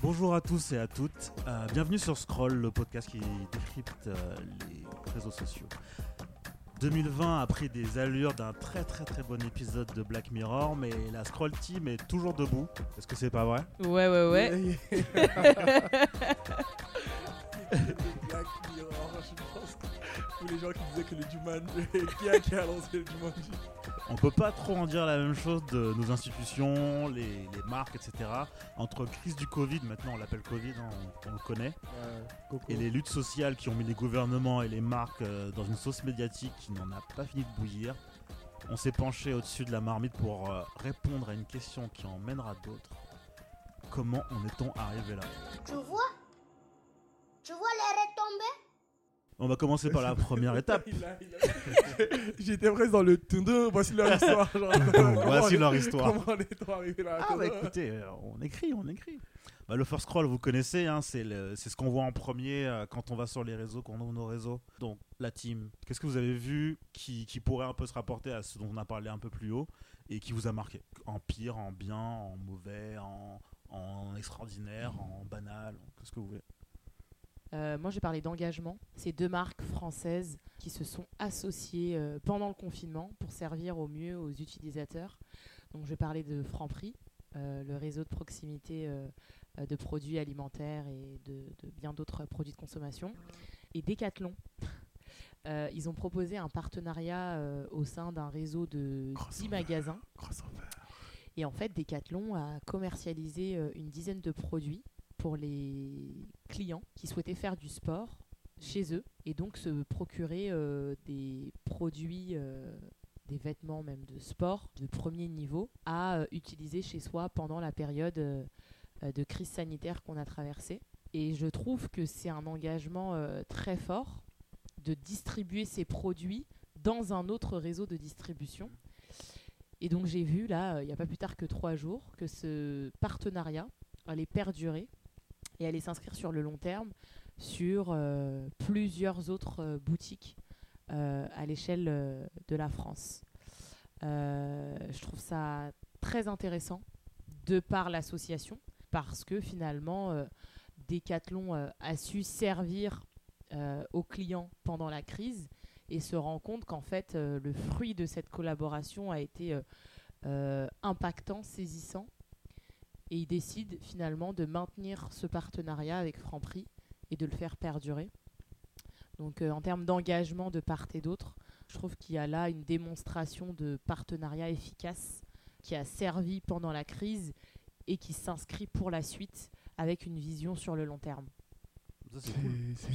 Bonjour à tous et à toutes. Euh, bienvenue sur Scroll, le podcast qui décrypte euh, les réseaux sociaux. 2020 a pris des allures d'un très très très bon épisode de Black Mirror, mais la Scroll Team est toujours debout. Est-ce que c'est pas vrai? Ouais, ouais, ouais. Black Mirror, je pense que tous les gens qui disaient que le Jumanji, qui a, qui a lancé le Jumanji On peut pas trop en dire la même chose de nos institutions, les, les marques, etc. Entre crise du Covid, maintenant on l'appelle Covid, hein, on, on le connaît, et les luttes sociales qui ont mis les gouvernements et les marques euh, dans une sauce médiatique qui n'en a pas fini de bouillir, on s'est penché au-dessus de la marmite pour euh, répondre à une question qui en mènera d'autres. Comment en est-on arrivé là? Tu vois On va commencer par la première étape. J'étais presque dans le tundun, voici leur histoire. genre, Voici leur histoire. Comment on est arrivé là Ah bah écoutez, euh, on écrit, on écrit. Bah, le first scroll, vous connaissez, hein, c'est ce qu'on voit en premier euh, quand on va sur les réseaux, quand on ouvre nos réseaux. Donc la team, qu'est-ce que vous avez vu qui, qui pourrait un peu se rapporter à ce dont on a parlé un peu plus haut et qui vous a marqué? En pire, en bien, en mauvais, en, en extraordinaire, en banal, en- qu'est-ce que vous voulez? Euh, moi, j'ai parlé d'engagement. C'est deux marques françaises qui se sont associées euh, pendant le confinement pour servir au mieux aux utilisateurs. Donc, je vais parler de Franprix, euh, le réseau de proximité euh, de produits alimentaires et de, de bien d'autres produits de consommation. Et Decathlon. Ils ont proposé un partenariat au sein d'un réseau de 10 Crossover. magasins. Crossover. Et en fait, Decathlon a commercialisé une dizaine de produits pour les clients qui souhaitaient faire du sport chez eux et donc se procurer euh, des produits, euh, des vêtements même de sport de premier niveau à euh, utiliser chez soi pendant la période de crise sanitaire qu'on a traversée. Et je trouve que c'est un engagement très fort de distribuer ces produits dans un autre réseau de distribution. Et donc j'ai vu là, il n'y a pas plus tard que trois jours, que ce partenariat allait perdurer et allait s'inscrire sur le long terme sur euh, plusieurs autres euh, boutiques euh, à l'échelle de la France. Je trouve ça très intéressant de par l'association parce que finalement Decathlon a su servir aux clients pendant la crise et se rend compte qu'en fait le fruit de cette collaboration a été impactant, saisissant et il décide finalement de maintenir ce partenariat avec Franprix et de le faire perdurer. Donc euh, en termes d'engagement de part et d'autre, je trouve qu'il y a là une démonstration de partenariat efficace qui a servi pendant la crise et qui s'inscrit pour la suite avec une vision sur le long terme. C'est cool.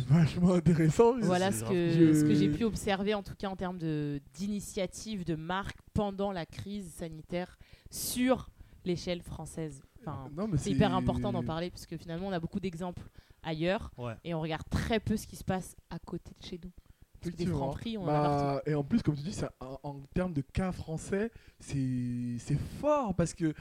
vachement intéressant. Voilà ce que, Je- ce que j'ai pu observer en tout cas en termes de- d'initiatives de marques pendant la crise sanitaire sur l'échelle française. Enfin, c'est hyper important d'en parler parce que finalement on a beaucoup d'exemples ailleurs Ouais. et on regarde très peu ce qui se passe à côté de chez nous. Parce que des francs prix, on en a. Bah, et en plus, comme tu dis, ça, en, en termes de cas français, c'est c'est fort parce que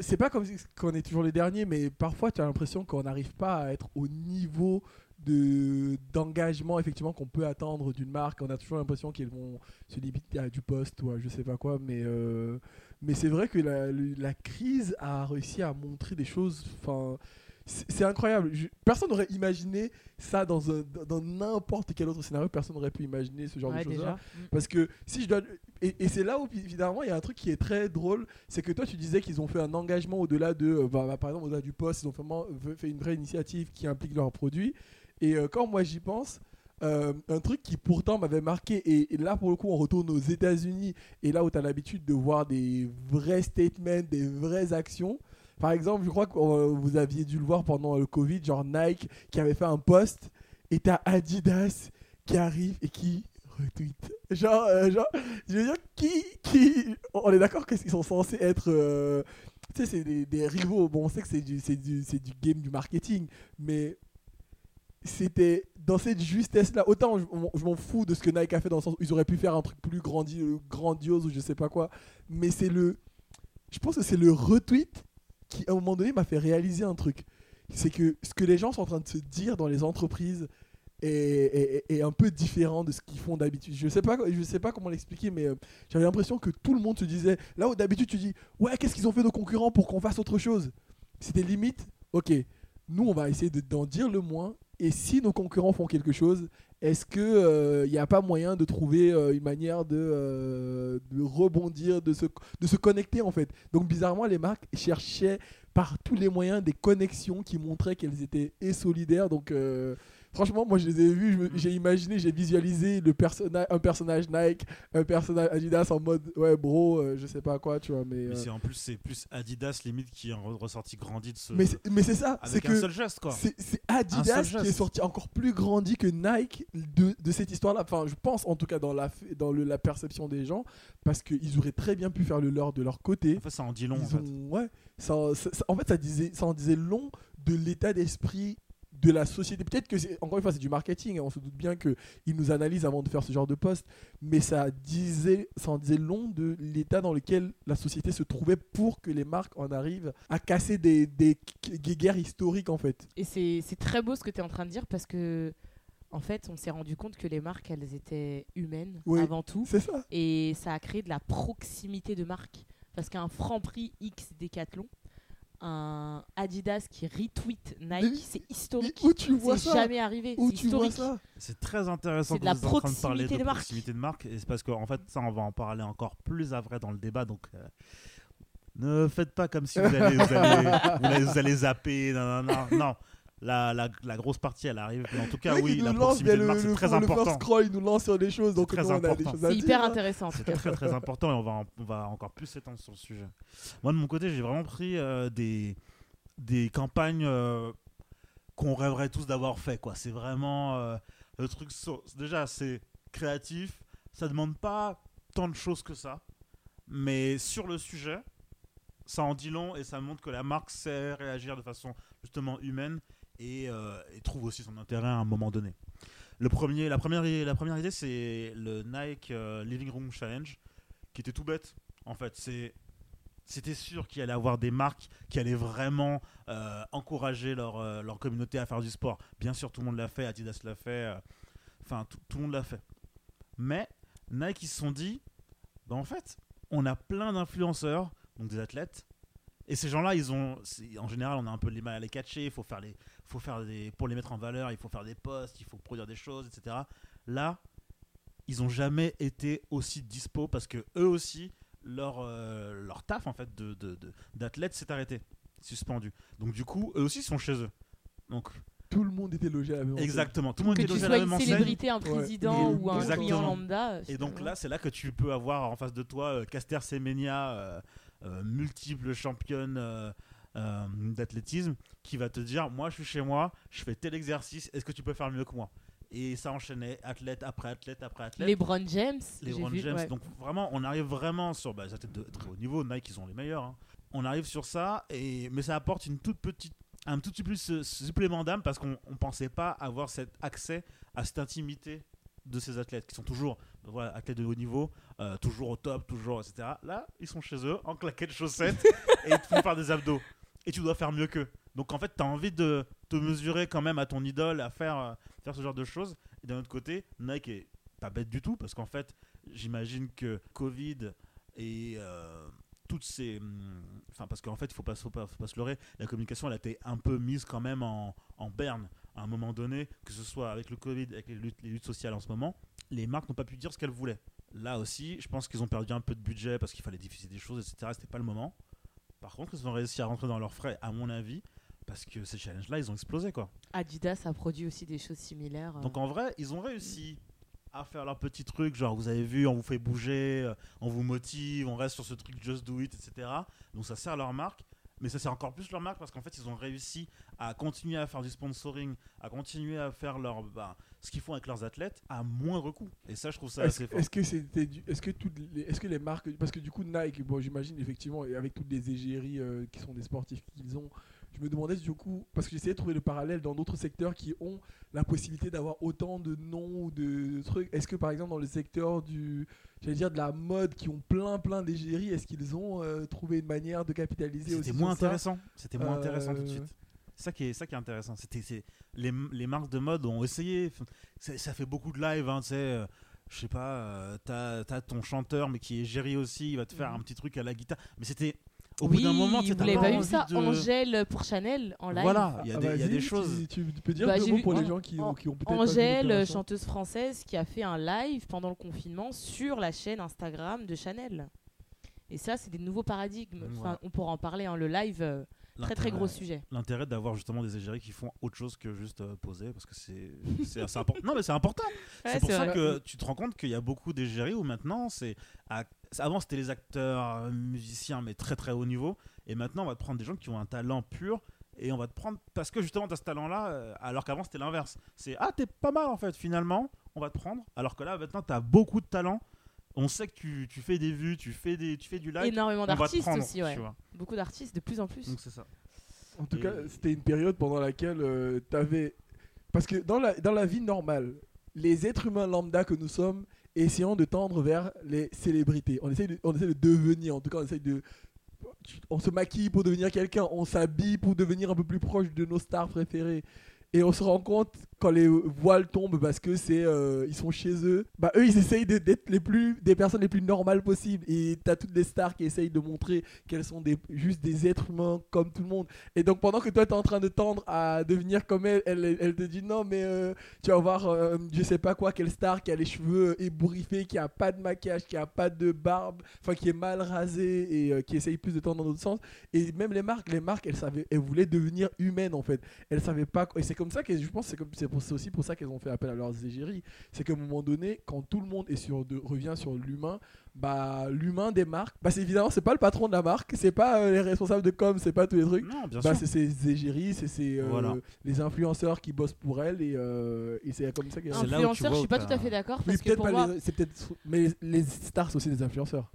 c'est pas comme si qu'on est toujours les derniers, mais parfois tu as l'impression qu'on n'arrive pas à être au niveau de d'engagement effectivement qu'on peut attendre d'une marque. On a toujours l'impression qu'ils vont se limiter à du poste ou à je sais pas quoi, mais euh, mais c'est vrai que la, crise a réussi à montrer des choses. Enfin, c'est incroyable. Je- personne n'aurait imaginé ça dans un- dans n'importe quel autre scénario. Personne n'aurait pu imaginer ce genre Ouais, de choses. déjà. Mm. Parce que si je dois. Et, et c'est là où, évidemment, il y a un truc qui est très drôle. C'est que toi, tu disais qu'ils ont fait un engagement au-delà de. euh, bah, bah, par exemple, au-delà du poste, ils ont vraiment v- fait une vraie initiative qui implique leurs produits. Et euh, quand moi j'y pense. euh, un truc qui pourtant m'avait marqué, et, là pour le coup on retourne aux États-Unis, et là où tu as l'habitude de voir des vrais statements, des vraies actions. Par exemple, je crois que euh, vous aviez dû le voir pendant le Covid, genre Nike qui avait fait un post, et t'as Adidas qui arrive et qui retweet. Genre, genre, je veux dire, qui, qui, on est d'accord qu'ils sont censés être, tu sais, c'est des, des rivaux. Bon, on sait que c'est du, du, du game du marketing, mais c'était dans cette justesse là autant je, m'en fous de ce que Nike a fait dans le sens où ils auraient pu faire un truc plus grandi- grandiose ou je sais pas quoi mais c'est le je pense que c'est le retweet qui à un moment donné m'a fait réaliser un truc c'est que ce que les gens sont en train de se dire dans les entreprises est, est- est un peu différent de ce qu'ils font d'habitude. Je sais pas, je sais pas comment l'expliquer, mais euh, j'avais l'impression que tout le monde se disait là où d'habitude tu dis ouais qu'est-ce qu'ils ont fait nos concurrents pour qu'on fasse autre chose? C'était limite ok, nous on va essayer de- d'en dire le moins. Et si nos concurrents font quelque chose, est-ce qu'il n'y a pas moyen de trouver euh, une manière de, euh, rebondir, de se, connecter en fait? Donc bizarrement, les marques cherchaient par tous les moyens des connexions qui montraient qu'elles étaient et solidaires. Donc euh, franchement, moi je les ai vus, j'ai imaginé, j'ai visualisé le personnage, un personnage Nike, un personnage Adidas en mode ouais bro, euh, je sais pas quoi, tu vois. Mais, Mais euh, c'est en plus, c'est plus Adidas limite qui est re- ressorti grandi de ce. mais c'est mais c'est ça, c'est que seul geste quoi. c'est Adidas qui est sorti encore plus grandi que Nike de, de cette histoire-là. Enfin, je pense en tout cas dans la, dans le- la perception des gens, parce qu'ils auraient très bien pu faire le leur de leur côté. En fait, ça en dit long. Ils en fait. ont- ouais, ça, ça- ça- en fait, ça, disait, ça en disait long de l'état d'esprit de la société. Peut-être que, encore une fois, c'est du marketing. hein, on se doute bien qu'ils nous analysent avant de faire ce genre de poste. Mais ça, disait, ça en disait long de l'état dans lequel la société se trouvait pour que les marques en arrivent à casser des, des, des guerres historiques, en fait. Et c'est très beau ce que tu es en train de dire parce que, en fait, on s'est rendu compte que les marques, elles étaient humaines Oui. avant tout. C'est ça. Et ça a créé de la proximité de marque. Parce qu'un Franprix X Décathlon, un Adidas qui retweet Nike, c'est historique. où tu vois ça jamais arrivé. Où C'est tu vois historique. ça C'est très intéressant C'est que de la vous êtes en train de parler proximité de de marque. proximité de marque. Et c'est parce qu'en fait, ça, on va en parler encore plus à vrai dans le débat. Donc, euh, ne faites pas comme si vous allez, vous allez, vous allez, vous allez zapper. Non, non, non. non. La, la, la grosse partie, elle arrive. Mais en tout cas, Le oui, il la nous lance proximité bien de marque, le, c'est le, très le first important. scroll, il nous lance sur des choses, donc très nous, on a des important. choses à C'est dire. hyper intéressant. C'est très très important et on va, en- on va encore plus s'étendre sur le sujet. Moi de mon côté, j'ai vraiment pris euh, des, des campagnes euh, qu'on rêverait tous d'avoir fait. quoi. C'est vraiment euh, le truc. so- Déjà, c'est créatif. Ça demande pas tant de choses que ça. Mais sur le sujet, ça en dit long et ça montre que la marque sait réagir de façon justement humaine et, euh, et trouve aussi son intérêt à un moment donné. Le premier, la, première, idée, c'est le Nike euh, Living Room Challenge, qui était tout bête. En fait, c'était sûr qu'il allait avoir des marques qui allaient vraiment euh, encourager leur, communauté à faire du sport. Bien sûr, tout le monde l'a fait, Adidas l'a fait, enfin, tout, le monde l'a fait. Mais Nike, ils se sont dit, bah, en fait, on a plein d'influenceurs, donc des athlètes, et ces gens-là, ils ont, en général, on a un peu les mal à les catcher. Il faut faire les, faut faire des, pour les mettre en valeur, il faut faire des posts, il faut produire des choses, etc. Là, ils ont jamais été aussi dispo parce que eux aussi, leur, euh, leur taf en fait de, de, de- d'athlète s'est arrêté, suspendu. Donc du coup, eux aussi sont chez eux. Donc Tout le monde était logé à la même exactement, tout le monde Que est tu logé à sois la une même enseigne. célébrité, un président ou un Exactement. client lambda. Et donc là, c'est là que tu peux avoir en face de toi euh, Caster Semenya, euh, euh, multiple championne euh, d'athlétisme, qui va te dire Moi, je suis chez moi, je fais tel exercice, est-ce que tu peux faire mieux que moi? Et ça enchaînait athlète après athlète après athlète. LeBron James. les vu, James. ouais. Donc vraiment, on arrive vraiment sur bah, athlètes de très haut niveau. Nike, ils sont les meilleurs. hein. On arrive sur ça, et, mais ça apporte une toute petite, un tout petit plus supplément d'âme parce qu'on ne pensait pas avoir cet accès à cette intimité de ces athlètes qui sont toujours bah, voilà, athlètes de haut niveau, euh, toujours au top, toujours, etc. Là, ils sont chez eux en claquettes chaussettes et ils font faire des abdos. Et tu dois faire mieux qu'eux. Donc en fait, tu as envie de te mesurer quand même à ton idole, à faire, euh, faire ce genre de choses. Et d'un autre côté, Nike est pas bête du tout parce qu'en fait, j'imagine que Covid et euh, toutes ces. hum, Enfin, parce qu'en fait, il faut pas, faut pas se leurrer, la communication, elle a été un peu mise quand même en, en berne à un moment donné, que ce soit avec le Covid, avec les luttes, les luttes sociales en ce moment. Les marques n'ont pas pu dire ce qu'elles voulaient. Là aussi, je pense qu'ils ont perdu un peu de budget parce qu'il fallait diffuser des choses, etc. C'était pas le moment. Par contre, ils ont réussi à rentrer dans leurs frais, à mon avis, parce que ces challenges-là, ils ont explosé, quoi. Adidas a produit aussi des choses similaires. euh. Donc en vrai, ils ont réussi à faire leur petit truc, genre vous avez vu, on vous fait bouger, euh, on vous motive, on reste sur ce truc just do it, etc. Donc ça sert leur marque, mais ça sert encore plus leur marque parce qu'en fait ils ont réussi à continuer à faire du sponsoring, à continuer à faire leur, bah, ce qu'ils font avec leurs athlètes à moindre coût. Et ça je trouve ça Est-ce assez fort. est-ce que c'était du- est-ce que toutes les, est-ce que les marques parce que du coup Nike bon j'imagine effectivement et avec toutes les égéries euh, qui sont des sportifs qu'ils ont je me demandais du coup parce que j'essayais de trouver le parallèle dans d'autres secteurs qui ont la possibilité d'avoir autant de noms ou de trucs est-ce que par exemple dans le secteur du j'allais dire de la mode qui ont plein plein d'égéries est-ce qu'ils ont euh, trouvé une manière de capitaliser aussi C'était sur moins ça? intéressant. C'était moins intéressant tout de Euh, suite. C'est ça qui est, ça qui est intéressant. C'était, c'est, les, les marques de mode ont essayé. Ça fait beaucoup de live, hein, tu sais. euh, je sais pas, euh, t'as, ton chanteur, mais qui est Jerry aussi, il va te faire Mhm. un petit truc à la guitare. Mais c'était. Au oui, bout d'un moment, tu l'avez pas pas envie ça de- Angèle pour Chanel en live. Voilà, il y a Ah, des, il y a des choses. Tu, peux dire Bah, deux j'ai mots vu- pour les An- gens qui, ont- An- qui ont peut-être pas vu Angèle, l'opération. chanteuse française, qui a fait un live pendant le confinement sur la chaîne Instagram de Chanel. Et ça, c'est des nouveaux paradigmes. Enfin, on pourra en parler. hein, Le live, euh, très très gros sujet. L'intérêt d'avoir justement des égéries qui font autre chose que juste euh, poser, parce que c'est important. Non, mais c'est important. Ouais, c'est pour ça vrai. que tu te rends compte qu'il y a beaucoup d'égéries où maintenant, c'est avant c'était les acteurs, euh, musiciens, mais très très haut niveau, et maintenant on va te prendre des gens qui ont un talent pur. Et on va te prendre parce que justement tu as ce talent-là, euh, alors qu'avant c'était l'inverse. C'est ah, t'es pas mal en fait, finalement, on va te prendre. Alors que là, maintenant, tu as beaucoup de talent. On sait que tu, tu fais des vues, tu fais, des, tu fais du like. Énormément d'artistes aussi, ouais. Beaucoup d'artistes, de plus en plus. Donc c'est ça. En tout Et- cas, c'était une période pendant laquelle tu avais. Parce que dans la, dans la vie normale, les êtres humains lambda que nous sommes, essayons de tendre vers les célébrités. On essaie de, on essaie de devenir, en tout cas, on essaie de. On se maquille pour devenir quelqu'un, on s'habille pour devenir un peu plus proche de nos stars préférées. Et on se rend compte quand les voiles tombent parce que c'est euh, ils sont chez eux, bah eux ils essayent d'être les plus des personnes les plus normales possibles et t'as toutes les stars qui essayent de montrer qu'elles sont des, juste des êtres humains comme tout le monde. Et donc pendant que toi tu es en train de tendre à devenir comme elle, elle, te dit non mais euh, tu vas voir euh, je sais pas quoi quelle star qui a les cheveux ébouriffés, qui a pas de maquillage, qui a pas de barbe, enfin qui est mal rasée et qui essaye plus de tendre dans l'autre sens. Et même les marques, les marques elles savaient, elles voulaient devenir humaines en fait. Elles savaient pas et c'est comme ça que je pense c'est comme c'est aussi pour ça qu'elles ont fait appel à leurs égéries. C'est qu'à un moment donné quand tout le monde est sur de, revient sur l'humain bah l'humain des marques bah c'est évidemment c'est pas le patron de la marque c'est pas euh, les responsables de com c'est pas tous les trucs Non, bien bah sûr. c'est ses égéries c'est euh, Voilà. les influenceurs qui bossent pour elle et, euh, et c'est comme ça qu'elle C'est là où tu Influenceur, vois je suis pas tout à fait d'accord oui peut-être moi, les mais les stars c'est aussi des influenceurs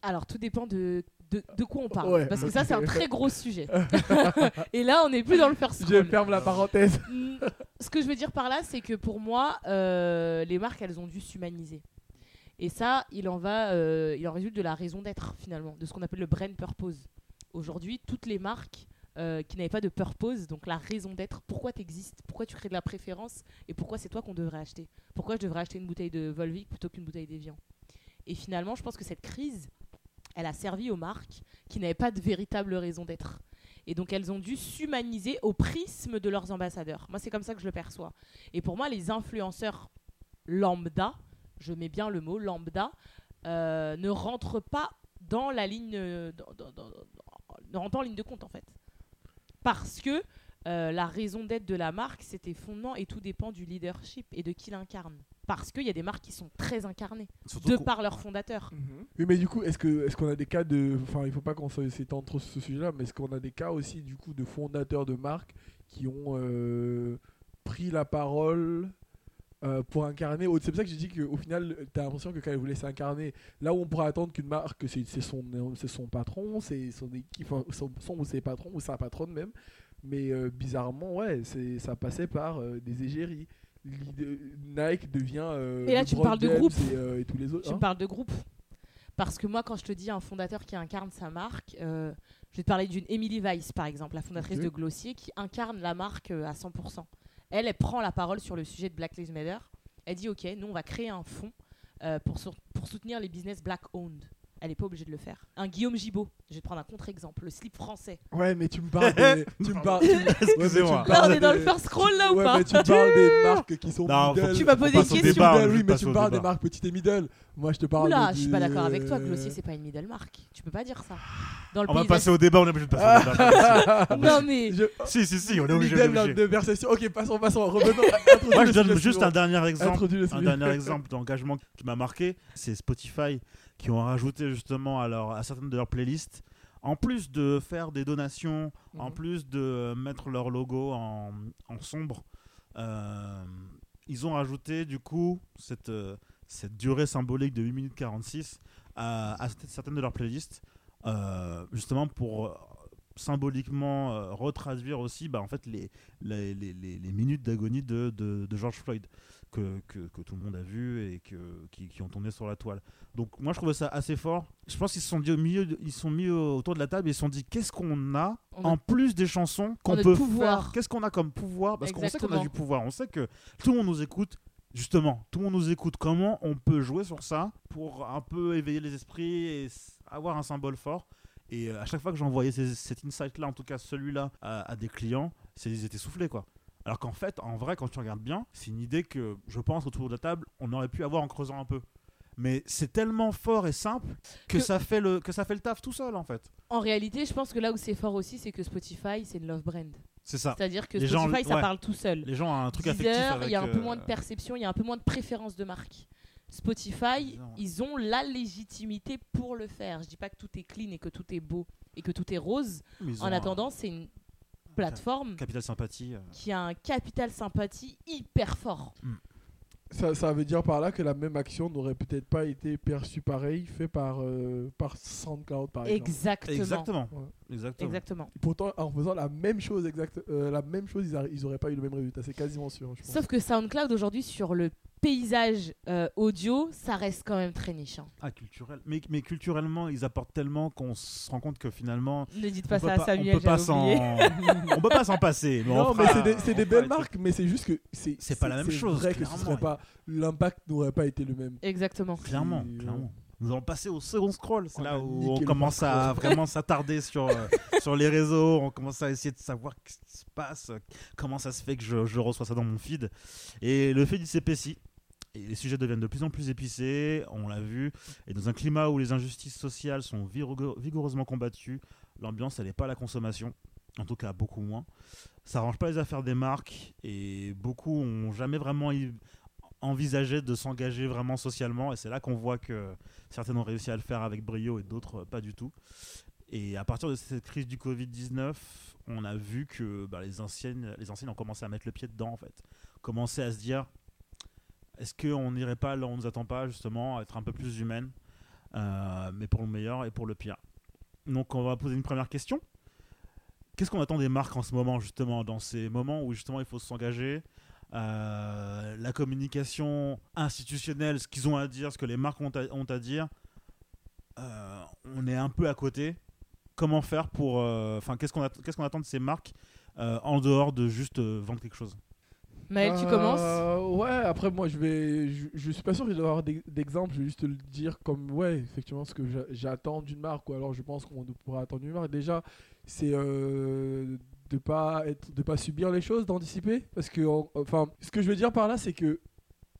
alors tout dépend de, de, de quoi on parle. Ouais, parce que ça, c'est un très gros sujet. Et là, on n'est plus dans le first je scroll. ferme la parenthèse Ce que je veux dire par là, c'est que pour moi, euh, les marques, elles ont dû s'humaniser. Et ça, il en va, euh, il en résulte de la raison d'être finalement, de ce qu'on appelle le brain purpose. Aujourd'hui, toutes les marques euh, qui n'avaient pas de purpose, donc la raison d'être, pourquoi tu existes, pourquoi tu crées de la préférence et pourquoi c'est toi qu'on devrait acheter? Pourquoi je devrais acheter une bouteille de Volvic plutôt qu'une bouteille d'Evian? Et finalement, je pense que cette crise, elle a servi aux marques qui n'avaient pas de véritable raison d'être. Et donc elles ont dû s'humaniser au prisme de leurs ambassadeurs. Moi, c'est comme ça que je le perçois. Et pour moi, les influenceurs lambda, je mets bien le mot lambda, euh, ne rentrent pas dans la ligne, en ligne de compte en fait. Parce que euh, la raison d'être de la marque, c'était fondement et tout dépend du leadership et de qui l'incarne. Parce qu'il y a des marques qui sont très incarnées, Surtout de par leurs fondateurs. oui mais du coup est-ce que est-ce qu'on a des cas de enfin il faut pas qu'on s'étende trop sur ce sujet là mais est-ce qu'on a des cas aussi du coup de fondateurs de marques qui ont euh, pris la parole euh, pour incarner. C'est pour ça que j'ai dit qu'au final, tu as l'impression que quand elle voulait s'incarner, là où on pourrait attendre qu'une marque, c'est son, c'est son patron, c'est son équipe, enfin, son, son ou ses patrons, ou sa patronne même. Mais euh, bizarrement, ouais, c'est- ça passait par euh, des égéries. Nike devient. euh, Et là, tu me parles de groupe. Et, euh, et tous les autres. Tu hein. me parles de groupe Parce que moi, quand je te dis un fondateur qui incarne sa marque, euh, je vais te parler d'une Emily Weiss, par exemple, la fondatrice de Glossier, qui incarne la marque euh, à 100%. Elle, elle prend la parole sur le sujet de Black Lives Matter. Elle dit, OK, nous, on va créer un fonds pour, pour soutenir les business black-owned. Elle n'est pas obligée de le faire. Un Guillaume Gibaud, je vais te prendre un contre-exemple, le slip français. Ouais, mais tu me parles des. tu me parles. Excusez-moi. on est dans des- le first scroll, là, ou ouais, pas mais tu me parles des marques qui sont Non, middle. Tu m'as posé on une passe au question. débat, Middle, oui, mais tu me parles des marques petites et middle. Moi, je te parle Oula, de- je suis pas d'accord avec toi. Glossier, c'est pas une middle marque. Tu peux pas dire ça. Dans le On va passer au débat, on est obligé de passer au débat. Non, mais. Je- si, si, si, on est obligé. de version. Ok, passons, passons. Revenons. Moi, je donne juste un dernier exemple. Un dernier exemple d'engagement qui m'a marqué, c'est Spotify qui ont rajouté justement à, leur- à certaines de leurs playlists, en plus de faire des donations, en Mhm. plus de mettre leur logo en, en sombre, euh, ils ont rajouté du coup cette, euh, cette durée symbolique de 8 minutes 46 à, à certaines de leurs playlists, euh, justement pour symboliquement euh, retraduire aussi bah, en fait les, les, les- les- les minutes d'agonie de, de, de George Floyd que, que, que tout le monde a vu et que, qui, qui ont tourné sur la toile. Donc moi je trouvais ça assez fort. Je pense qu'ils se sont dit au milieu, de- ils se sont mis au- autour de la table et ils se sont dit qu'est-ce qu'on a On a- en plus des chansons qu'on peut pouvoir. faire? Qu'est-ce qu'on a comme pouvoir? Parce qu'on sait qu'on a du pouvoir. On sait que tout le monde nous écoute. Justement, tout le monde nous écoute. Comment on peut jouer sur ça pour un peu éveiller les esprits et avoir un symbole fort? Et euh, à chaque fois que j'envoyais cet insight-là, en tout cas celui-là, à, à des clients, c'est- ils étaient soufflés, quoi. Alors qu'en fait, en vrai, quand tu regardes bien, c'est une idée que je pense autour de la table, on aurait pu avoir en creusant un peu. Mais c'est tellement fort et simple que, Que- ça fait le que ça fait le taf tout seul en fait. En réalité, je pense que là où c'est fort aussi, c'est que Spotify, c'est une love brand. C'est ça. C'est-à-dire que Les gens- Spotify, ça ouais. parle tout seul. Les gens ont un truc Deezer, affectif avec. il y a un peu euh, moins de perception, il y a un peu moins de préférence de marque. Spotify, ouais. ils ont la légitimité pour le faire. Je dis pas que tout est clean et que tout est beau et que tout est rose. En un attendant, c'est une plateforme Capital sympathie. euh. qui a un capital sympathie hyper fort. Ça, ça veut dire par là que la même action n'aurait peut-être pas été perçue pareil, fait par, euh, par SoundCloud par exemple. Exactement. Exactement. Ouais. Exactement. Exactement. Pourtant, en faisant la même chose, exact, euh, la même chose, ils, arri- ils auraient pas eu le même résultat. C'est quasiment sûr. Je pense. Sauf que SoundCloud aujourd'hui sur le paysage euh, audio, ça reste quand même très niche. hein. Ah, culturel. Mais, mais culturellement, ils apportent tellement qu'on se rend compte que finalement. Ne dites pas ça à pas- Samuel, on peut pas s'en- on peut pas s'en passer. mais non, mais c'est des, c'est des belles marques, mais c'est juste que c'est C'est pas la même chose, vrai que ce serait pas l'impact n'aurait pas été le même. Exactement. Clairement, clairement. Nous allons passer au second scroll. C'est là a où on commence à vraiment s'attarder sur, euh, sur les réseaux. On commence à essayer de savoir ce qui se passe, comment ça se fait que je, je reçois ça dans mon feed. Et le feed il s'épaissit. Et les sujets deviennent de plus en plus épicés, on l'a vu. Et dans un climat où les injustices sociales sont vigour- vigoureusement combattues, l'ambiance, elle n'est pas à la consommation. En tout cas, beaucoup moins. Ça arrange pas les affaires des marques. Et beaucoup ont jamais vraiment envisagé de s'engager vraiment socialement. Et c'est là qu'on voit que certaines ont réussi à le faire avec brio et d'autres euh, pas du tout. Et à partir de cette crise du Covid-19, on a vu que bah, les, anciennes, les ont commencé à mettre le pied dedans, en fait. Commencé à se dire est-ce qu'on n'irait pas là où on nous attend pas, justement, à être un peu plus humaine, euh, mais pour le meilleur et pour le pire Donc, on va poser une première question. Qu'est-ce qu'on attend des marques en ce moment, justement, dans ces moments où justement il faut s'engager euh, la communication institutionnelle, ce qu'ils ont à dire, ce que les marques ont à, ont à dire, euh, on est un peu à côté. Comment faire pour. euh, Enfin, qu'est-ce qu'on att- qu'est-ce qu'on attend de ces marques euh, en dehors de juste euh, vendre quelque chose? Maël, tu Euh, commences? Ouais, après moi je vais. Je, je suis pas sûr que je dois avoir d'ex- d'exemples, je vais juste te le dire comme, ouais, effectivement, ce que j'a- j'attends d'une marque, ou alors je pense qu'on pourra attendre d'une marque. Déjà, c'est euh, de pas être, de pas subir les choses, d'anticiper? Parce que, en- enfin, ce que je veux dire par là, c'est que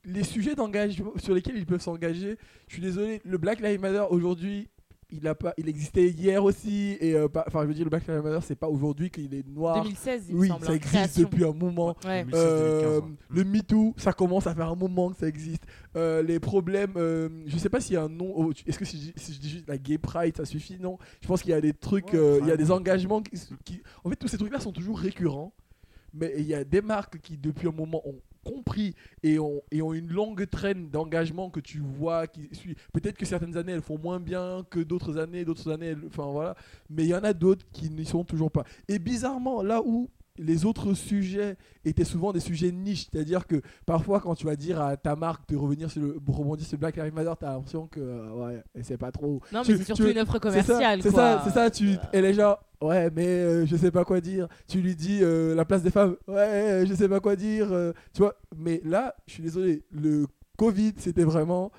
les sujets d'engagement sur lesquels ils peuvent s'engager, je suis désolé, le Black Lives Matter aujourd'hui. Il, a pas, il existait hier aussi, et euh, pas- enfin, je veux dire, le Black Lives Matter, c'est pas aujourd'hui qu'il est noir. 2016, il me oui, semble. ça hein, existe création. depuis un moment. Ouais. 2016, Euh, 2015, ouais. le MeToo, ça commence à faire un moment que ça existe. Euh, les problèmes, euh, je sais pas s'il y a un nom. oh, Est-ce que si je, dis- si je dis juste la Gay Pride, ça suffit? Non. Je pense qu'il y a des trucs, Ouais, euh, il y a des engagements qui, qui- En fait, tous ces trucs-là sont toujours récurrents. Mais il y a des marques qui, depuis un moment, ont compris et ont, et ont une longue traîne d'engagement que tu vois qui suit. Peut-être que certaines années elles font moins bien que d'autres années, d'autres années, enfin voilà. Mais il y en a d'autres qui n'y sont toujours pas. Et bizarrement, là où les autres sujets étaient souvent des sujets niches, c'est-à-dire que parfois quand tu vas dire à ta marque de revenir sur le rebondir sur Black Lives Matter, t'as l'impression que euh, ouais, c'est pas trop. Non, mais c'est surtout tu- une offre commerciale. C'est ça, c'est ça. Tu, elle est genre, ouais, mais euh, je sais pas quoi dire. Tu lui dis euh, la place des femmes, ouais, euh, je sais pas quoi dire. euh, tu vois, mais là, je suis désolé, le Covid, c'était vraiment.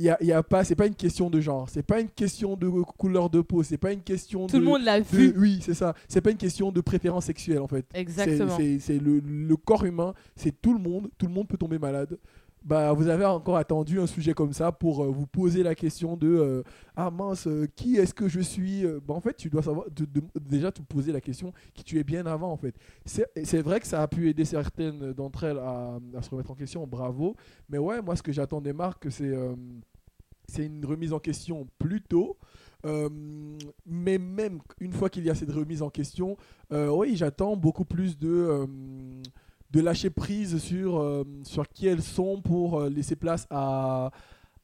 Il y a, il y a pas, c'est pas une question de genre, c'est pas une question de couleur de peau, c'est pas une question Tout de. le monde l'a de- vu. oui, c'est ça. C'est pas une question de préférence sexuelle en fait. Exactement. C'est c'est le, le corps humain, c'est tout le monde, tout le monde peut tomber malade. Bah, vous avez encore attendu un sujet comme ça pour euh, vous poser la question de euh, ah mince, euh, qui est-ce que je suis bah, En fait, tu dois savoir déjà te poser la question qui tu es bien avant en fait. C'est vrai que ça a pu aider certaines d'entre elles à, se remettre en question, bravo. Mais ouais, moi ce que j'attends des marques, c'est c'est une remise en question plus tôt. Mais même une fois qu'il y a cette remise en question, oui, j'attends beaucoup plus de, de lâcher prise sur, euh, sur qui elles sont pour euh, laisser place à,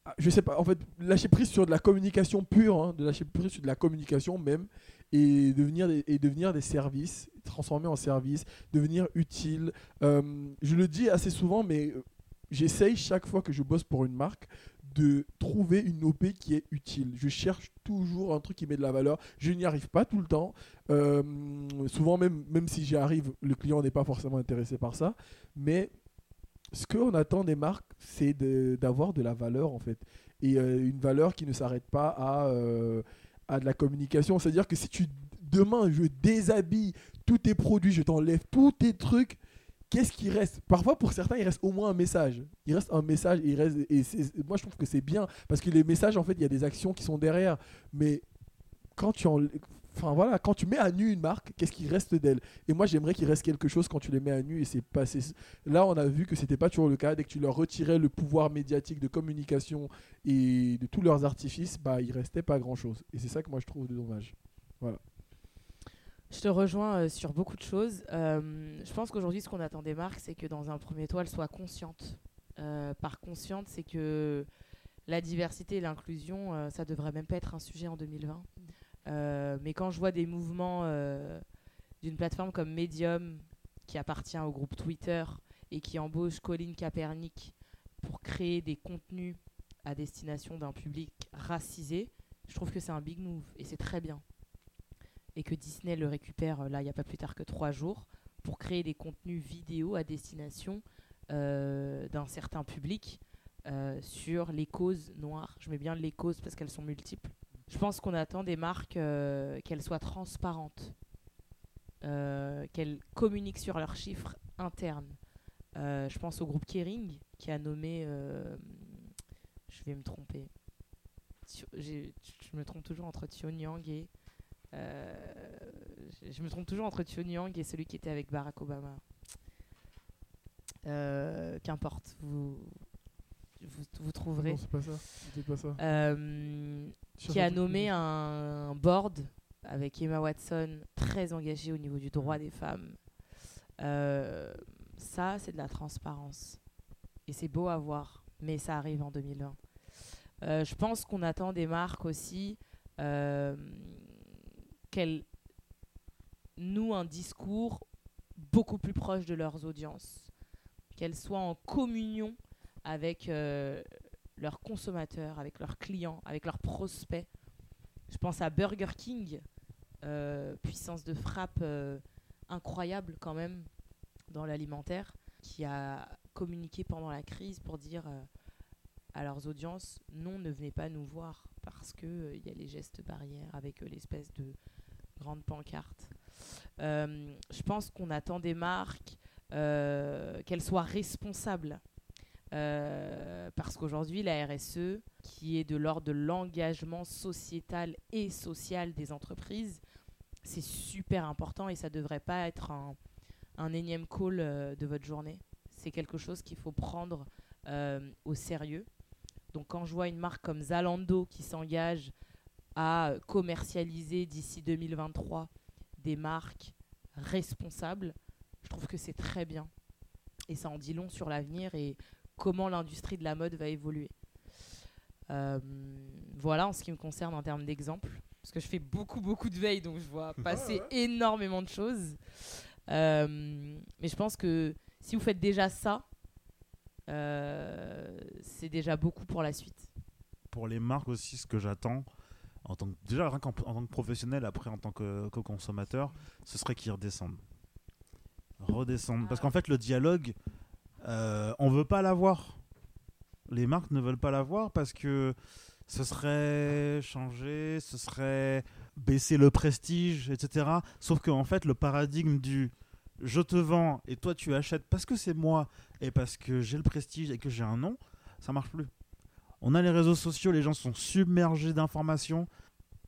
à- Je sais pas, en fait, lâcher prise sur de la communication pure, hein, de lâcher prise sur de la communication même, et devenir des, services, transformer en services, devenir utile. Euh, je le dis assez souvent, mais j'essaye chaque fois que je bosse pour une marque de trouver une OP qui est utile. Je cherche toujours un truc qui met de la valeur. Je n'y arrive pas tout le temps. Euh, souvent, même, même si j'y arrive, le client n'est pas forcément intéressé par ça. Mais ce qu'on attend des marques, c'est d'avoir de, la valeur, en fait. Et euh, une valeur qui ne s'arrête pas à, euh, à de la communication. C'est-à-dire que si tu demain je déshabille tous tes produits, je t'enlève tous tes trucs, qu'est-ce qui reste? Parfois pour certains il reste au moins un message. Il reste un message il reste et moi je trouve que c'est bien parce que les messages en fait il y a des actions qui sont derrière, mais quand tu en Enfin voilà, quand tu mets à nu une marque, qu'est-ce qui reste d'elle? Et moi j'aimerais qu'il reste quelque chose quand tu les mets à nu et c'est passé. Là on a vu que c'était pas toujours le cas. Dès que tu leur retirais le pouvoir médiatique de communication et de tous leurs artifices, bah il restait pas grand chose. Et c'est ça que moi je trouve dommage. Je te rejoins euh, sur beaucoup de choses. Euh, je pense qu'aujourd'hui, ce qu'on attend des marques, c'est que dans un premier temps, elles soient conscientes. Euh, par consciente, c'est que la diversité et l'inclusion, ça devrait même pas être un sujet en 2020. Euh, mais quand je vois des mouvements d'une plateforme comme Medium, qui appartient au groupe Twitter et qui embauche Colin Kaepernick pour créer des contenus à destination d'un public racisé, je trouve que c'est un big move et c'est très bien et que Disney le récupère euh, là il n'y a pas plus tard que trois jours pour créer des contenus vidéo à destination euh, d'un certain public euh, sur les causes noires. Je mets bien les causes parce qu'elles sont multiples. Je pense qu'on attend des marques qu'elles soient transparentes, qu'elles communiquent sur leurs chiffres internes. Je pense au groupe Kering qui a nommé, je vais me tromper, je me trompe toujours entre Yang et je, je me trompe toujours entre Yang et celui qui était avec Barack Obama. Euh, Qu'importe, vous, vous, vous trouverez. Non, c'est pas ça. C'est pas ça. Euh, qui a nommé un board avec Emma Watson très engagée au niveau du droit des femmes. Euh, ça, c'est de la transparence. Et c'est beau à voir, mais ça arrive en 2020. Euh, je pense qu'on attend des marques aussi euh, qu'elles nouent un discours beaucoup plus proche de leurs audiences, qu'elles soient en communion avec euh, leurs consommateurs, avec leurs clients, avec leurs prospects. Je pense à Burger King, euh, puissance de frappe euh, incroyable quand même dans l'alimentaire, qui a communiqué pendant la crise pour dire à leurs audiences non, ne venez pas nous voir parce que euh, il y a les gestes barrières avec euh, l'espèce de grande pancarte. Euh, je pense qu'on attend des marques qu'elles soient responsables. Parce qu'aujourd'hui, la RSE, qui est de l'ordre de l'engagement sociétal et social des entreprises, c'est super important et ça ne devrait pas être un, énième call de votre journée. C'est quelque chose qu'il faut prendre au sérieux. Donc quand je vois une marque comme Zalando qui s'engage à commercialiser d'ici 2023 des marques responsables, je trouve que c'est très bien. Et ça en dit long sur l'avenir et comment l'industrie de la mode va évoluer. Euh, voilà en ce qui me concerne en termes d'exemples. Parce que je fais beaucoup, beaucoup de veille, donc je vois passer énormément de choses. Euh, mais je pense que si vous faites déjà ça, c'est déjà beaucoup pour la suite. Pour les marques aussi, ce que j'attends, en tant que, déjà rien qu'en en tant que professionnel, après en tant que, que consommateur, ce serait qu'ils redescendent. Redescendent. Parce qu'en fait, le dialogue, euh, on veut pas l'avoir. Les marques ne veulent pas l'avoir parce que ce serait changer, ce serait baisser le prestige, etc. Sauf qu'en fait, le paradigme du je te vends et toi tu achètes parce que c'est moi et parce que j'ai le prestige et que j'ai un nom, ça marche plus. On a les réseaux sociaux, les gens sont submergés d'informations.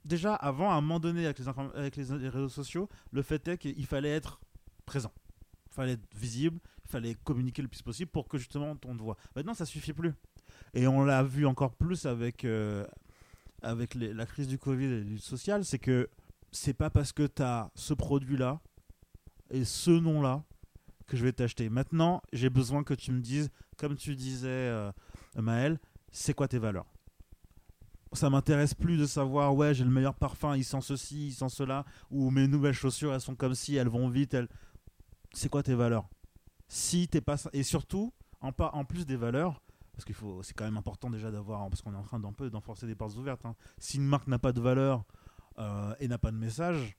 Déjà, avant, à un moment donné, avec les, réseaux sociaux, le fait est qu'il fallait être présent. Il fallait être visible, il fallait communiquer le plus possible pour que justement on te voit. Maintenant, ça suffit plus. Et on l'a vu encore plus avec, euh, avec la crise du Covid et du social, c'est que c'est pas parce que tu as ce produit-là et ce nom-là que je vais t'acheter. Maintenant, j'ai besoin que tu me dises, comme tu disais, euh, Maël, c'est quoi tes valeurs? Ça m'intéresse plus de savoir, ouais, j'ai le meilleur parfum, il sent ceci, il sent cela, ou mes nouvelles chaussures, elles sont comme si, elles vont vite, elles... C'est quoi tes valeurs? Si t'es pas... Et surtout, en, plus des valeurs, parce qu'il faut, c'est quand même important déjà d'avoir, parce qu'on est en train d'un peu d'enforcer des portes ouvertes. hein. Si une marque n'a pas de valeur euh, et n'a pas de message,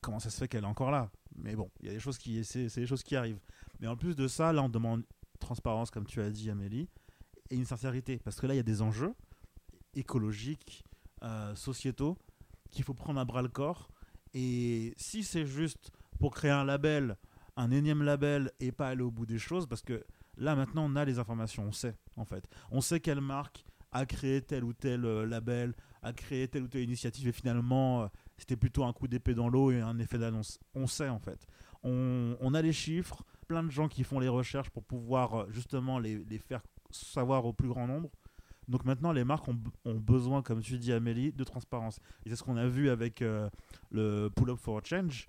comment ça se fait qu'elle est encore là? Mais bon, il y a des choses qui, c'est, des choses qui arrivent. Mais en plus de ça, là, on demande transparence, comme tu as dit, Amélie, et une sincérité, parce que là, il y a des enjeux écologiques, euh, sociétaux qu'il faut prendre à bras le corps. Et si c'est juste pour créer un label, un énième label et pas aller au bout des choses, parce que là maintenant on a les informations, on sait en fait. On sait quelle marque a créé tel ou tel euh, label, a créé telle ou telle initiative et finalement euh, c'était plutôt un coup d'épée dans l'eau et un effet d'annonce. On sait en fait. On, on a les chiffres, plein de gens qui font les recherches pour pouvoir euh, justement les, les faire savoir au plus grand nombre. Donc maintenant, les marques ont, ont besoin, comme tu dis Amélie, de transparence. Et c'est ce qu'on a vu avec euh, le Pull Up for a Change,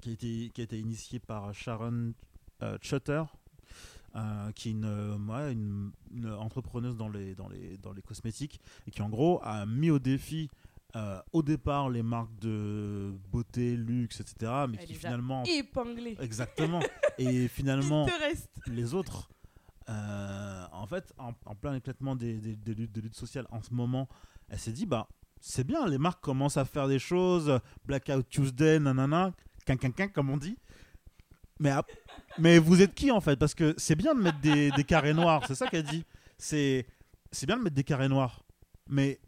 qui a été, qui a été initié par Sharon euh, Chutter, euh, qui est une, euh, une, une entrepreneuse dans les, dans, les, dans les cosmétiques, et qui en gros a mis au défi euh, au départ les marques de beauté, luxe, etc. Mais Elle qui finalement... Épinglé. Exactement. et finalement les autres, euh, en fait, en, en plein éclatement des, des- des luttes, des luttes sociales en ce moment, elle s'est dit, bah, c'est bien, les marques commencent à faire des choses, Blackout Tuesday, nanana, quinquinquin, comme on dit. Mais, mais vous êtes qui, en fait? Parce que c'est bien de mettre des, des carrés noirs, c'est ça qu'elle dit. C'est bien de mettre des carrés noirs. Mais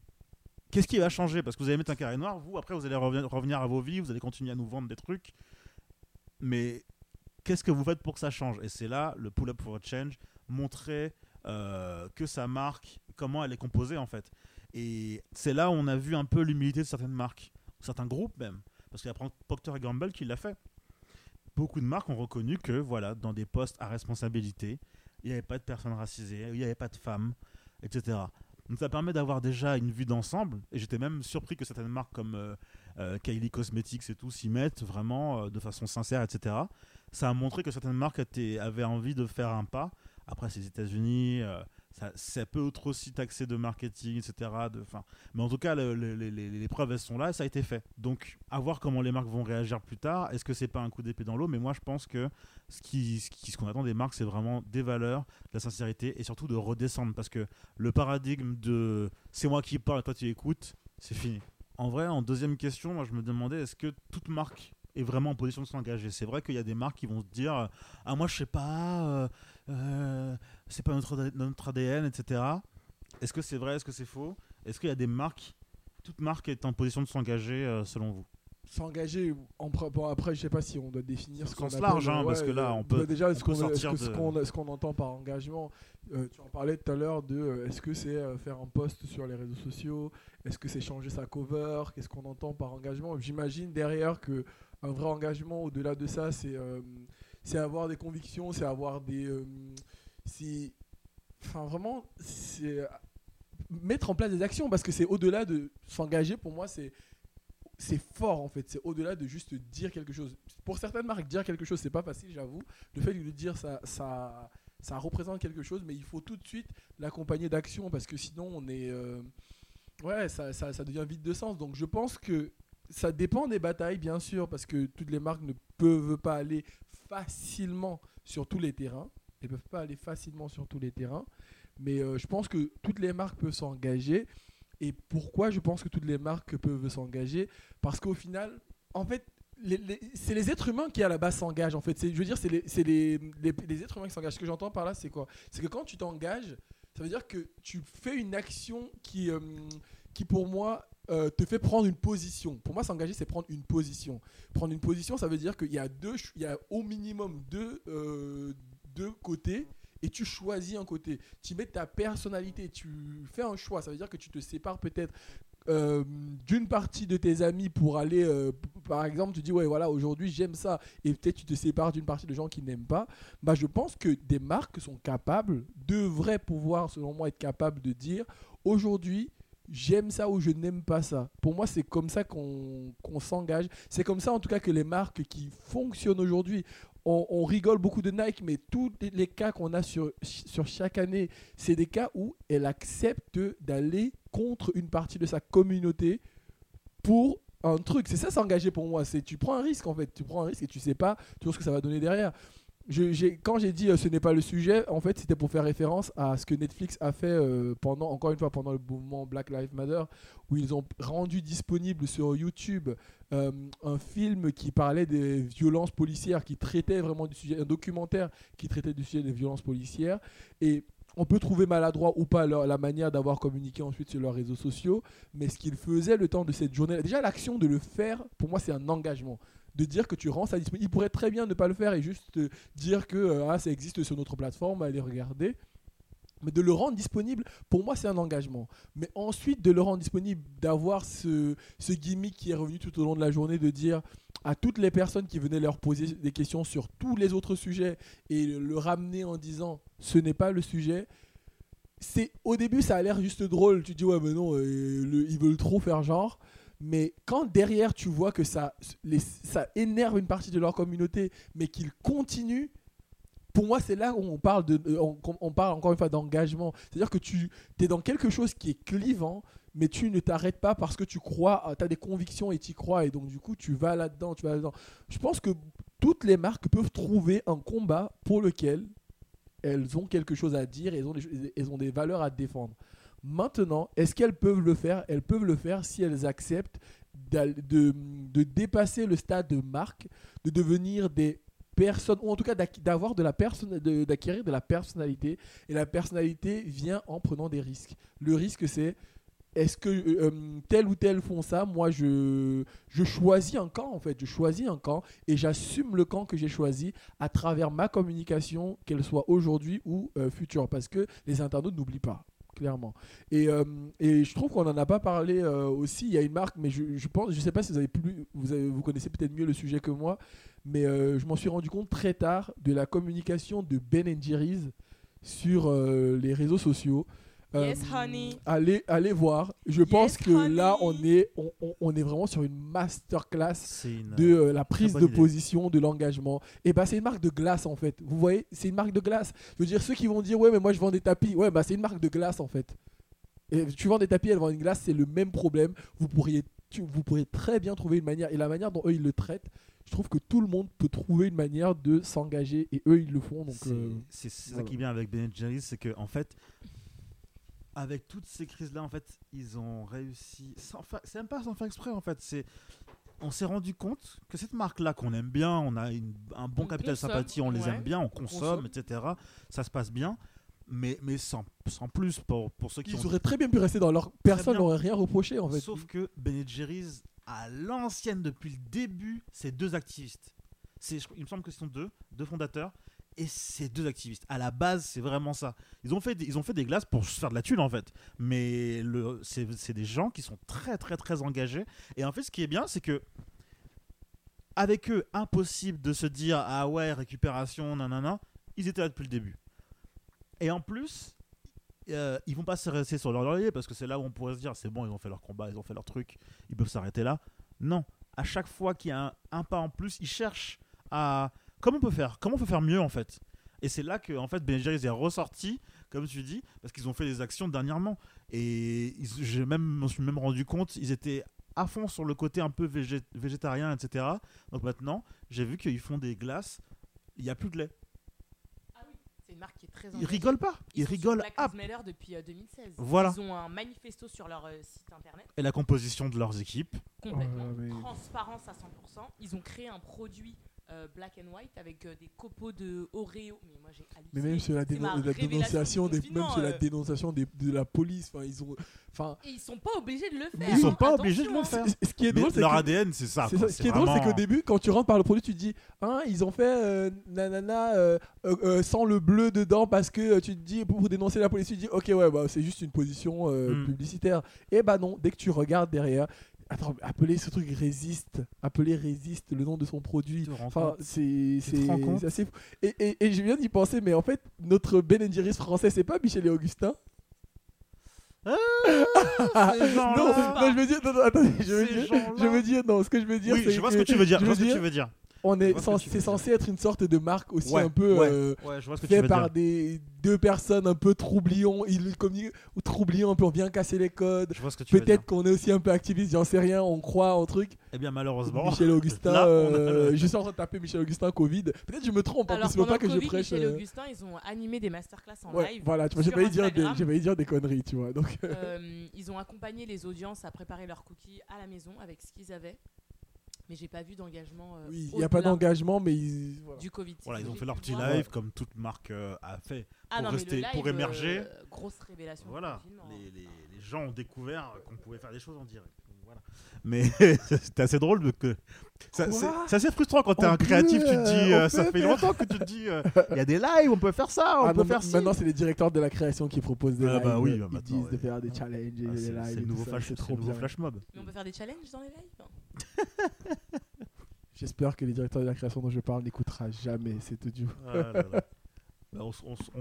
qu'est-ce qui va changer? Parce que vous allez mettre un carré noir, vous, après, vous allez revenir, à vos vies, vous allez continuer à nous vendre des trucs. Mais qu'est-ce que vous faites pour que ça change? Et c'est là le pull-up for a change, montrer euh, que sa marque, comment elle est composée en fait. Et c'est là où on a vu un peu l'humilité de certaines marques, certains groupes même. Parce qu'il y a Pro- Procter Gamble qui l'a fait. Beaucoup de marques ont reconnu que voilà, dans des postes à responsabilité, il n'y avait pas de personnes racisées, il n'y avait pas de femmes, etc. Donc ça permet d'avoir déjà une vue d'ensemble. Et j'étais même surpris que certaines marques comme euh, euh, Kylie Cosmetics et tout s'y mettent vraiment euh, de façon sincère, etc. Ça a montré que certaines marques étaient- avaient envie de faire un pas. Après, c'est les États-Unis, ça, ça peut être aussi taxé de marketing, etc. De, mais en tout cas, le- le- les, preuves, elles sont là et ça a été fait. Donc, à voir comment les marques vont réagir plus tard. Est-ce que c'est pas un coup d'épée dans l'eau? Mais moi, je pense que ce qu'on attend des marques, c'est vraiment des valeurs, de la sincérité et surtout de redescendre. Parce que le paradigme de c'est moi qui parle et toi tu écoutes, c'est fini. En vrai, en deuxième question, moi je me demandais est-ce que toute marque est vraiment en position de s'engager? C'est vrai qu'il y a des marques qui vont se dire ah moi je sais pas, euh, euh, c'est pas notre, notre ADN, etc. Est-ce que c'est vrai Est-ce que c'est faux? Est-ce qu'il y a des marques, toute marque est en position de s'engager euh, selon vous? S'engager en bon après je sais pas si on doit définir ce qu'on appelle, large, hein, parce que là, euh, on peut- bah, déjà on ce peut qu'on sortir ce de- qu'on entend par engagement euh, tu en parlais tout à l'heure de est-ce que c'est faire un post sur les réseaux sociaux? Est-ce que c'est changer sa cover? Qu'est-ce qu'on entend par engagement? J'imagine derrière que un vrai engagement au-delà de ça c'est c'est avoir des convictions c'est avoir des euh, c'est enfin vraiment c'est mettre en place des actions parce que c'est au-delà de s'engager pour moi c'est c'est fort en fait. C'est au-delà de juste dire quelque chose. Pour certaines marques dire quelque chose c'est pas facile j'avoue. Le fait de le dire ça ça ça représente quelque chose mais il faut tout de suite l'accompagner d'actions parce que sinon on est euh, ouais ça, ça, ça devient vide de sens. Donc je pense que ça dépend des batailles bien sûr parce que toutes les marques ne peuvent pas aller facilement sur tous les terrains. Elles peuvent pas aller facilement sur tous les terrains. Mais euh, je pense que toutes les marques peuvent s'engager. Et pourquoi je pense que toutes les marques peuvent s'engager? Parce qu'au final, en fait, c'est les êtres humains qui à la base s'engagent. En fait, je veux dire, c'est les, les, les- les êtres humains qui s'engagent. Ce que j'entends par là, c'est quoi? C'est que quand tu t'engages, ça veut dire que tu fais une action qui, euh, qui pour moi, euh, te fait prendre une position. Pour moi, s'engager, c'est prendre une position. Prendre une position, ça veut dire qu'il y a deux, il y a au minimum deux, euh, deux côtés et tu choisis un côté. Tu mets ta personnalité, tu fais un choix. Ça veut dire que tu te sépares peut-être euh, d'une partie de tes amis pour aller, par exemple, tu dis ouais voilà aujourd'hui j'aime ça et peut-être tu te sépares d'une partie de gens qui n'aiment pas. Bah je pense que des marques sont capables, devraient pouvoir selon moi être capables de dire aujourd'hui j'aime ça ou je n'aime pas ça. Pour moi c'est comme ça qu'on s'engage. C'est comme ça en tout cas que les marques qui fonctionnent aujourd'hui on, rigole beaucoup de Nike, mais tous les- cas qu'on a sur, sur chaque année, c'est des cas où elle accepte d'aller contre une partie de sa communauté pour un truc. C'est ça s'engager pour moi. C'est tu prends un risque en fait. Tu prends un risque et tu sais pas toujours ce que ça va donner derrière. Quand j'ai dit euh, ce n'est pas le sujet, en fait, c'était pour faire référence à ce que Netflix a fait euh, pendant, encore une fois, pendant le mouvement Black Lives Matter, où ils ont rendu disponible sur YouTube euh, un film qui parlait des violences policières, qui traitait vraiment du sujet, un documentaire qui traitait du sujet des violences policières. Et on peut trouver maladroit ou pas leur- la manière d'avoir communiqué ensuite sur leurs réseaux sociaux, mais ce qu'ils faisaient le temps de cette journée, déjà l'action de le faire, pour moi c'est un engagement. De dire que tu rends ça disponible. Il pourrait très bien ne pas le faire et juste euh, dire que euh, ah, ça existe sur notre plateforme, allez regarder. Mais de le rendre disponible, pour moi, c'est un engagement. Mais ensuite, de le rendre disponible, d'avoir ce, ce gimmick qui est revenu tout au long de la journée, de dire à toutes les personnes qui venaient leur poser des questions sur tous les autres sujets et le ramener en disant ce n'est pas le sujet. Au début ça a l'air juste drôle. Tu dis ouais mais non euh, ils veulent trop faire genre. Mais quand derrière tu vois que ça énerve une partie de leur communauté, mais qu'ils continuent. Pour moi, c'est là où on parle, de, euh, on, parle encore une fois d'engagement. C'est-à-dire que tu es dans quelque chose qui est clivant, mais tu ne t'arrêtes pas parce que tu crois, tu as des convictions et tu crois, et donc du coup tu vas là-dedans, tu vas là-dedans. Je pense que toutes les marques peuvent trouver un combat pour lequel elles ont quelque chose à dire, elles ont des valeurs à défendre. Maintenant, est-ce qu'elles peuvent le faire? Elles peuvent le faire si elles acceptent de, de dépasser le stade de marque, de devenir des personnes, ou en tout cas d'avoir de la d'acquérir de la personnalité. Et la personnalité vient en prenant des risques. Le risque, c'est est-ce que euh, euh, tel ou tel font ça Moi, je, je choisis un camp, en fait. Je choisis un camp et j'assume le camp que j'ai choisi à travers ma communication, qu'elle soit aujourd'hui ou euh, future. Parce que les internautes n'oublient pas, clairement. Et, euh, et je trouve qu'on n'en a pas parlé euh, aussi. Il y a une marque, mais je, je pense, je sais pas si vous avez plus, vous, vous connaissez peut-être mieux le sujet que moi, mais euh, je m'en suis rendu compte très tard de la communication de Ben Jerry's sur les réseaux sociaux. Euh, Yes, honey. Allez, allez voir. Je pense que honey. là, on est, on, on- est vraiment sur une masterclass une. de euh, la prise de idée. position, de l'engagement. Et bah c'est une marque de glace en fait. Vous voyez, c'est une marque de glace. Je veux dire, ceux qui vont dire ouais mais moi je vends des tapis, ouais bah c'est une marque de glace en fait. Et tu vends des tapis, elle vend une glace, c'est le même problème. Vous pourriez, tu- vous pourriez très bien trouver une manière et la manière dont eux ils le traitent. Je trouve que tout le monde peut trouver une manière de s'engager et eux ils le font. Donc C'est euh, c'est ça voilà. qui est bien avec Ben Jerry's, c'est que en fait, avec toutes ces crises-là, en fait, ils ont réussi. fa- C'est même pas sans faire exprès, en fait. C'est on s'est rendu compte que cette marque-là qu'on aime bien, on a une- un bon On capital consomme, sympathie, on les ouais. aime bien, on consomme, consomme. etc. Ça se passe bien, mais, mais sans, sans plus pour, pour ceux qui ils ont auraient très bien pu rester dans leur. Personne n'aurait rien reproché en fait. Sauf que Ben Jerry's, à l'ancienne, depuis le début, c'est deux activistes. Il me semble que ce sont deux, deux fondateurs, et c'est deux activistes. À la base, c'est vraiment ça. Ils ont fait, des- ils ont fait des glaces pour se faire de la thune, en fait. Mais c'est, des gens qui sont très, très, très engagés. Et en fait, ce qui est bien, c'est que avec eux, impossible de se dire ah ouais, récupération, nanana. Ils étaient là depuis le début. Et en plus, euh, ils vont pas se rester sur leur laurier parce que c'est là où on pourrait se dire c'est bon, ils ont fait leur combat, ils ont fait leur truc, ils peuvent s'arrêter là. Non, à chaque fois qu'il y a un pas en plus, ils cherchent à comment on peut faire, comment on peut faire mieux en fait? Et c'est là que en fait Ben Jerry's est ressorti, comme tu dis, parce qu'ils ont fait des actions dernièrement. Et même, me suis même rendu compte, ils étaient à fond sur le côté un peu végé- végétarien, etc. Donc maintenant, j'ai vu qu'ils font des glaces, il n'y a plus de lait. C'est une marque qui est très Ils rigolent pas, ils, rigolent à depuis euh, 2016. Voilà. Ils ont un manifesto sur leur euh, site internet, et la composition de leurs équipes. complètement. Oh mais- Transparence à 100%. Ils ont créé un produit euh, black and white avec euh, des copeaux de Oreo. Mais moi j'ai halluciné. Mais même sur la, dénon- dénonciation, des, même sur la dénonciation des- de la police, enfin ils ont, enfin Et ils sont pas obligés de le faire. Ils sont hein. pas obligés de le Attention, faire. hein. ce qui est drôle, c'est leur que ADN, c'est ça. C'est quoi. ça. Ce qui est drôle, c'est qu'au début, quand tu rentres par le produit, tu te dis, hein, ils ont fait euh, nanana euh, euh, euh, sans le bleu dedans parce que euh, tu te dis, pour, pour dénoncer la police, tu te dis, ok, ouais, bah, c'est juste une position euh, Mm. publicitaire. Et bah non, dès que tu regardes derrière, attends, appelez ce truc résiste, appelez résiste le nom de son produit. Enfin, c'est assez fou. Et, et, et je viens d'y penser, mais en fait, notre Ben Jerry's français, c'est pas Michel et Augustin gens-là. non, non, je veux dire, non, non, attendez, je veux dire, je veux dire, non, ce que je veux dire, Oui, je vois ce que tu veux dire. je Je vois ce que tu veux dire. On est que c'est censé être une sorte de marque aussi Ouais, un peu ouais. euh, Ouais, je vois ce que tu fait par dire. des deux personnes un peu troublions ils communiquent ou troublions un peu on vient casser les codes que peut-être qu'on est aussi un peu activiste j'en sais rien on croit en truc Eh bien, malheureusement. Michel Augustin Là, euh, le- je suis en train de taper Michel Augustin Covid peut-être je me trompe en Alors pendant pas que je prêche Michel euh, Augustin, ils ont animé des masterclass en ouais, live. voilà tu vois j'ai failli dire dire des conneries tu vois donc Euh, ils ont accompagné les audiences à préparer leurs cookies à la maison avec ce qu'ils avaient. Mais j'ai pas vu d'engagement. euh, Oui, il n'y a pas d'engagement, mais ils- voilà. Du Covid. Voilà, ils ont fait leur petit voir- live comme toute marque euh, a fait. Ah pour non, mais rester- le live, pour émerger. euh, grosse révélation. Voilà, les, hein. les- les gens ont découvert qu'on pouvait faire des choses en direct. Voilà. Mais c'était assez drôle de que. C'est assez frustrant quand t'es un créatif, tu te dis. euh, euh, ça fait longtemps que tu te dis. euh, Il y a des lives, on peut faire ça, on Ah peut non, faire. Maintenant, c'est les directeurs de la création qui proposent des Ah lives. bah oui, Ils bah maintenant, disent de faire des challenges et Ah, des c'est lives. c'est le nouveau flash, mob. Mais on peut faire des challenges dans les lives J'espère que les directeurs de la création dont je parle n'écoutera jamais cet audio. Ah là là. Bah, on,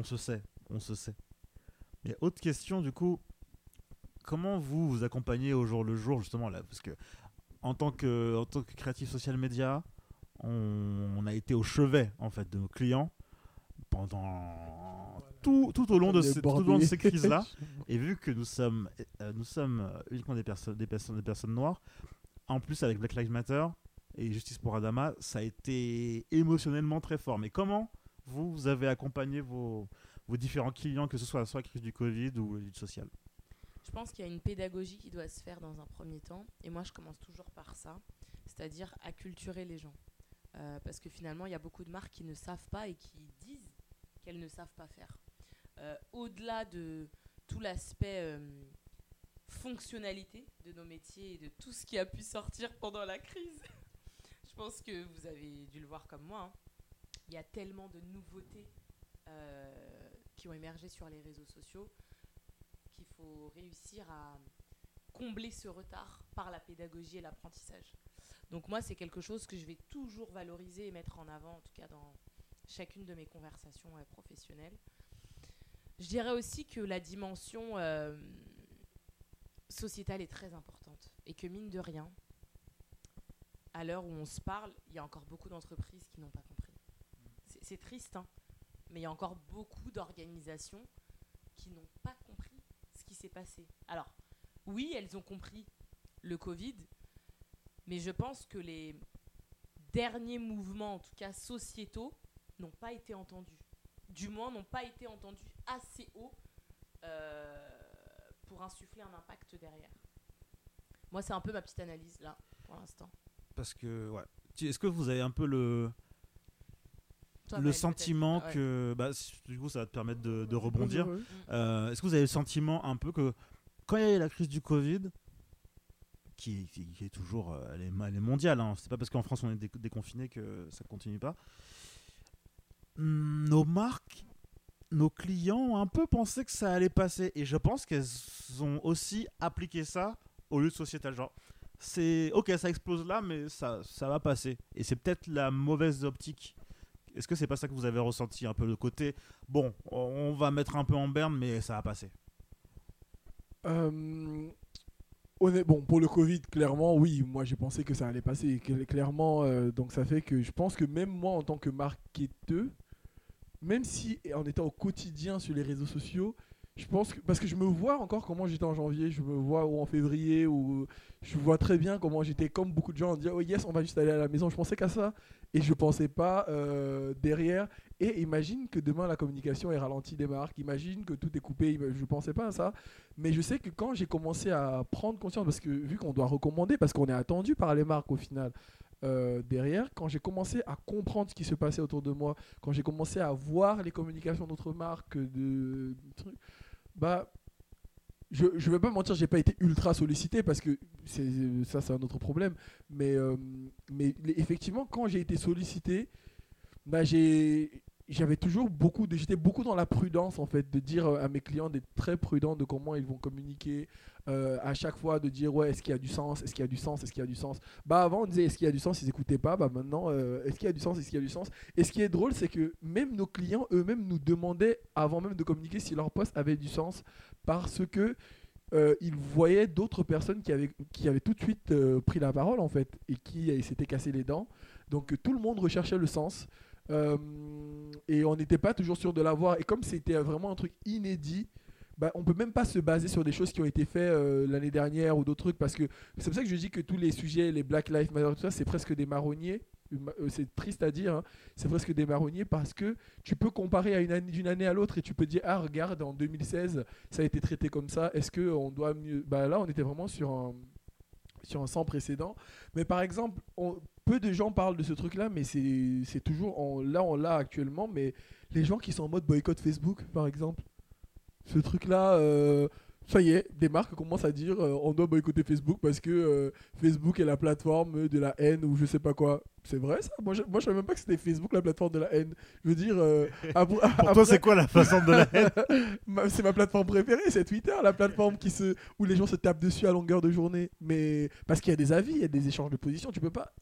se sait, on se sait. Mais autre question, du coup, comment vous vous accompagnez au jour le jour, justement, là? Parce que en tant que, en tant que créatif social média, on, on a été au chevet, en fait, de nos clients pendant tout, tout au long de, ces, tout au long de ces bordées. crises-là. Et vu que nous sommes, euh, nous sommes uniquement des personnes, des personnes, des personnes noires, en plus avec Black Lives Matter et Justice pour Adama, ça a été émotionnellement très fort. Mais comment vous, avez accompagné vos, différents clients, que ce soit soit la crise du Covid ou l'étude sociale Je pense qu'il y a une pédagogie qui doit se faire dans un premier temps. Et moi, je commence toujours par ça, c'est-à-dire acculturer les gens. Euh, parce que finalement, il y a beaucoup de marques qui ne savent pas et qui disent qu'elles ne savent pas faire. Euh, Au-delà de tout l'aspect euh, fonctionnalité de nos métiers et de tout ce qui a pu sortir pendant la crise, je pense que vous avez dû le voir comme moi. hein. Il y a tellement de nouveautés euh, qui ont émergé sur les réseaux sociaux qu'il faut réussir à combler ce retard par la pédagogie et l'apprentissage. Donc moi, c'est quelque chose que je vais toujours valoriser et mettre en avant, en tout cas dans chacune de mes conversations euh, professionnelles. Je dirais aussi que la dimension euh, sociétale est très importante et que mine de rien, à l'heure où on se parle, il y a encore beaucoup d'entreprises qui n'ont pas compris. C'est- triste, hein, mais il y a encore beaucoup d'organisations qui n'ont pas compris ce qui s'est passé. Alors, oui, elles ont compris le Covid, mais je pense que les derniers mouvements, en tout cas sociétaux, n'ont pas été entendus. Du moins, n'ont pas été entendus assez haut euh, pour insuffler un impact derrière. Moi, c'est un peu ma petite analyse là, pour l'instant. Parce que, ouais. Tu- Est-ce que vous avez un peu le, Toi, le Maëlle, sentiment. Ouais. que. Bah, du coup, ça va te permettre de, de rebondir. Euh, Est-ce que vous avez le sentiment un peu que quand il y a eu la crise du Covid, qui, qui- qui est toujours, euh, elle est, elle est mondiale, hein, c'est pas parce qu'en France on est dé- déconfiné que ça continue pas. Nos marques, nos clients ont un peu pensé que ça allait passer, et je pense qu'elles ont aussi appliqué ça au lieu de sociétal. Genre, c'est ok, ça explose là, mais ça, va passer. Et c'est peut-être la mauvaise optique. Est-ce que c'est pas ça que vous avez ressenti un peu le côté bon, on va mettre un peu en berne, mais ça va passer? Euh, honnêt- bon, pour le Covid, clairement, oui, moi j'ai pensé que ça allait passer. Cl- Clairement, euh, donc ça fait que je pense que même moi, en tant que marketeur, même si en étant au quotidien sur les réseaux sociaux, je pense que. Parce que je me vois encore comment j'étais en janvier, je me vois ou en février, ou je vois très bien comment j'étais comme beaucoup de gens en disant, oh yes, on va juste aller à la maison. Je pensais qu'à ça et je pensais pas euh, derrière. Et imagine que demain la communication est ralentie des marques, imagine que tout est coupé. Je pensais pas à ça. Mais je sais que quand j'ai commencé à prendre conscience, parce que vu qu'on doit recommander, parce qu'on est attendu par les marques au final, euh, derrière, quand j'ai commencé à comprendre ce qui se passait autour de moi, quand j'ai commencé à voir les communications d'autres marques, de trucs, bah, je ne vais pas mentir, j'ai pas été ultra sollicité parce que c'est ça, c'est un autre problème. Mais, euh, mais effectivement, quand j'ai été sollicité, bah, j'ai j'avais toujours beaucoup j'étais beaucoup dans la prudence en fait de dire euh, à mes clients d'être très prudents de comment ils vont communiquer euh, à chaque fois de dire ouais est-ce qu'il y a du sens est-ce qu'il y a du sens est-ce qu'il y a du sens? Bah avant on disait est-ce qu'il y a du sens? Ils écoutaient pas. Bah maintenant euh, est-ce qu'il y a du sens? Est-ce qu'il y a du sens? Et ce qui est drôle c'est que même nos clients eux-mêmes nous demandaient avant même de communiquer si leur poste avait du sens. Parce que euh, ils voyaient d'autres personnes qui avaient, qui avaient tout de suite pris la parole en fait et qui s'étaient cassé les dents. Donc tout le monde recherchait le sens. Et on n'était pas toujours sûr de l'avoir. Et comme c'était vraiment un truc inédit, bah, on peut même pas se baser sur des choses qui ont été faites euh, l'année dernière ou d'autres trucs parce que c'est pour ça que je dis que tous les sujets, les Black Lives Matter, tout ça, c'est presque des marronniers. Euh, C'est triste à dire, hein. c'est presque des marronniers parce que tu peux comparer d'une année à l'autre et tu peux dire ah regarde en 2016 ça a été traité comme ça. Est-ce que on doit mieux Bah là on était vraiment sur un sans précédent. Mais par exemple, peu de gens parlent de ce truc-là, mais c'est toujours. là, on l'a actuellement, mais les gens qui sont en mode boycott Facebook, par exemple. Ce truc-là, euh, ça y est, des marques commencent à dire euh, on doit boycotter Facebook parce que euh, Facebook est la plateforme de la haine ou je sais pas quoi. C'est vrai ça? Moi je, moi, je savais même pas que c'était Facebook la plateforme de la haine. Je veux dire. euh, après- Pour toi, c'est quoi la façon de la haine? C'est ma plateforme préférée, c'est Twitter, la plateforme qui se, où les gens se tapent dessus à longueur de journée. Mais parce qu'il y a des avis, il y a des échanges de positions. Tu peux pas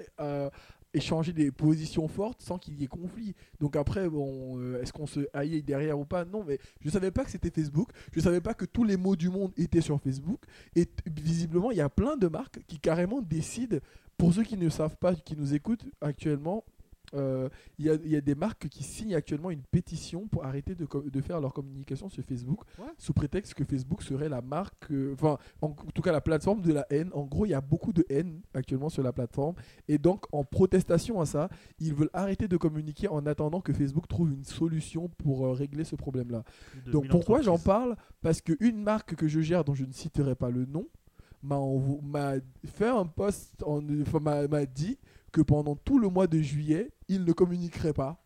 échanger des positions fortes sans qu'il y ait conflit. Donc après, bon, euh, est-ce qu'on se haït derrière ou pas? Non, mais je savais pas que c'était Facebook. Je savais pas que tous les mots du monde étaient sur Facebook. Et visiblement, il y a plein de marques qui carrément décident. Pour ceux qui ne savent pas, qui nous écoutent actuellement, euh, il y, a, il y a des marques qui signent actuellement une pétition pour arrêter de, faire leur communication sur Facebook Ouais. sous prétexte que Facebook serait la marque, euh, enfin en, tout cas la plateforme de la haine. En gros, il y a beaucoup de haine actuellement sur la plateforme et donc en protestation à ça, ils veulent arrêter de communiquer en attendant que Facebook trouve une solution pour euh, régler ce problème-là. Donc pourquoi j'en parle? Parce qu'une marque que je gère, dont je ne citerai pas le nom, m'a fait un post, en- enfin, m'a dit que pendant tout le mois de juillet, il ne communiquerait pas.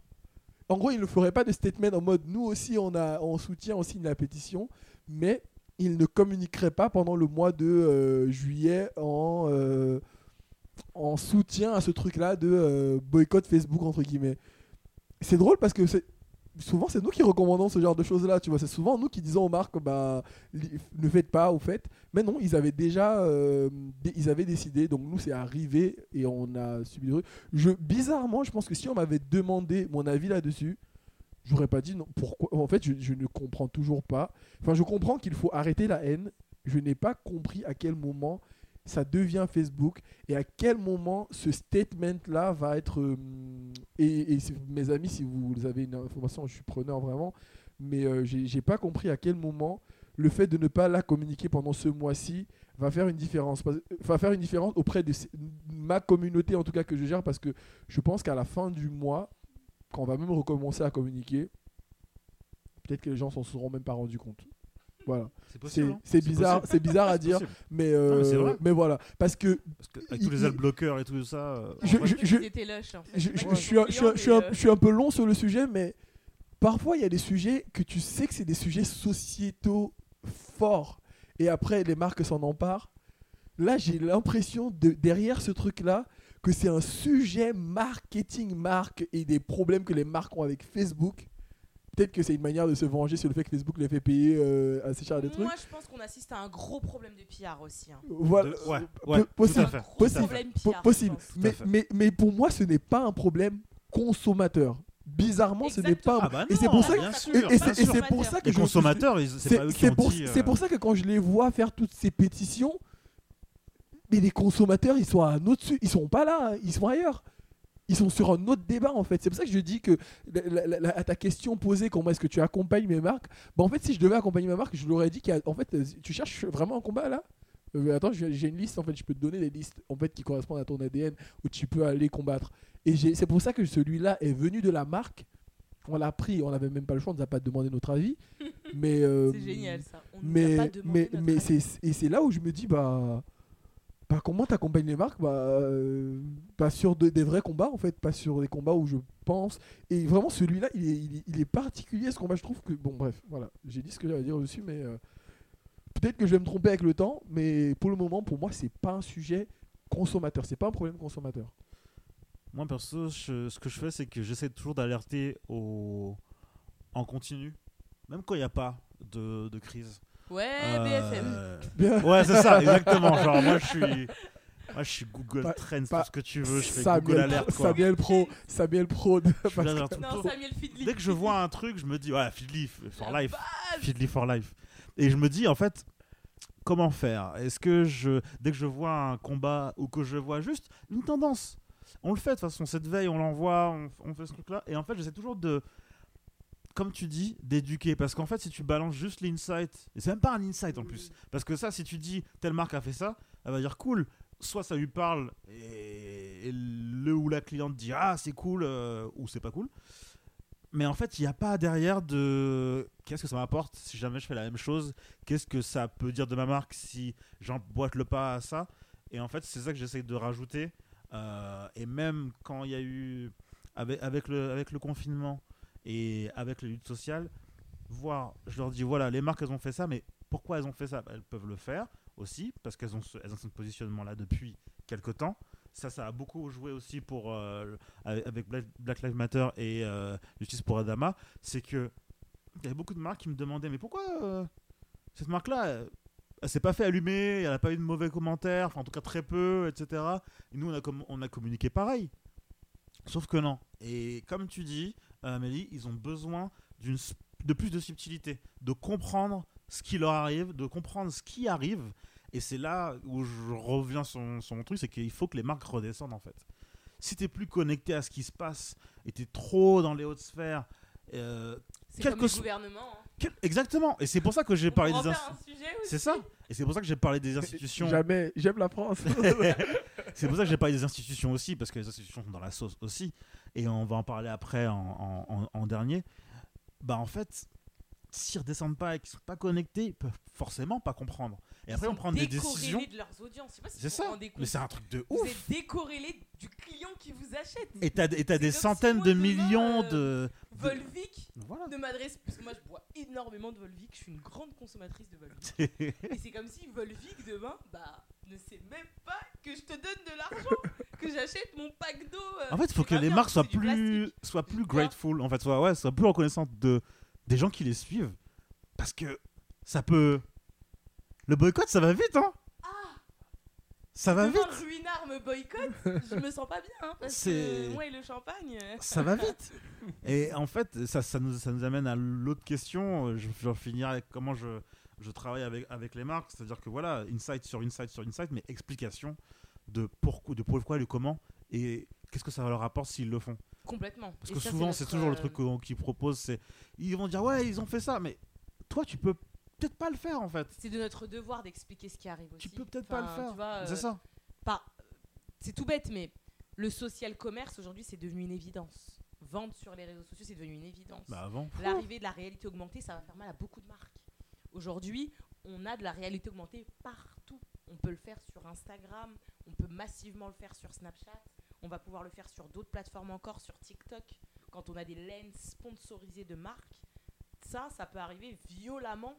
En gros, il ne ferait pas de statement en mode nous aussi on, soutient, on signe la pétition, mais il ne communiquerait pas pendant le mois de euh, juillet en, euh, en soutien à ce truc-là de euh, boycott Facebook, entre guillemets. C'est drôle parce que souvent c'est nous qui recommandons ce genre de choses là tu vois. C'est souvent nous qui disons aux marques bah ne faites pas ou faites. Mais non ils avaient déjà euh, ils avaient décidé. Donc nous c'est arrivé et on a subi je bizarrement je pense que si on m'avait demandé mon avis là dessus j'aurais pas dit non. Pourquoi? En fait je ne comprends toujours pas. Enfin je comprends qu'il faut arrêter la haine. Je n'ai pas compris à quel moment ça devient Facebook et à quel moment ce statement-là va être... euh, et, mes amis, si vous avez une information, je suis preneur vraiment, mais euh, j'ai pas compris à quel moment le fait de ne pas la communiquer pendant ce mois-ci va faire une différence. Parce- Va faire une différence auprès de ma communauté, en tout cas que je gère, parce que je pense qu'à la fin du mois, quand on va même recommencer à communiquer, peut-être que les gens s'en seront même pas rendus compte. Voilà. C'est hein. c'est bizarre, possible. c'est bizarre à dire, possible. mais, Non, mais c'est euh, mais voilà. Parce que Parce que avec tous les adblockers et tout ça. euh, Je- suis un, je suis peu long sur le sujet, mais parfois il y a des sujets que tu sais que c'est des sujets sociétaux forts. Et après, les marques s'en emparent. Là, j'ai l'impression, de, derrière ce truc-là, que c'est un sujet marketing marque et des problèmes que les marques ont avec Facebook. Peut-être que c'est une manière de se venger sur le fait que Facebook les fait payer euh, assez cher des trucs. Moi, je pense qu'on assiste à un gros problème de PR aussi. hein. Voilà. de- ouais, ouais, tout possible. Possible. PR. Mais, mais, mais pour moi, ce n'est pas un problème consommateur. Bizarrement, ce n'est pas un Ah bah Et c'est pour ça bien que- sûr, Et, c'est pour ça que Les je- consommateurs, ils- c'est c'est pas eux qui c'est ont pour, dit, euh, c'est pour ça que quand je les vois faire toutes ces pétitions, mais les consommateurs, ils sont à un autre ils sont pas là, hein, ils sont ailleurs. Ils sont sur un autre débat en fait. C'est pour ça que je dis que la- la- la- à ta question posée, comment est-ce que tu accompagnes mes marques bah, En fait, si je devais accompagner ma marque, je leur aurais dit qu'en fait, euh, tu cherches vraiment un combat là? Euh, Attends, j'ai une liste en fait, je peux te donner des listes en fait qui correspondent à ton ADN où tu peux aller combattre. Et c'est pour ça que celui-là est venu de la marque. On l'a pris, on n'avait même pas le choix, on nous a pas demandé notre avis. mais euh, C'est génial ça. On nous a mais, pas demandé mais, notre mais avis. c'est et c'est là où je me dis bah bah comment t'accompagnes les marques bah euh, pas sur de- des vrais combats en fait. Pas sur des combats où je pense. Et vraiment celui-là il est, particulier ce combat. Je trouve que bon bref voilà. J'ai dit ce que j'avais à dire dessus mais euh, peut-être que je vais me tromper avec le temps mais pour le moment pour moi c'est pas un sujet consommateur. C'est pas un problème consommateur. Moi, perso, ce que je fais, c'est que j'essaie toujours d'alerter en continu, même quand il n'y a pas de crise. Ouais, Euh, BFM. Ouais, c'est ça, exactement. Genre, moi, je suis. Moi, je suis Google Pas- Trends, pas- tout ce que tu veux. Je fais Samuel, Google Alert, quoi. Samuel Pro Samuel Pro de- Je Non, tout- Samuel Fidley. Dès que je vois un truc, je me dis, ouais, Feedly for La life. Feedly for life. Et je me dis, en fait, comment faire? Est-ce que je, dès que je vois un combat ou que je vois juste une tendance, on le fait de toute façon, cette veille, on l'envoie, on, on fait ce truc-là. Et en fait, j'essaie toujours de, comme tu dis, d'éduquer. Parce qu'en fait, si tu balances juste l'insight, et c'est même pas un insight en plus, parce que ça, si tu dis, telle marque a fait ça, elle va dire cool. Soit ça lui parle et, et le ou la cliente dit ah c'est cool euh, ou c'est pas cool. Mais en fait, il n'y a pas derrière de qu'est-ce que ça m'apporte si jamais je fais la même chose, qu'est-ce que ça peut dire de ma marque si j'emboîte le pas à ça? Et en fait, c'est ça que j'essaye de rajouter. Euh, et même quand il y a eu, avec, avec, le, avec le confinement et avec les luttes sociales, voir, je leur dis voilà, les marques, elles ont fait ça, mais pourquoi elles ont fait ça? Elles peuvent le faire aussi, parce qu'elles ont, ce, ont ce positionnement-là depuis quelques temps. Ça, ça a beaucoup joué aussi pour, euh, avec Black, Black Lives Matter et euh, Justice pour Adama. C'est que il y avait beaucoup de marques qui me demandaient mais pourquoi euh, cette marque-là, elle, elle s'est pas fait allumer, elle n'a pas eu de mauvais commentaires, enfin en tout cas très peu, etc. Et nous, on a, on a communiqué pareil. Sauf que non. Et comme tu dis, Amélie, ils ont besoin de plus de subtilité, de comprendre ce qui leur arrive, de comprendre ce qui arrive. Et c'est là où je reviens sur, sur mon truc, c'est qu'il faut que les marques redescendent en fait. Si t'es plus connecté à ce qui se passe et t'es trop dans les hautes sphères, euh, Quel que gouvernement. hein. quel- exactement. Et c'est pour ça que j'ai parlé des faire ins- un sujet aussi. C'est ça. Et c'est pour ça que j'ai parlé des institutions. Jamais, j'aime la France. c'est pour ça que j'ai parlé des institutions aussi, parce que les institutions sont dans la sauce aussi. Et on va en parler après en, en- en- en dernier. Bah en fait, s'ils redescendent pas et qu'ils sont pas connectés, ils peuvent forcément pas comprendre. Et après, on prend des décisions. de leurs audiences. Je sais pas si C'est vous vous ça. Mais c'est un truc de Vous ouf. êtes décorrélé du client qui vous achète. Et t'as des centaines de millions euh, de. Volvic ne m'adresse parce que moi je bois énormément de Volvic, je suis une grande consommatrice de Volvic. Et c'est comme si Volvic demain, bah, ne sait même pas que je te donne de l'argent, que j'achète mon pack d'eau. euh, En fait, il faut que les marques soient plus, soient plus grateful, en fait, soient, ouais, soient plus reconnaissantes de, des gens qui les suivent. Parce que ça peut. Le boycott, ça va vite, hein Ah, Ça va vite ruinard me boycotte, je me sens pas bien, hein, parce C'est- que moi et le champagne. euh, Ça va vite Et en fait, ça, ça, nous, ça nous amène à l'autre question. euh, Je vais en finir avec comment je, je travaille avec, avec les marques. C'est-à-dire que voilà, insight sur insight sur insight, mais explication de pourquoi, de pourquoi et le comment. Et qu'est-ce que ça leur apporte s'ils le font Complètement. Parce Et que ça, souvent, c'est toujours le euh, truc qu'on- qu'ils proposent, c'est ils vont dire ouais, ils ont fait ça, mais toi, tu peux peut-être pas le faire en fait. C'est de notre devoir d'expliquer ce qui arrive aussi. Tu peux peut-être pas le faire. vois, c'est euh, ça. pas- C'est tout bête, mais le social commerce aujourd'hui, c'est devenu une évidence. Vendre sur les réseaux sociaux, c'est devenu une évidence. Bah avant. L'arrivée de la réalité augmentée, ça va faire mal à beaucoup de marques. Aujourd'hui, on a de la réalité augmentée partout. On peut le faire sur Instagram, on peut massivement le faire sur Snapchat, on va pouvoir le faire sur d'autres plateformes encore, sur TikTok, quand on a des lens sponsorisées de marques. Ça, ça peut arriver violemment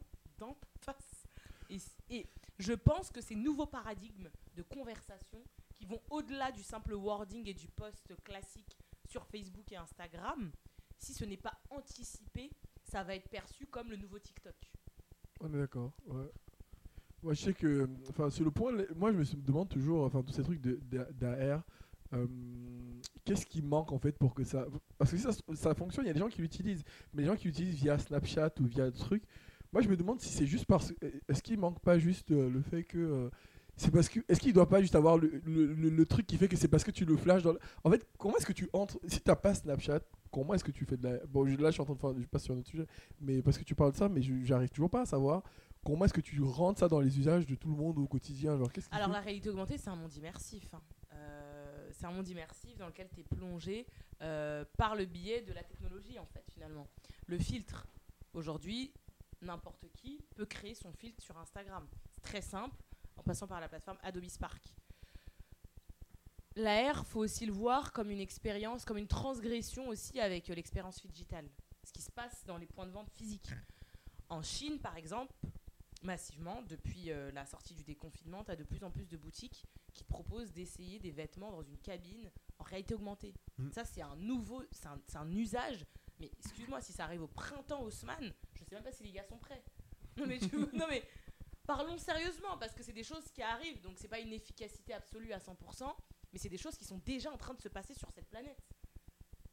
Et, je pense que ces nouveaux paradigmes de conversation qui vont au-delà du simple wording et du post classique sur Facebook et Instagram, si ce n'est pas anticipé, ça va être perçu comme le nouveau TikTok. On est d'accord. Moi, je sais que, enfin, sur le point, moi, je me demande toujours, enfin, tous ces trucs d'AR, euh, qu'est-ce qui manque en fait pour que ça, parce que ça, fonctionne, il y a des gens qui l'utilisent, mais les gens qui l'utilisent via Snapchat ou via des trucs, moi, je me demande si c'est juste parce, est-ce qu'il manque pas juste euh, le fait que euh, c'est parce que, est-ce qu'il doit pas juste avoir le, le- le- le truc qui fait que c'est parce que tu le flashes dans, en fait, comment est-ce que tu entres, si t'as pas Snapchat, comment est-ce que tu fais de la, bon, là, je suis en train de faire, je passe sur un autre sujet, mais parce que tu parles de ça, mais je- j'arrive toujours pas à savoir comment est-ce que tu rentres ça dans les usages de tout le monde au quotidien genre qu'est-ce Alors la réalité augmentée, c'est un monde immersif. hein. Euh, c'est un monde immersif dans lequel tu es plongé euh, par le biais de la technologie, en fait, finalement. Le filtre, aujourd'hui, n'importe qui peut créer son filtre sur Instagram. C'est très simple, en passant par la plateforme Adobe Spark. L'AR, faut aussi le voir comme une expérience, comme une transgression aussi avec euh, l'expérience digitale. Ce qui se passe dans les points de vente physiques. En Chine, par exemple, massivement, depuis euh, la sortie du déconfinement, tu as de plus en plus de boutiques qui proposent d'essayer des vêtements dans une cabine en réalité augmentée. Mm. Ça, c'est un nouveau, c'est un, c'est un usage. Mais excuse-moi, si ça arrive au printemps Haussmann, je sais même pas si les gars sont prêts. Non mais, tu- non, mais parlons sérieusement, parce que c'est des choses qui arrivent, donc c'est pas une efficacité absolue à 100%, mais c'est des choses qui sont déjà en train de se passer sur cette planète.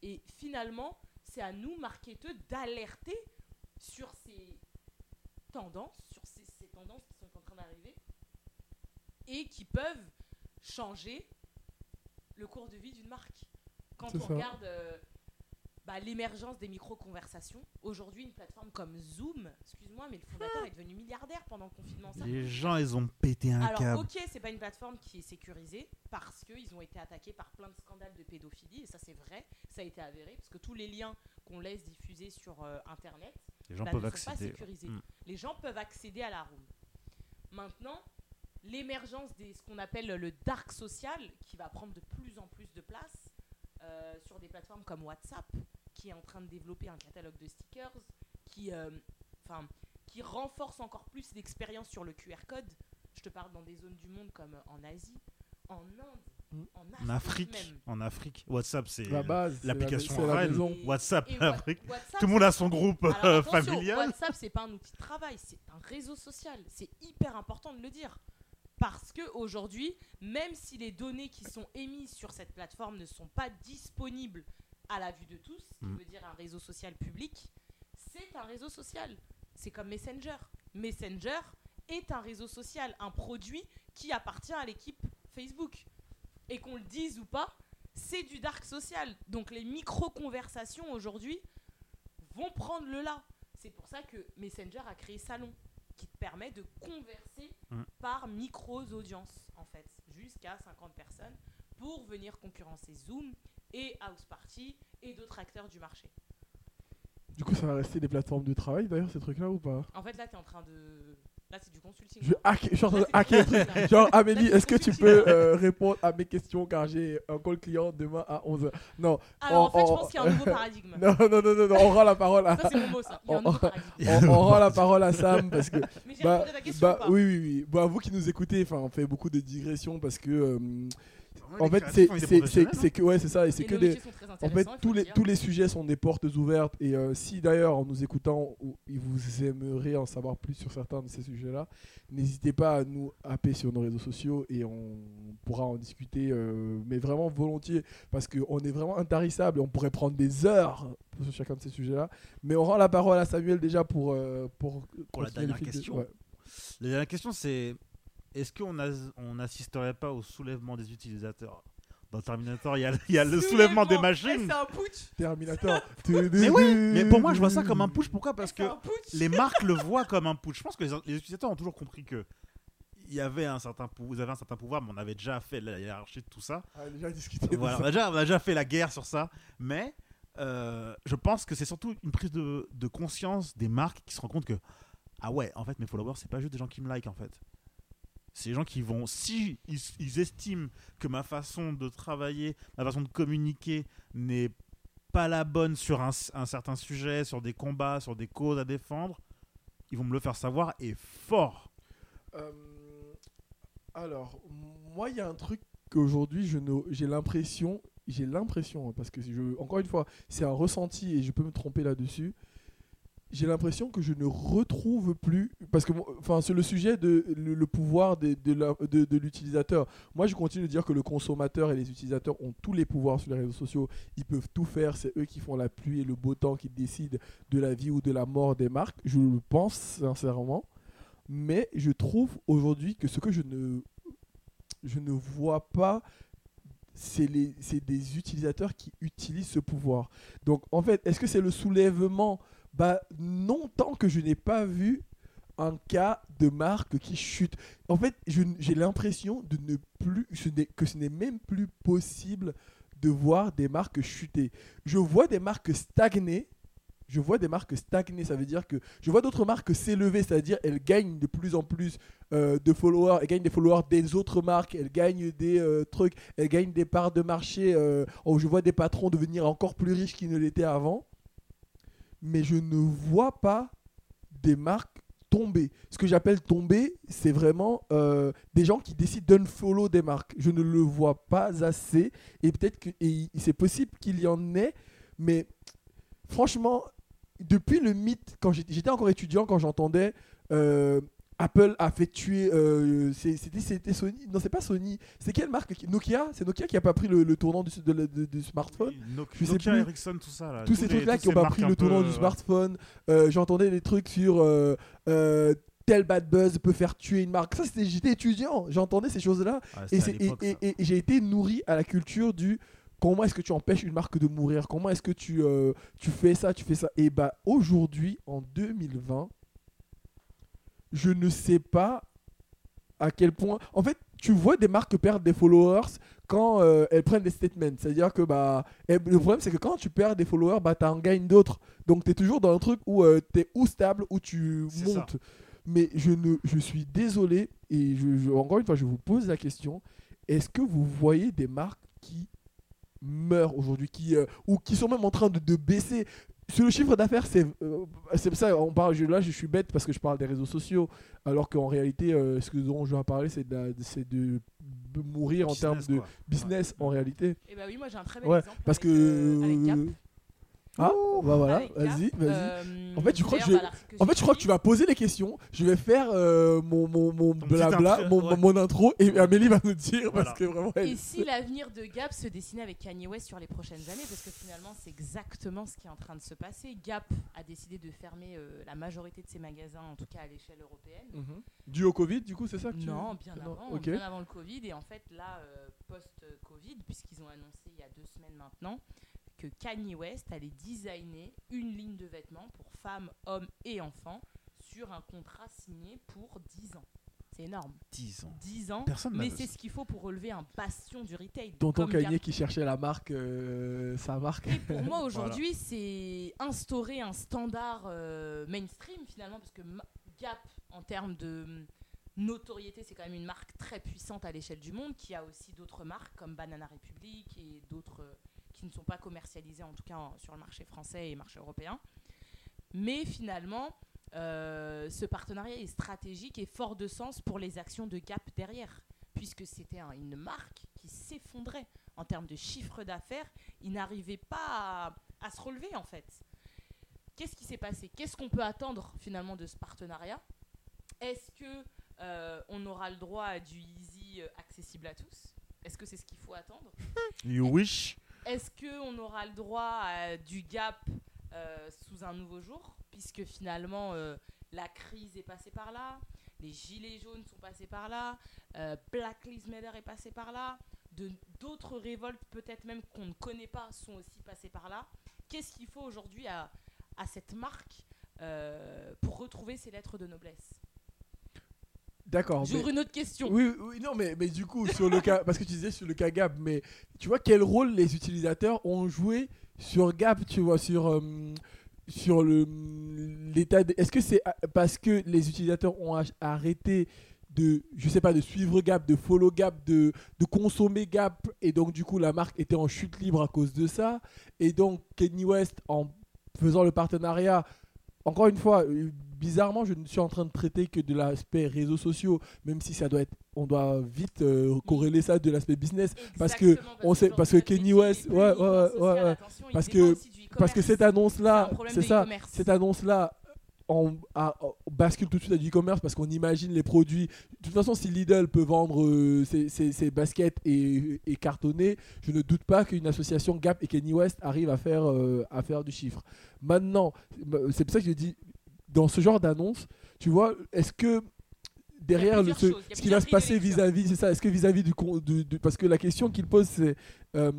Et finalement, c'est à nous, marketeurs, d'alerter sur ces tendances, sur ces, ces tendances qui sont en train d'arriver et qui peuvent changer le cours de vie d'une marque. Quand on ça. regarde euh, bah, l'émergence des micro-conversations, aujourd'hui, une plateforme comme Zoom, excuse-moi, mais le fondateur est devenu milliardaire pendant le confinement. Ça, Les gens, ils ont pété un alors, câble. ok, c'est pas une plateforme qui est sécurisée parce qu'ils ont été attaqués par plein de scandales de pédophilie, et ça, c'est vrai, ça a été avéré, parce que tous les liens qu'on laisse diffuser sur euh, Internet Les gens bah, peuvent ne sont pas accéder. sécurisés. Mm. Les gens peuvent accéder à la room. Maintenant, l'émergence de ce qu'on appelle le dark social qui va prendre de plus en plus de place euh, sur des plateformes comme WhatsApp qui est en train de développer un catalogue de stickers qui, euh, enfin, qui renforce encore plus l'expérience sur le QR code. Je te parle dans des zones du monde comme en Asie, en Inde, Mm. en En Afrique, en Afrique, WhatsApp c'est La base, l'application la reine. WhatsApp Et Afrique. WhatsApp, Tout le monde a son groupe Alors, euh, familial. WhatsApp, c'est pas un outil de travail, c'est un réseau social. C'est hyper important de le dire. Parce que aujourd'hui, même si les données qui sont émises sur cette plateforme ne sont pas disponibles à la vue de tous, ce qui Mm. veut dire un réseau social public, c'est un réseau social. C'est comme Messenger. Messenger est un réseau social, un produit qui appartient à l'équipe Facebook. Et qu'on le dise ou pas, c'est du dark social. Donc les micro-conversations aujourd'hui vont prendre le là. C'est pour ça que Messenger a créé Salon, qui te permet de converser Mm. par micros-audiences, en fait, jusqu'à 50 personnes, pour venir concurrencer Zoom et House Party et d'autres acteurs du marché. Du coup, ça va rester des plateformes de travail d'ailleurs, ces trucs-là ou pas? En fait, là, tu es en train de... Là, c'est du consulting. je, là. hack- je suis en train de hacker le du truc. consulting, là. Genre, Amélie, est-ce que tu peux euh, répondre à mes questions car j'ai un call client demain à 11h Non, Alors, en fait, je pense qu'il y a un nouveau paradigme. non, non, non, non, non, on rend la parole à, Ça, c'est mon mot, ça. Il y a un nouveau paradigme. on, on rend la parole à Sam parce que Mais j'ai bah, répondu à ta question bah ou pas oui, oui, oui. Bah, vous qui nous écoutez, enfin, on fait beaucoup de digressions parce que euh, en fait, c'est c'est que ouais, c'est ça, et c'est que des En fait, tous le les, tous les sujets sont des portes ouvertes. Et euh, si d'ailleurs, en nous écoutant, vous aimeriez en savoir plus sur certains de ces sujets-là, n'hésitez pas à nous happer sur nos réseaux sociaux et on pourra en discuter, euh, mais vraiment volontiers, parce qu'on est vraiment intarissable et on pourrait prendre des heures sur chacun de ces sujets-là. Mais on rend la parole à Samuel déjà pour, euh, pour, Pour la dernière question. ouais. La dernière question, c'est est-ce qu'on as- on n'assisterait pas au soulèvement des utilisateurs Dans Terminator, il y a, il y a le soulèvement des Ouais, machines. c'est un putsch. Terminator. Mais oui, mais pour moi, je vois ça comme un push. Pourquoi? Parce que putsch. les marques le voient comme un push. Je pense que les, les utilisateurs ont toujours compris que il y avait un certain vous avez un certain pouvoir, mais on avait déjà fait la hiérarchie de tout ça. On a déjà discuté de Voilà, on, a déjà, on a déjà fait la guerre sur ça, mais euh, je pense que c'est surtout une prise de, de conscience des marques qui se rendent compte que ah ouais, en fait mes followers c'est pas juste des gens qui me like en fait. C'est des gens qui vont si ils, estiment que ma façon de travailler, ma façon de communiquer n'est pas la bonne sur un, certain sujet, sur des combats, sur des causes à défendre, ils vont me le faire savoir et fort. Euh, alors, moi, il y a un truc qu'aujourd'hui, j'ai l'impression, j'ai l'impression, hein, parce que encore une fois, c'est un ressenti et je peux me tromper là-dessus. J'ai l'impression que je ne retrouve plus, parce que, enfin, sur le sujet de le, pouvoir de, de l'utilisateur. Moi, je continue de dire que le consommateur et les utilisateurs ont tous les pouvoirs sur les réseaux sociaux. Ils peuvent tout faire. C'est eux qui font la pluie et le beau temps, qui décident de la vie ou de la mort des marques. Je le pense sincèrement mais je trouve aujourd'hui que ce que je ne, je ne vois pas, c'est c'est des utilisateurs qui utilisent ce pouvoir. Donc en fait, est-ce que c'est le soulèvement Bah non, tant que je n'ai pas vu un cas de marque qui chute. En fait, j'ai l'impression de ne plus, que ce n'est même plus possible de voir des marques chuter. Je vois des marques stagner. Je vois des marques stagner, ça veut dire que je vois d'autres marques s'élever, c'est-à-dire elles gagnent de plus en plus euh, de followers, elles gagnent des followers des autres marques, elles gagnent des euh, trucs, elles gagnent des parts de marché. euh, oh, je vois des patrons devenir encore plus riches qu'ils ne l'étaient avant, mais je ne vois pas des marques tomber. Ce que j'appelle tomber, c'est vraiment euh, des gens qui décident d'unfollow des marques. Je ne le vois pas assez, et peut-être que c'est possible qu'il y en ait, mais franchement, depuis le mythe, quand j'étais j'étais encore étudiant, quand j'entendais euh, Apple a fait tuer, euh, c'était Sony, non c'est pas Sony, c'est quelle marque Nokia, c'est Nokia qui a pas pris le, le tournant du, de la- de- du smartphone? Je sais Nokia, plus. Ericsson, tout ça là. Tous ces trucs-là qui ont pas pris le tournant peu, du ouais. smartphone. Euh, J'entendais des trucs sur euh, euh, tel bad buzz peut faire tuer une marque. Ça, c'était j'étais étudiant, j'entendais ces choses-là. Ouais, Et, j'ai été nourri à la culture du comment est-ce que tu empêches une marque de mourir? Comment est-ce que tu, euh, tu fais ça, tu fais ça? Et bah aujourd'hui, en 2020, je ne sais pas à quel point. En fait, tu vois des marques perdre des followers quand euh, elles prennent des statements. C'est-à-dire que bah, et le problème, c'est que quand tu perds des followers, bah, tu en gagnes d'autres. Donc, tu es toujours dans un truc où tu es ou stable ou tu ça. montes. mais je, ne, je suis désolé, et je, je- encore une fois, je vous pose la question est-ce que vous voyez des marques qui meurent aujourd'hui, qui, euh, ou qui sont même en train de, de baisser? Sur le chiffre d'affaires, c'est euh, c'est ça on parle. Je, là, je suis bête parce que je parle des réseaux sociaux, alors qu'en réalité, euh, ce que dont je vais parler, c'est de, la- c'est de b- mourir en termes de quoi. business en réalité. Et bah oui, moi j'ai un très bel Ouais, exemple. parce avec, euh, avec Gap. Ah, bah voilà, Avec vas-y, vas-y. Euh, En fait, je crois que d'ailleurs, je- bah, l'article En fait, je crois que tu vas poser les questions. Je vais faire euh, mon, mon, mon petit blabla, intro, mon, ouais. mon intro, et Amélie va nous dire Voilà. parce que vraiment. elle- Et si l'avenir de Gap se dessinait avec Kanye West sur les prochaines années Parce que finalement, c'est exactement ce qui est en train de se passer. Gap a décidé de fermer euh, la majorité de ses magasins, en tout cas à l'échelle européenne. Mhm. Dû au Covid, du coup, c'est ça que tu Non, bien Non, avant, ok. bien avant le Covid. Et en fait, là, euh, post-Covid, puisqu'ils ont annoncé il y a deux semaines maintenant que Kanye West allait designer une ligne de vêtements pour femmes, hommes et enfants sur un contrat signé pour 10 ans. C'est énorme. 10 ans. 10 ans. Personne mais c'est ce qu'il faut pour relever un bastion du retail. Tonton Gap. qui cherchait la marque, euh, sa marque. Et pour moi, aujourd'hui, c'est instaurer un standard euh, mainstream finalement, parce que Gap, en termes de hum, notoriété, c'est quand même une marque très puissante à l'échelle du monde, qui a aussi d'autres marques comme Banana Republic et d'autres euh, qui ne sont pas commercialisées, en tout cas en- sur le marché français et marché européen. Mais finalement, euh, ce partenariat est stratégique et fort de sens pour les actions de Gap derrière, puisque c'était un- une marque qui s'effondrait en termes de chiffre d'affaires. Il n'arrivait pas à, à se relever en fait. Qu'est-ce qui s'est passé? Qu'est-ce qu'on peut attendre finalement de ce partenariat? Est-ce que euh, on aura le droit à du easy accessible à tous? Est-ce que c'est ce qu'il faut attendre? You wish? Est-ce qu'on aura le droit du gap euh, sous un nouveau jour? Puisque finalement, euh, la crise est passée par là, les gilets jaunes sont passés par là, euh, Black Lives Matter est passé par là, d'autres révoltes, peut-être même qu'on ne connaît pas, sont aussi passées par là. Qu'est-ce qu'il faut aujourd'hui à, à cette marque pour retrouver ses lettres de noblesse? D'accord. mais- J'ouvre une autre question. Oui, oui, non, mais, mais du coup, sur le cas, parce que tu disais sur le cas Gap, mais tu vois quel rôle les utilisateurs ont joué sur Gap, tu vois, sur, euh, sur le l'état. de- Est-ce que c'est parce que les utilisateurs ont arrêté de, je sais pas, de suivre Gap, de follow Gap, de, de consommer Gap, et donc du coup la marque était en chute libre à cause de ça, et donc Kenny West en faisant le partenariat. Encore une fois, bizarrement, je ne suis en train de traiter que de l'aspect réseaux sociaux, même si ça doit être, on doit vite euh, corréler ça de l'aspect business, parce que on sait- parce que Kenny West- ouais, ouais, ouais, Parce que- parce cette un problème c'est ça, cette annonce-là, on, a- on bascule tout de suite à du e-commerce parce qu'on imagine les produits. De toute façon, si Lidl peut vendre euh, ses, ses- ses baskets et, et cartonner, je ne doute pas qu'une association Gap et Kenny West arrive à faire, euh, à faire du chiffre. Maintenant, c'est pour ça que je dis, dans ce genre d'annonce, tu vois, est-ce que derrière le, ce, qui va se passer vis-à-vis, c'est ça, est-ce que vis-à-vis du, con- du- du- Parce que la question qu'il pose, c'est euh,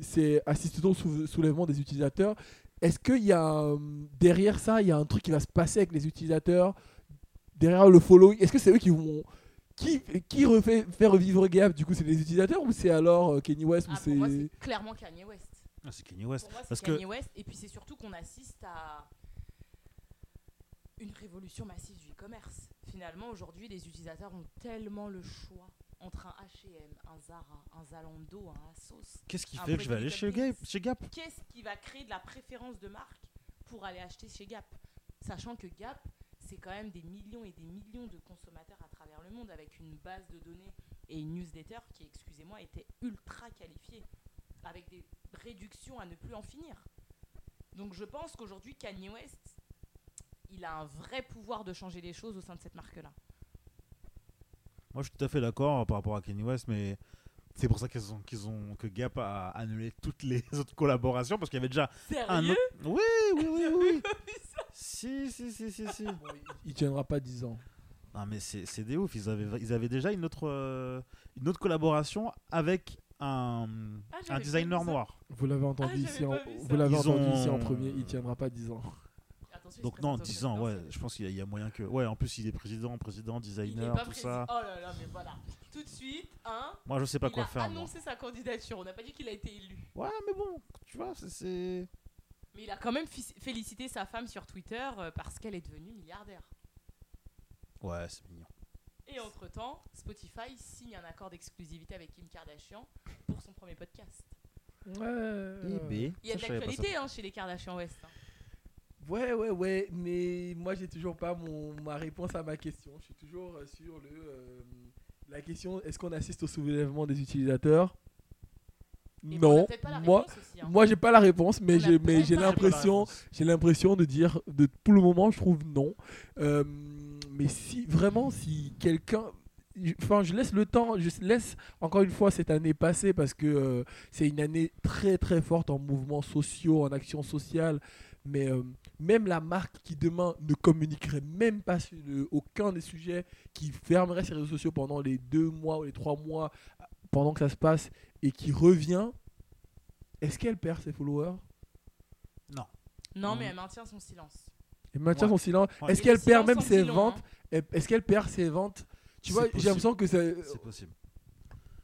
c'est assister au sou- soulèvement des utilisateurs? Est-ce qu'il y a euh, derrière ça, il y a un truc qui va se passer avec les utilisateurs? Derrière le following Est-ce que c'est eux qui vont qui qui refait fait revivre Gap Du coup, c'est les utilisateurs ou c'est alors euh, Kenny West ou Ah, pour c'est moi, c'est clairement Kanye West. Ah, c'est Kanye West. Pour moi, Parce que- Kanye West. Et puis, c'est surtout qu'on assiste à une révolution massive du e-commerce. Finalement, aujourd'hui, les utilisateurs ont tellement le choix entre un H&M, un Zara, un Zalando, un Asos. Qu'est-ce qui fait que je vais aller chez Gap, chez Gap? Qu'est-ce qui va créer de la préférence de marque pour aller acheter chez Gap? Sachant que Gap, c'est quand même des millions et des millions de consommateurs à travers le monde avec une base de données et une newsletter qui, excusez-moi, était ultra qualifiée, avec des réductions à ne plus en finir. Donc je pense qu'aujourd'hui, Kanye West, il a un vrai pouvoir de changer les choses au sein de cette marque-là. Moi, je suis tout à fait d'accord par rapport à Kanye West, mais c'est pour ça qu'ils ont, qu'ils ont, que Gap a annulé toutes les autres collaborations parce qu'il y avait déjà un Sérieux autre. Oui, oui, oui, oui. si, si, si, si, si. Bon, il, il tiendra pas 10 ans. Non, mais c'est c'est des ouf. Ils avaient, ils avaient déjà une autre, euh, une autre collaboration avec un, Ah, un designer noir. Vous l'avez entendu j'avais ici, en, vous l'avez entendu ont- ici en premier. Il tiendra pas 10 ans. Donc non, présente au 10 ans, ouais. Je pense qu'il y, a- il y a moyen que... Ouais, en plus, il est président, président, designer, tout président. ça. Oh là là, mais voilà. Tout de suite, hein, Moi, je sais pas il quoi a faire, moi. annoncé sa candidature. On n'a pas dit qu'il a été élu. Ouais, mais bon, tu vois, c'est-. Mais il a quand même félicité sa femme sur Twitter euh, parce qu'elle est devenue milliardaire. Ouais, c'est mignon. Et entre-temps, Spotify signe un accord d'exclusivité avec Kim Kardashian pour son premier podcast. Ouais. Eh ben, Il y a de l'actualité hein, chez les Kardashian West. hein. Ouais, ouais, ouais, mais moi j'ai toujours pas mon, ma réponse à ma question. Je suis toujours euh, sur le, euh, la question est-ce qu'on assiste au soulèvement des utilisateurs? Et Non, moi, hein. moi j'ai pas la réponse, mais j'ai mais j'ai l'impression j'ai l'impression de dire de tout le moment je trouve non. Euh, mais si vraiment si quelqu'un Enfin, je laisse le temps, je laisse encore une fois cette année passer parce que euh, c'est une année très très forte en mouvements sociaux, en actions sociales. Mais euh, même la marque qui demain ne communiquerait même pas sur le- aucun des sujets, qui fermerait ses réseaux sociaux pendant les deux mois ou les trois mois pendant que ça se passe et qui revient, est-ce qu'elle perd ses followers? Non. Non, mais elle maintient son silence. Elle maintient Ouais. son silence. Ouais. Est-ce qu'elle le perd même ses ventes hein. Est-ce qu'elle perd ses ventes? Tu vois, j'ai possible. l'impression que c'est. C'est possible.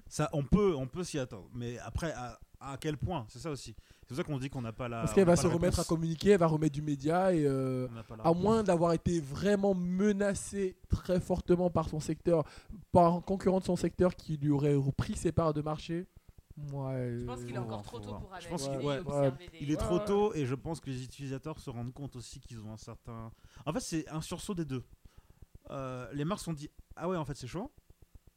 Ça, on peut, on peut s'y attendre. Mais après, à, à quel point? C'est ça aussi. C'est pour ça qu'on dit qu'on n'a pas la. Parce qu'elle va se remettre à communiquer, elle va remettre du média et. euh, On n'a pas la à moins d'avoir été vraiment menacée très fortement par son secteur, par un concurrent de son secteur qui lui aurait repris ses parts de marché. Moi, Je pense euh, qu'il est encore voir, trop tôt pour Je analyser pense qu'il- et ouais, observer des- Il est trop tôt et je pense que les utilisateurs se rendent compte aussi qu'ils ont un certain. En fait, c'est un sursaut des deux. Euh, les marques se sont dit Ah ouais, en fait, c'est chaud.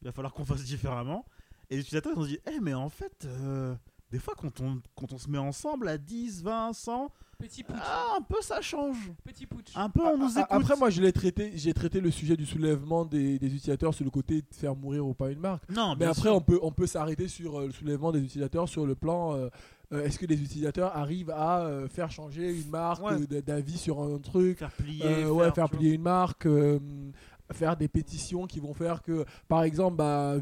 Il va falloir qu'on fasse différemment. Et les utilisateurs ils ont dit Eh, mais en fait, euh, des fois, quand on, quand on se met ensemble à 10, 20, 100, Petit putsch. ah, un peu ça change. Petit putsch. Un peu, on nous écoute. Après, moi, je l'ai traité, j'ai traité le sujet du soulèvement des, des utilisateurs sur le côté de faire mourir ou pas une marque. non, Mais après, sûr. on peut, on peut s'arrêter sur euh, le soulèvement des utilisateurs sur le plan euh, euh, est-ce que les utilisateurs arrivent à euh, faire changer une marque Ouais. d'avis sur un truc faire plier, Euh, ouais, faire plier une marque, euh, faire des pétitions qui vont faire que, par exemple, bah,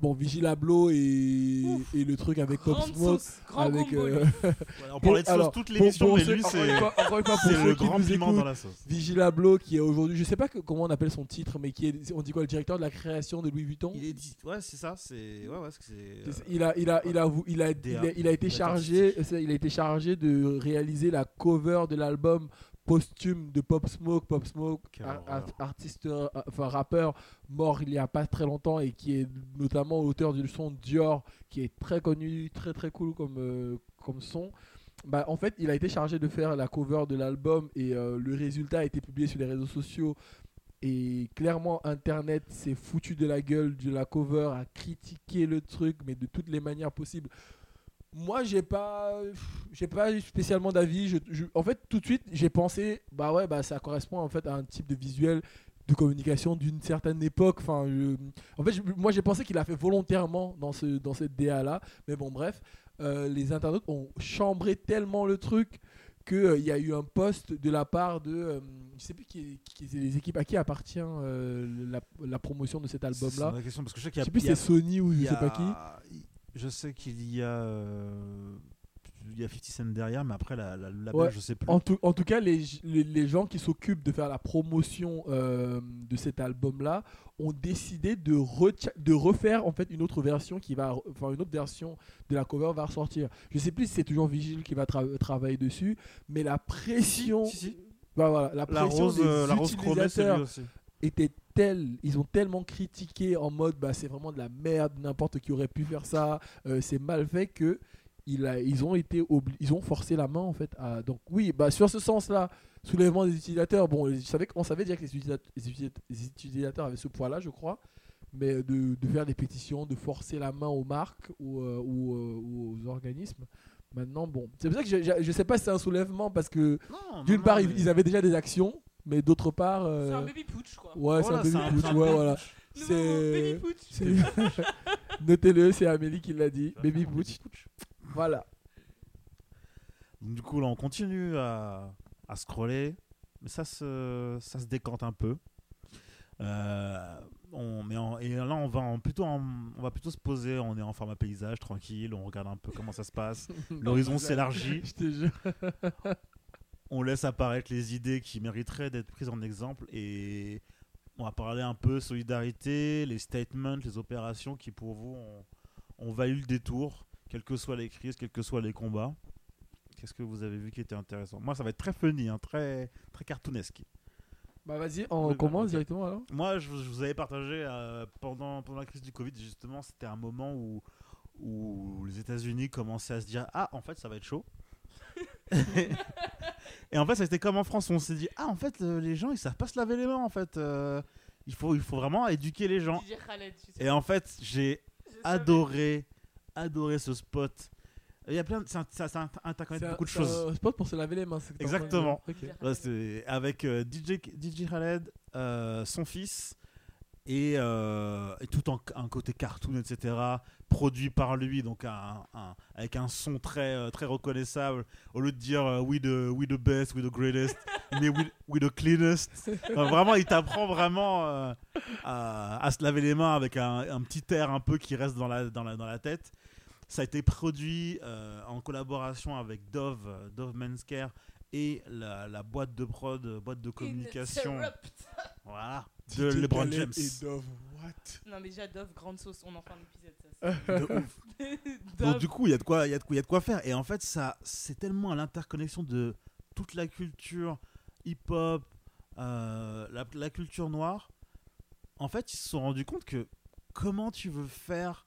bon, Vigilablo et, et le truc avec Pop Grande Smoke. sauce, grand Avec, combo, euh, lui. On parlait de sauce alors, toute pour- l'émission, pour mais lui, c'est une fois- encore une fois, pour c'est ceux le qui grand nous piment écoutent, dans la sauce. Vigilablo qui est aujourd'hui, je sais pas que- comment on appelle son titre, mais qui est, on dit quoi, le directeur de la création de Louis Vuitton? Il est dit, ouais, c'est ça, c'est, ouais, ouais, c'est, C'est- euh, Il a, il a, il a, il a, il a, il a été chargé, c'est- il a été chargé de réaliser la cover de l'album posthume de Pop Smoke, Pop Smoke, ar- artiste, euh, enfin rappeur mort il y a pas très longtemps et qui est notamment auteur du son Dior, qui est très connu, très très cool comme, euh, comme son. Bah, en fait, il a été chargé de faire la cover de l'album et euh, le résultat a été publié sur les réseaux sociaux. Et clairement, Internet s'est foutu de la gueule de la cover, a critiqué le truc, mais de toutes les manières possibles. Moi, j'ai pas, j'ai pas spécialement d'avis. Je- je- en fait, tout de suite, j'ai pensé, bah ouais, bah ça correspond en fait à un type de visuel de communication d'une certaine époque. Enfin, je- en fait, je- moi, j'ai pensé qu'il a fait volontairement dans ce, dans cette DA là. Mais bon, bref, euh, les internautes ont chambré tellement le truc qu'il y a eu un post de la part de, euh, je sais plus qui, qui les équipes à qui appartient euh, la, la promotion de cet album c'est là. la question parce que je sais qu'il Je y a, sais plus si c'est Sony ou je sais pas qui. Je sais qu'il y a, euh, il y a 50 Cent derrière, mais après la, la, label, Ouais, je sais plus. En tout, en tout cas, les, les, les gens qui s'occupent de faire la promotion euh, de cet album-là ont décidé de, recha- de refaire en fait une autre version qui va, enfin une autre version de la cover va ressortir. Je sais plus si c'est toujours Vigile qui va tra- travailler dessus, mais la pression, Si, si. bah voilà, la La pression rose, des euh, la rose chromée, c'est lui utilisateurs aussi. Était telle, ils ont tellement critiqué en mode bah c'est vraiment de la merde, n'importe qui aurait pu faire ça, euh, c'est mal fait que il a, ils ont été obli- ils ont forcé la main en fait à donc oui bah sur ce sens-là soulèvement des utilisateurs bon je savais on savait déjà que les utilisateurs, avaient ce poids-là je crois mais de, de faire des pétitions de forcer la main aux marques ou, euh, ou, euh, ou aux organismes maintenant bon. C'est pour ça que je, je, je sais pas si c'est un soulèvement parce que d'une part mais- ils, ils avaient déjà des actions mais d'autre part C'est un euh, baby putsch, quoi. Ouais, Voilà, c'est un baby putsch, ouais, voilà. C'est. Notez-le, c'est Amélie qui l'a dit. Baby putsch. Voilà. Donc, du coup, là, on continue à, à scroller, mais ça se, ça se décante un peu. Euh, on, mais en- et là, on va, en- plutôt en- on va plutôt se poser, on est en format paysage, tranquille, on regarde un peu comment ça se passe. L'horizon s'élargit, Je te jure. on laisse apparaître les idées qui mériteraient d'être prises en exemple et on va parler un peu solidarité, les statements, les opérations qui pour vous ont, ont valu le détour, quelles que soient les crises, quels que soient les combats. Qu'est-ce que vous avez vu qui était intéressant? Moi, ça va être très funny, hein, très, très cartoonesque. Bah vas-y, on Oui, commence directement alors. Moi, je, vous- je vous avais partagé euh, pendant, pendant la crise du Covid, justement, c'était un moment où, où les États-Unis commençaient à se dire Ah, en fait, ça va être chaud. Et en fait, ça a été comme en France, on s'est dit Ah, en fait, euh, les gens, ils savent pas se laver les mains, en fait. euh, il, faut, il faut vraiment éduquer les gens. Et en fait, j'ai adoré, adoré ce spot. Il y a plein de. Ça, ça, ça interconnecte C'est un- beaucoup de c'est choses. un spot pour se laver les mains. Exactement. dire. Ok. DJ Ouais, Khaled. c'est avec euh, DJ, DJ Khaled, euh, son fils, et, euh, et tout en un côté cartoon, etc. Produit par lui, donc avec un son très, euh, très reconnaissable. Au lieu de dire euh, we, the, we the best, we the greatest, mais we, we the cleanest. Vraiment, il t'apprend vraiment à, se laver les mains avec un, petit air un peu qui reste dans la, dans la, dans la tête. Ça a été produit en collaboration avec Dove, Dove Men's Care et la, la boîte de prod, euh, boîte de communication, voilà, de DJ LeBron James. Et Dove, what? Non, mais déjà, Dove, grande sauce, on en fait un épisode. Ça, De ouf. c'est- Donc du coup, il y a de quoi, il y a de quoi, il y a de quoi faire. Et en fait, ça, c'est tellement à l'interconnexion de toute la culture hip-hop, euh, la, la culture noire. En fait, ils se sont rendus compte que comment tu veux faire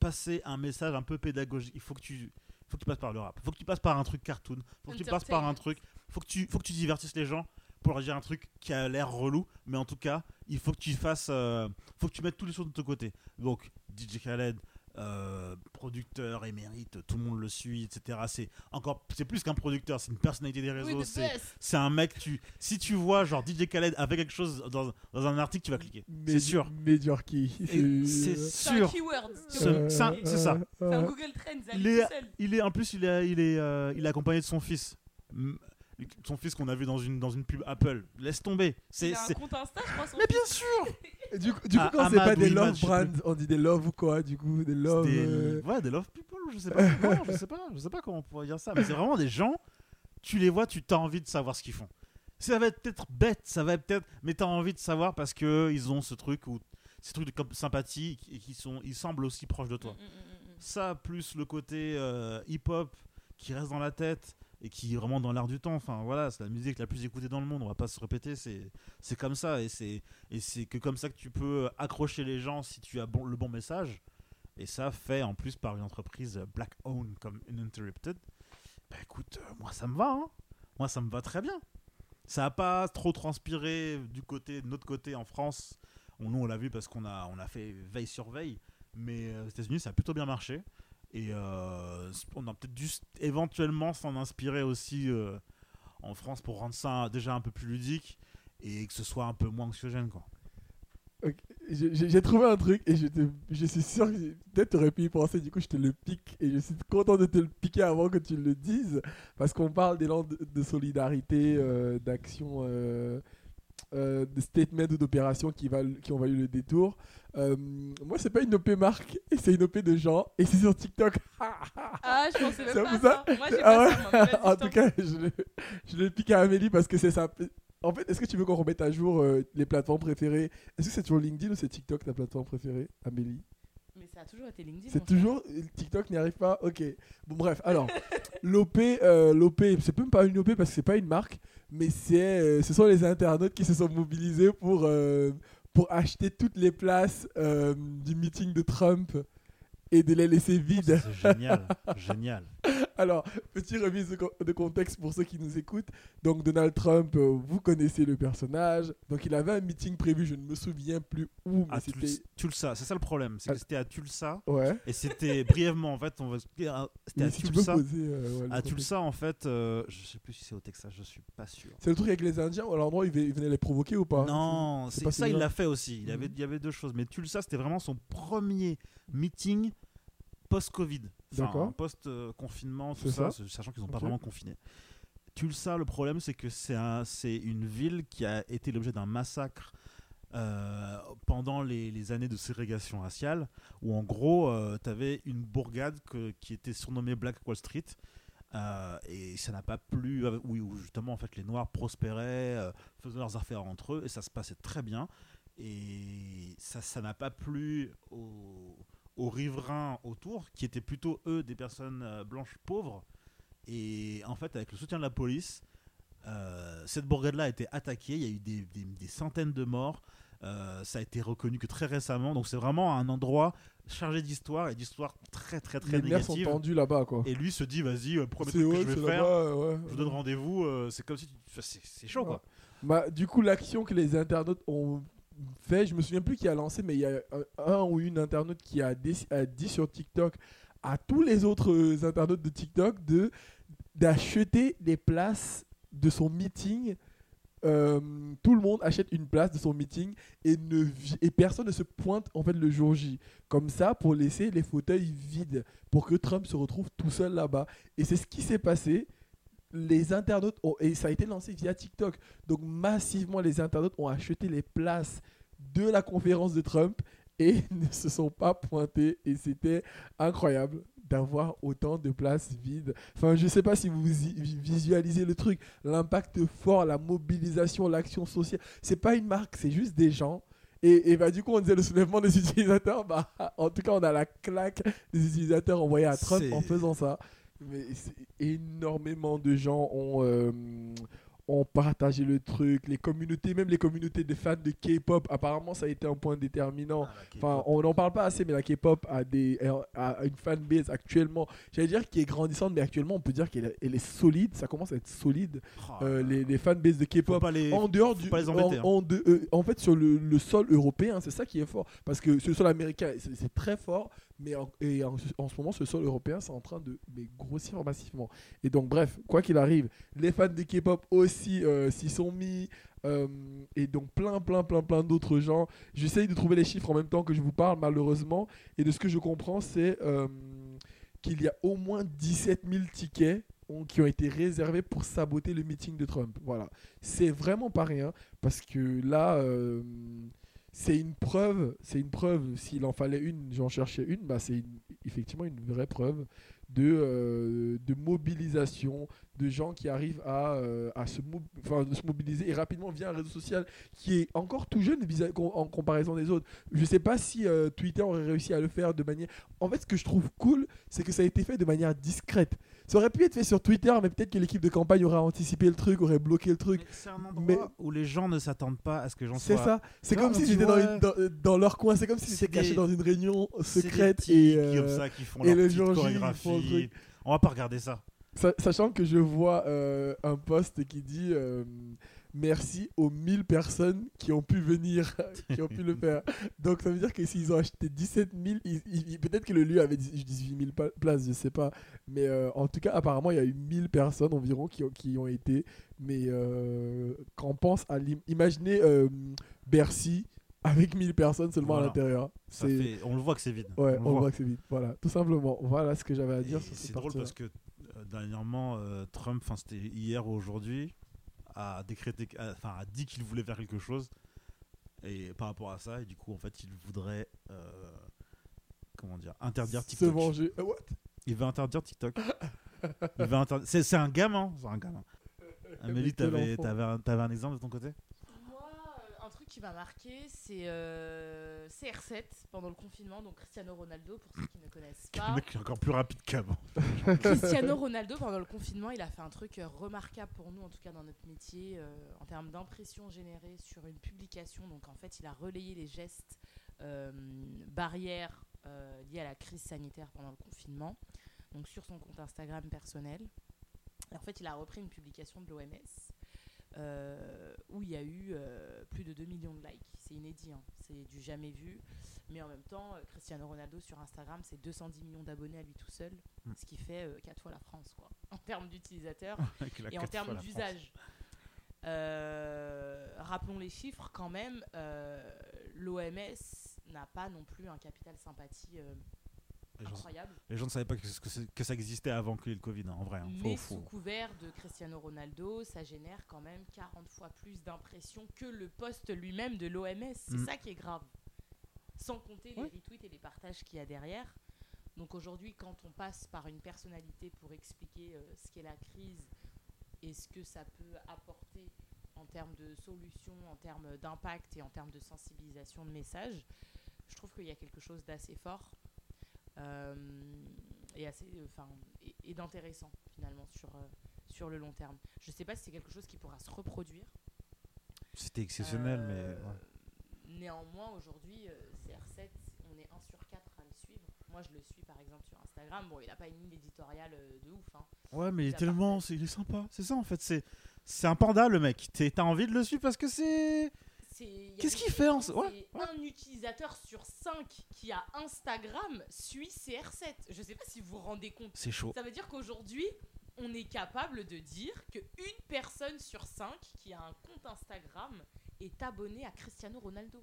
passer un message un peu pédagogique, il faut que tu, faut que tu passes par le rap, faut que tu passes par un truc cartoon, faut que tu passes par un truc, faut que tu, faut que tu divertisses les gens pour leur dire un truc qui a l'air relou, mais en tout cas, il faut que tu fasses, euh, faut que tu mettes tous les choses de ton côté. Donc, DJ Khaled, euh, producteur émérite, tout le monde le suit, etc. C'est encore, c'est plus qu'un producteur, c'est une personnalité des réseaux. the c'est, un mec. Tu, si tu vois genre DJ Khaled avec quelque chose dans, dans un article, tu vas cliquer. C'est sûr. Mediorki. C'est C'est un sûr. Euh, ça- c'est ça. C'est un Google Trends, Il est-. Il est en plus, il est, il est, euh, il est accompagné de son fils. Son fils qu'on a vu dans une, dans une pub Apple. Laisse tomber. C'est, un c'est- compte Insta, je son Mais bien sûr. Et Du coup, du coup Ah, quand c'est pas des love brands, on dit des love ou quoi Du coup, des love. Des- euh, Ouais, des love people, je sais pas. non, je sais pas, je sais pas comment on pourrait dire ça. Mais c'est vraiment des gens, tu les vois, tu as envie de savoir ce qu'ils font. Ça va être peut-être bête, ça va être peut-être, mais t'as envie de savoir parce que ils ont ce truc où, ces trucs de sympathie et qui sont, ils semblent aussi proches de toi. Mm, mm, mm. Ça plus le côté euh, hip-hop qui reste dans la tête et qui est vraiment dans l'air du temps. Enfin voilà, c'est la musique la plus écoutée dans le monde. On va pas se répéter, c'est c'est comme ça et c'est et c'est que comme ça que tu peux accrocher les gens si tu as bon, le bon message. Et ça fait en plus par une entreprise black owned comme Uninterrupted. Bah écoute, euh, moi ça me va. hein. Moi ça me va très bien. Ça a pas trop transpiré du côté de notre côté en France. Nous on l'a vu parce qu'on a on a fait veille sur veille. Mais euh, aux États-Unis ça a plutôt bien marché. Et euh, on a peut-être dû éventuellement s'en inspirer aussi euh, en France pour rendre ça déjà un peu plus ludique et que ce soit un peu moins anxiogène. Quoi. J'ai trouvé un truc et je, suis sûr que peut-être t'aurais pu y penser, du coup je te le pique et je suis content de te le piquer avant que tu le dises parce qu'on parle d'élan de, de solidarité, euh, d'action, euh, de statement ou d'opération qui, valent- qui ont valu le détour. Euh, moi c'est pas une OP marque, c'est une OP de gens et c'est sur TikTok. Ah, je pensais même pas ça ça. Moi, j'ai Ah pas ça. en tout cas, je le, je le pique à Amélie parce que c'est ça. En fait, est-ce que tu veux qu'on remette à jour euh, les plateformes préférées? Est-ce que c'est toujours LinkedIn ou c'est TikTok ta plateforme préférée, Amélie? Ça a toujours été LinkedIn. C'est toujours TikTok n'y arrive pas. Ok. Bon bref. Alors l'OP, euh, l'OP, c'est même pas une OP parce que c'est pas une marque, mais c'est, euh, ce sont les internautes qui se sont mobilisés pour euh, pour acheter toutes les places euh, du meeting de Trump et de les laisser vides. C'est génial, génial. Alors, petit remise de, co- de contexte pour ceux qui nous écoutent. Donc, Donald Trump, euh, vous connaissez le personnage. Donc, il avait un meeting prévu, je ne me souviens plus où, mais À c'était. Tuls- Tulsa, c'est ça le problème, c'est Ah. que c'était à Tulsa Ouais. et c'était brièvement en fait, on va expliquer, hein, c'était à si Tulsa. poser. euh, ouais, À. Tulsa en fait, euh, je sais plus si c'est au Texas, je suis pas sûr. C'est le truc avec les Indiens, à l'endroit où il ve- il venait les provoquer ou pas? Non, c'est ça, il l'a fait aussi. Il, y avait, Mhm. il y avait deux choses. Mais Tulsa, c'était vraiment son premier meeting post-Covid. D'accord. Post-confinement, tout ça, ça. sachant qu'ils n'ont pas vraiment confiné. Tulsa, le problème, c'est que c'est un- c'est une ville qui a été l'objet d'un massacre euh, pendant les, les années de ségrégation raciale, où en gros, tu avais une bourgade que- qui était surnommée Black Wall Street. euh, et ça n'a pas plu, euh, où, où justement en fait les Noirs prospéraient, euh, faisaient leurs affaires entre eux, et ça se passait très bien. Et ça ça n'a pas plu aux, aux riverains autour, qui étaient plutôt eux des personnes euh, blanches pauvres. Et en fait, avec le soutien de la police, Euh, cette bourgade-là a été attaquée, il y a eu des, des- des centaines de morts. Euh, ça a été reconnu que très récemment. Donc c'est vraiment un endroit chargé d'histoire et d'histoire très très très Les nerfs sont tendus là-bas, quoi. Et lui se dit vas-y, euh, premier truc que je vais faire, ouais. je vous donne rendez-vous. c'est comme si tu... c'est chaud quoi. Bah, du coup, l'action que les internautes ont fait, je me souviens plus qui a lancé, mais il y a un, ou une internaute qui a, dit sur TikTok à tous les autres euh, internautes de TikTok de d'acheter des places de son meeting. Euh, tout le monde achète une place de son meeting et, et personne ne se pointe en fait le jour J. Comme ça, pour laisser les fauteuils vides, pour que Trump se retrouve tout seul là-bas. Et c'est ce qui s'est passé. Les internautes ont, et ça a été lancé via TikTok. Donc massivement, les internautes ont acheté les places de la conférence de Trump et ne se sont pas pointés. Et c'était incroyable d'avoir autant de places vides. Enfin, je sais pas si vous vi- visualisez le truc, l'impact fort, la mobilisation, l'action sociale. C'est pas une marque, c'est juste des gens. Et, et bah, du coup, on disait le soulèvement des utilisateurs. Bah, en tout cas, on a la claque des utilisateurs envoyés à Trump en faisant ça. Mais énormément de gens ont, euh, ont partagé le truc. Les communautés, même les communautés de fans de K-pop, apparemment, ça a été un point déterminant. Enfin, on n'en parle pas assez, mais la K-pop a, des, a une fanbase actuellement, j'allais dire qui est grandissante, mais actuellement, on peut dire qu'elle est- solide. Ça commence à être solide. Oh, Euh, les, les fanbases de K-pop. En dehors du. pas les embêter, en, en de- euh, en fait, sur le, le sol européen, c'est ça qui est fort. Parce que sur le sol américain, c'est très fort. Mais en, et en, ce moment, ce sol européen, c'est en train de grossir massivement. Et donc, bref, quoi qu'il arrive, les fans de K-pop aussi euh, s'y sont mis. euh, et donc, plein, plein, plein, plein d'autres gens. J'essaye de trouver les chiffres en même temps que je vous parle, malheureusement. Et de ce que je comprends, c'est euh, qu'il y a au moins 17 000 tickets qui ont été réservés pour saboter le meeting de Trump. Voilà. C'est vraiment pas rien parce que là, c'est une preuve, c'est une preuve, s'il en fallait une, j'en cherchais une, bah c'est effectivement une vraie preuve de, euh, de mobilisation, de gens qui arrivent à, euh, à se, mobiliser et rapidement via un réseau social qui est encore tout jeune en comparaison des autres. Je sais pas si euh, Twitter aurait réussi à le faire de manière... En fait, ce que je trouve cool, c'est que ça a été fait de manière discrète. Ça aurait pu être fait sur Twitter, mais peut-être que l'équipe de campagne aurait anticipé le truc, aurait bloqué le truc. Mais C'est un endroit Mais- où les gens ne s'attendent pas à ce que j'en C'est sois. ça. C'est comme s'ils dit, étaient dans, leur coin. C'est comme C'est étaient cachés des- dans une réunion C'est secrète et, euh, comme ça qui font et le jour chorégraphie. On va pas regarder ça. Sa- Sachant que je vois euh, un post qui dit euh, merci aux 1000 personnes qui ont pu venir, qui ont pu le faire. Donc ça veut dire que s'ils ont acheté 17 000, ils- ils- peut-être que le lieu avait 18 000 pa- places, je sais pas. Mais euh, en tout cas, apparemment, il y a eu 1000 personnes environ qui ont, qui ont été. Mais euh, quand on pense à imaginez euh, Bercy avec 1000 personnes seulement Voilà. à l'intérieur. Fait- On le voit que c'est vide. Ouais, le on voit. voit que c'est vite. Voilà, tout simplement. Voilà ce que j'avais à dire C'est drôle parce que euh, dernièrement, Trump, enfin c'était hier ou aujourd'hui, a décrété, enfin a dit qu'il voulait faire quelque chose et par rapport à ça, et du coup en fait il voudrait, euh, comment dire, interdire Se TikTok. venger. Euh, what? Il veut interdire TikTok. Il veut interdire- C'est un gamin, c'est un gamin. Amélie, t'avais un, exemple de ton côté? Truc qui m'a marqué, c'est euh, CR7 pendant le confinement, donc Cristiano Ronaldo, pour ceux qui ne connaissent Le pas. mec est encore plus rapide qu'avant. Cristiano Ronaldo, pendant le confinement, il a fait un truc euh, remarquable pour nous, en tout cas dans notre métier, euh, en termes d'impression générée sur une publication. Donc en fait, il a relayé les gestes euh, barrières liés à la crise sanitaire pendant le confinement, donc sur son compte Instagram personnel. Et en fait, il a repris une publication de l'OMS. Euh, où il y a eu euh, plus de 2 millions de likes. C'est inédit, hein. c'est du jamais vu. Mais en même temps, euh, Cristiano Ronaldo sur Instagram, c'est 210 millions d'abonnés à lui tout seul, Mm. ce qui fait 4 fois la France, quoi, en termes d'utilisateurs et en termes d'usage. Rappelons les chiffres quand même, l'OMS n'a pas non plus un capital sympathie Les gens, incroyable. les gens ne savaient pas que, que c'est- que ça existait avant qu'il y ait le Covid, hein, en vrai. hein. Mais faut- sous couvert de Cristiano Ronaldo, ça génère quand même 40 fois plus d'impressions que le poste lui-même de l'OMS. C'est Mm. ça qui est grave. Sans compter les retweets et les partages qu'il y a derrière. Donc aujourd'hui, quand on passe par une personnalité pour expliquer euh, ce qu'est la crise et ce que ça peut apporter en termes de solutions, en termes d'impact et en termes de sensibilisation de messages, je trouve qu'il y a quelque chose d'assez fort et, assez, enfin, et, et d'intéressant finalement sur, euh, sur le long terme. Je sais pas si c'est quelque chose qui pourra se reproduire. C'était exceptionnel, Euh, mais. ouais. Néanmoins, aujourd'hui, euh, CR7, on est 1 sur 4 à le suivre. Moi, je le suis par exemple sur Instagram. Bon, il n'a pas une ligne éditoriale euh, de ouf. hein. Ouais, mais il est tellement. Il est sympa. C'est ça en fait. C'est c'est un panda le mec. T'as envie de le suivre parce que c'est. Qu'est-ce qu'il fait en ce- ouais, c'est Un utilisateur sur 5 qui a Instagram suit CR7. Je sais pas si vous vous rendez compte. C'est chaud. Ça veut dire qu'aujourd'hui, on est capable de dire qu'une personne sur 5 qui a un compte Instagram est abonnée à Cristiano Ronaldo.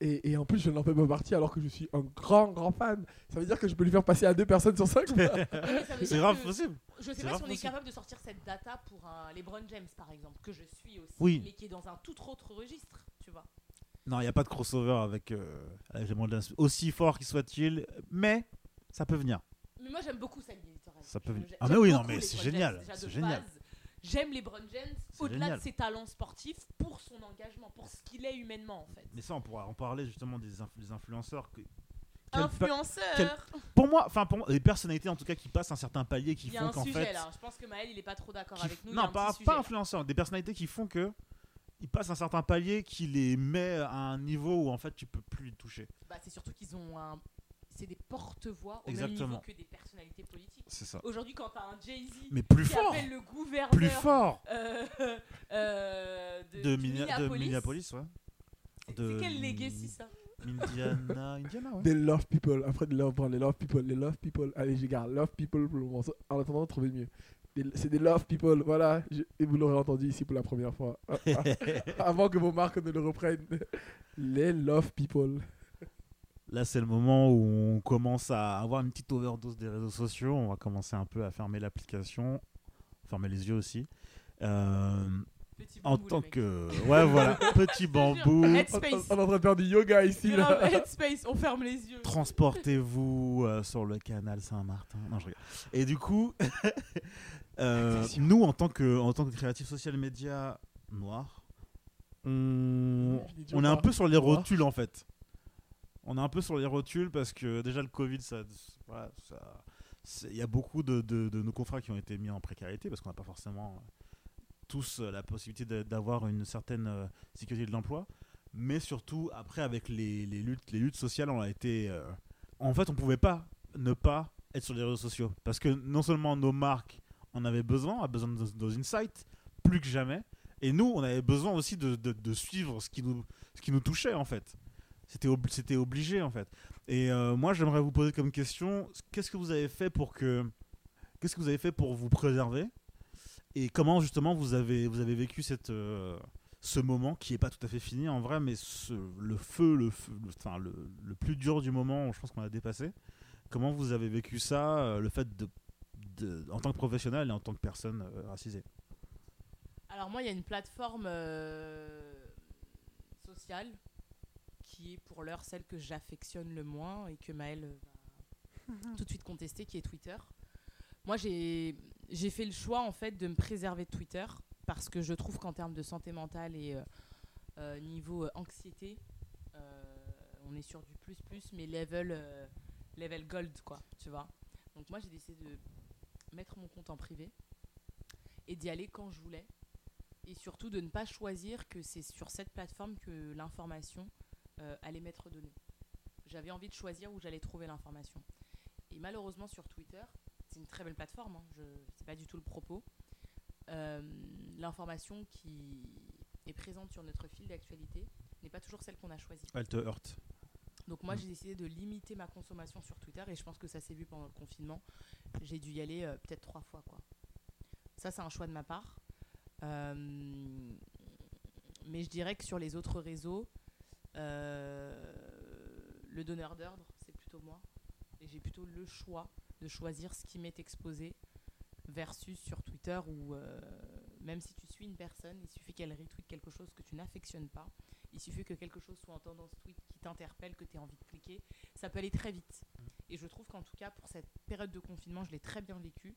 Et, et en plus, je n'en fais pas partie alors que je suis un grand, grand fan. Ça veut dire que je peux lui faire passer à deux personnes sur cinq. C'est grave possible. Je sais C'est pas si on est capable de sortir cette data pour un LeBron James par exemple, que je suis aussi, Oui. mais qui est dans un tout autre registre, tu vois. Non, il n'y a pas de crossover avec, euh, avec les Mondials. Aussi fort qu'il soit-il, mais ça peut venir. Mais moi j'aime beaucoup ligne éditoriale. Ça peut venir. Ah, mais oui, non, mais c'est génial, c'est génial. J'aime LeBron James au-delà de ses talents sportifs pour son engagement, pour ce qu'il est humainement en fait. Mais ça, on pourra en parler justement des, des influenceurs. Que... Quel pa- Influenceur quel- Pour moi, enfin pour moi, les personnalités en tout cas qui passent un certain palier, qui Il y a font un qu'en sujet fait. là, je pense que Maël il est pas trop d'accord avec nous. il y a non, un pas, petit sujet, pas influenceurs, des personnalités qui font que ils passent un certain palier qui les met à un niveau où en fait tu peux plus les toucher. Bah, c'est surtout qu'ils ont un. C'est des porte-voix au même niveau Exactement. que des personnalités politiques. C'est ça. Aujourd'hui, quand t'as un Jay-Z Mais plus qui fort, appelle le gouverneur plus fort euh, euh, de, de, Minna- de Minneapolis, ouais. C'est quel legacy ça Indiana, Indiana, ouais. Des love people. Après, des love brands, les love people, les love people. Allez, je garde love people pour le moment. En attendant, trouvez mieux. C'est des love people, voilà. Je- et vous l'aurez entendu ici pour la première fois. Avant que vos marques ne le reprennent. Les love people. Là, c'est le moment où on commence à avoir une petite overdose des réseaux sociaux. On va commencer un peu à fermer l'application, fermer les yeux aussi. Euh, Petit en bambou, tant que. Ouais, voilà, petit bambou. On, Headspace. on est en train de faire du yoga ici, là. Headspace, on ferme les yeux. Transportez-vous euh, sur le canal Saint-Martin. Non, je rigole. Et du coup, euh, nous, en tant que, en tant que créatif social média noir, on, on est un peu sur les rotules en fait. On est un peu sur les rotules parce que déjà le Covid, ça, voilà, ça- il y a beaucoup de, de- de nos confrères qui ont été mis en précarité parce qu'on n'a pas forcément euh, tous euh, la possibilité d'avoir une certaine euh, sécurité de l'emploi. Mais surtout, après, avec les, luttes, les luttes sociales, on a été. euh, en fait, on pouvait pas ne pas être sur les réseaux sociaux parce que non seulement nos marques en avaient besoin, a besoin de nos, insights plus que jamais, et nous, on avait besoin aussi de, suivre ce qui nous, ce qui nous touchait en fait. C'était c'était obligé en fait. Et moi, j'aimerais vous poser comme question qu'est-ce que vous avez fait pour que qu'est-ce que vous avez fait pour vous préserver? Et comment justement vous avez vous avez vécu cette euh, ce moment qui est pas tout à fait fini en vrai, mais ce- le feu, le, feu, le- enfin le, le plus dur du moment, je pense qu'on a dépassé. Comment vous avez vécu ça, euh, le fait de, de- en tant que professionnel et en tant que personne euh, racisée? Alors moi, il y a une plateforme euh, sociale qui est pour l'heure celle que j'affectionne le moins et que Maëlle va tout de suite contester, qui est Twitter. Moi, j'ai j'ai fait le choix en fait de me préserver de Twitter parce que je trouve qu'en termes de santé mentale et euh, euh, niveau euh, anxiété, on est sur du plus plus, mais level level gold quoi, tu vois. Donc moi, j'ai décidé de mettre mon compte en privé et d'y aller quand je voulais et surtout de ne pas choisir que c'est sur cette plateforme que l'information allait m'être donnée. J'avais envie de choisir où j'allais trouver l'information. Et malheureusement sur Twitter, c'est une très belle plateforme, hein, je pas du tout le propos. euh, l'information qui est présente sur notre fil d'actualité n'est pas toujours celle qu'on a choisie. Elle te heurte. Donc moi Mm. j'ai décidé de limiter ma consommation sur Twitter et je pense que ça s'est vu pendant le confinement. J'ai dû y aller euh, peut-être trois fois quoi. Ça c'est un choix de ma part. Euh, mais je dirais que sur les autres réseaux, euh, le donneur d'ordre c'est plutôt moi. Et j'ai plutôt le choix de choisir ce qui m'est exposé versus sur Twitter où euh, même si tu suis une personne, il suffit qu'elle retweet quelque chose que tu n'affectionnes pas il suffit que quelque chose soit en tendance tweet qui t'interpelle, que tu aies envie de cliquer. Ça peut aller très vite. Et je trouve qu'en tout cas, pour cette période de confinement, je l'ai très bien vécu.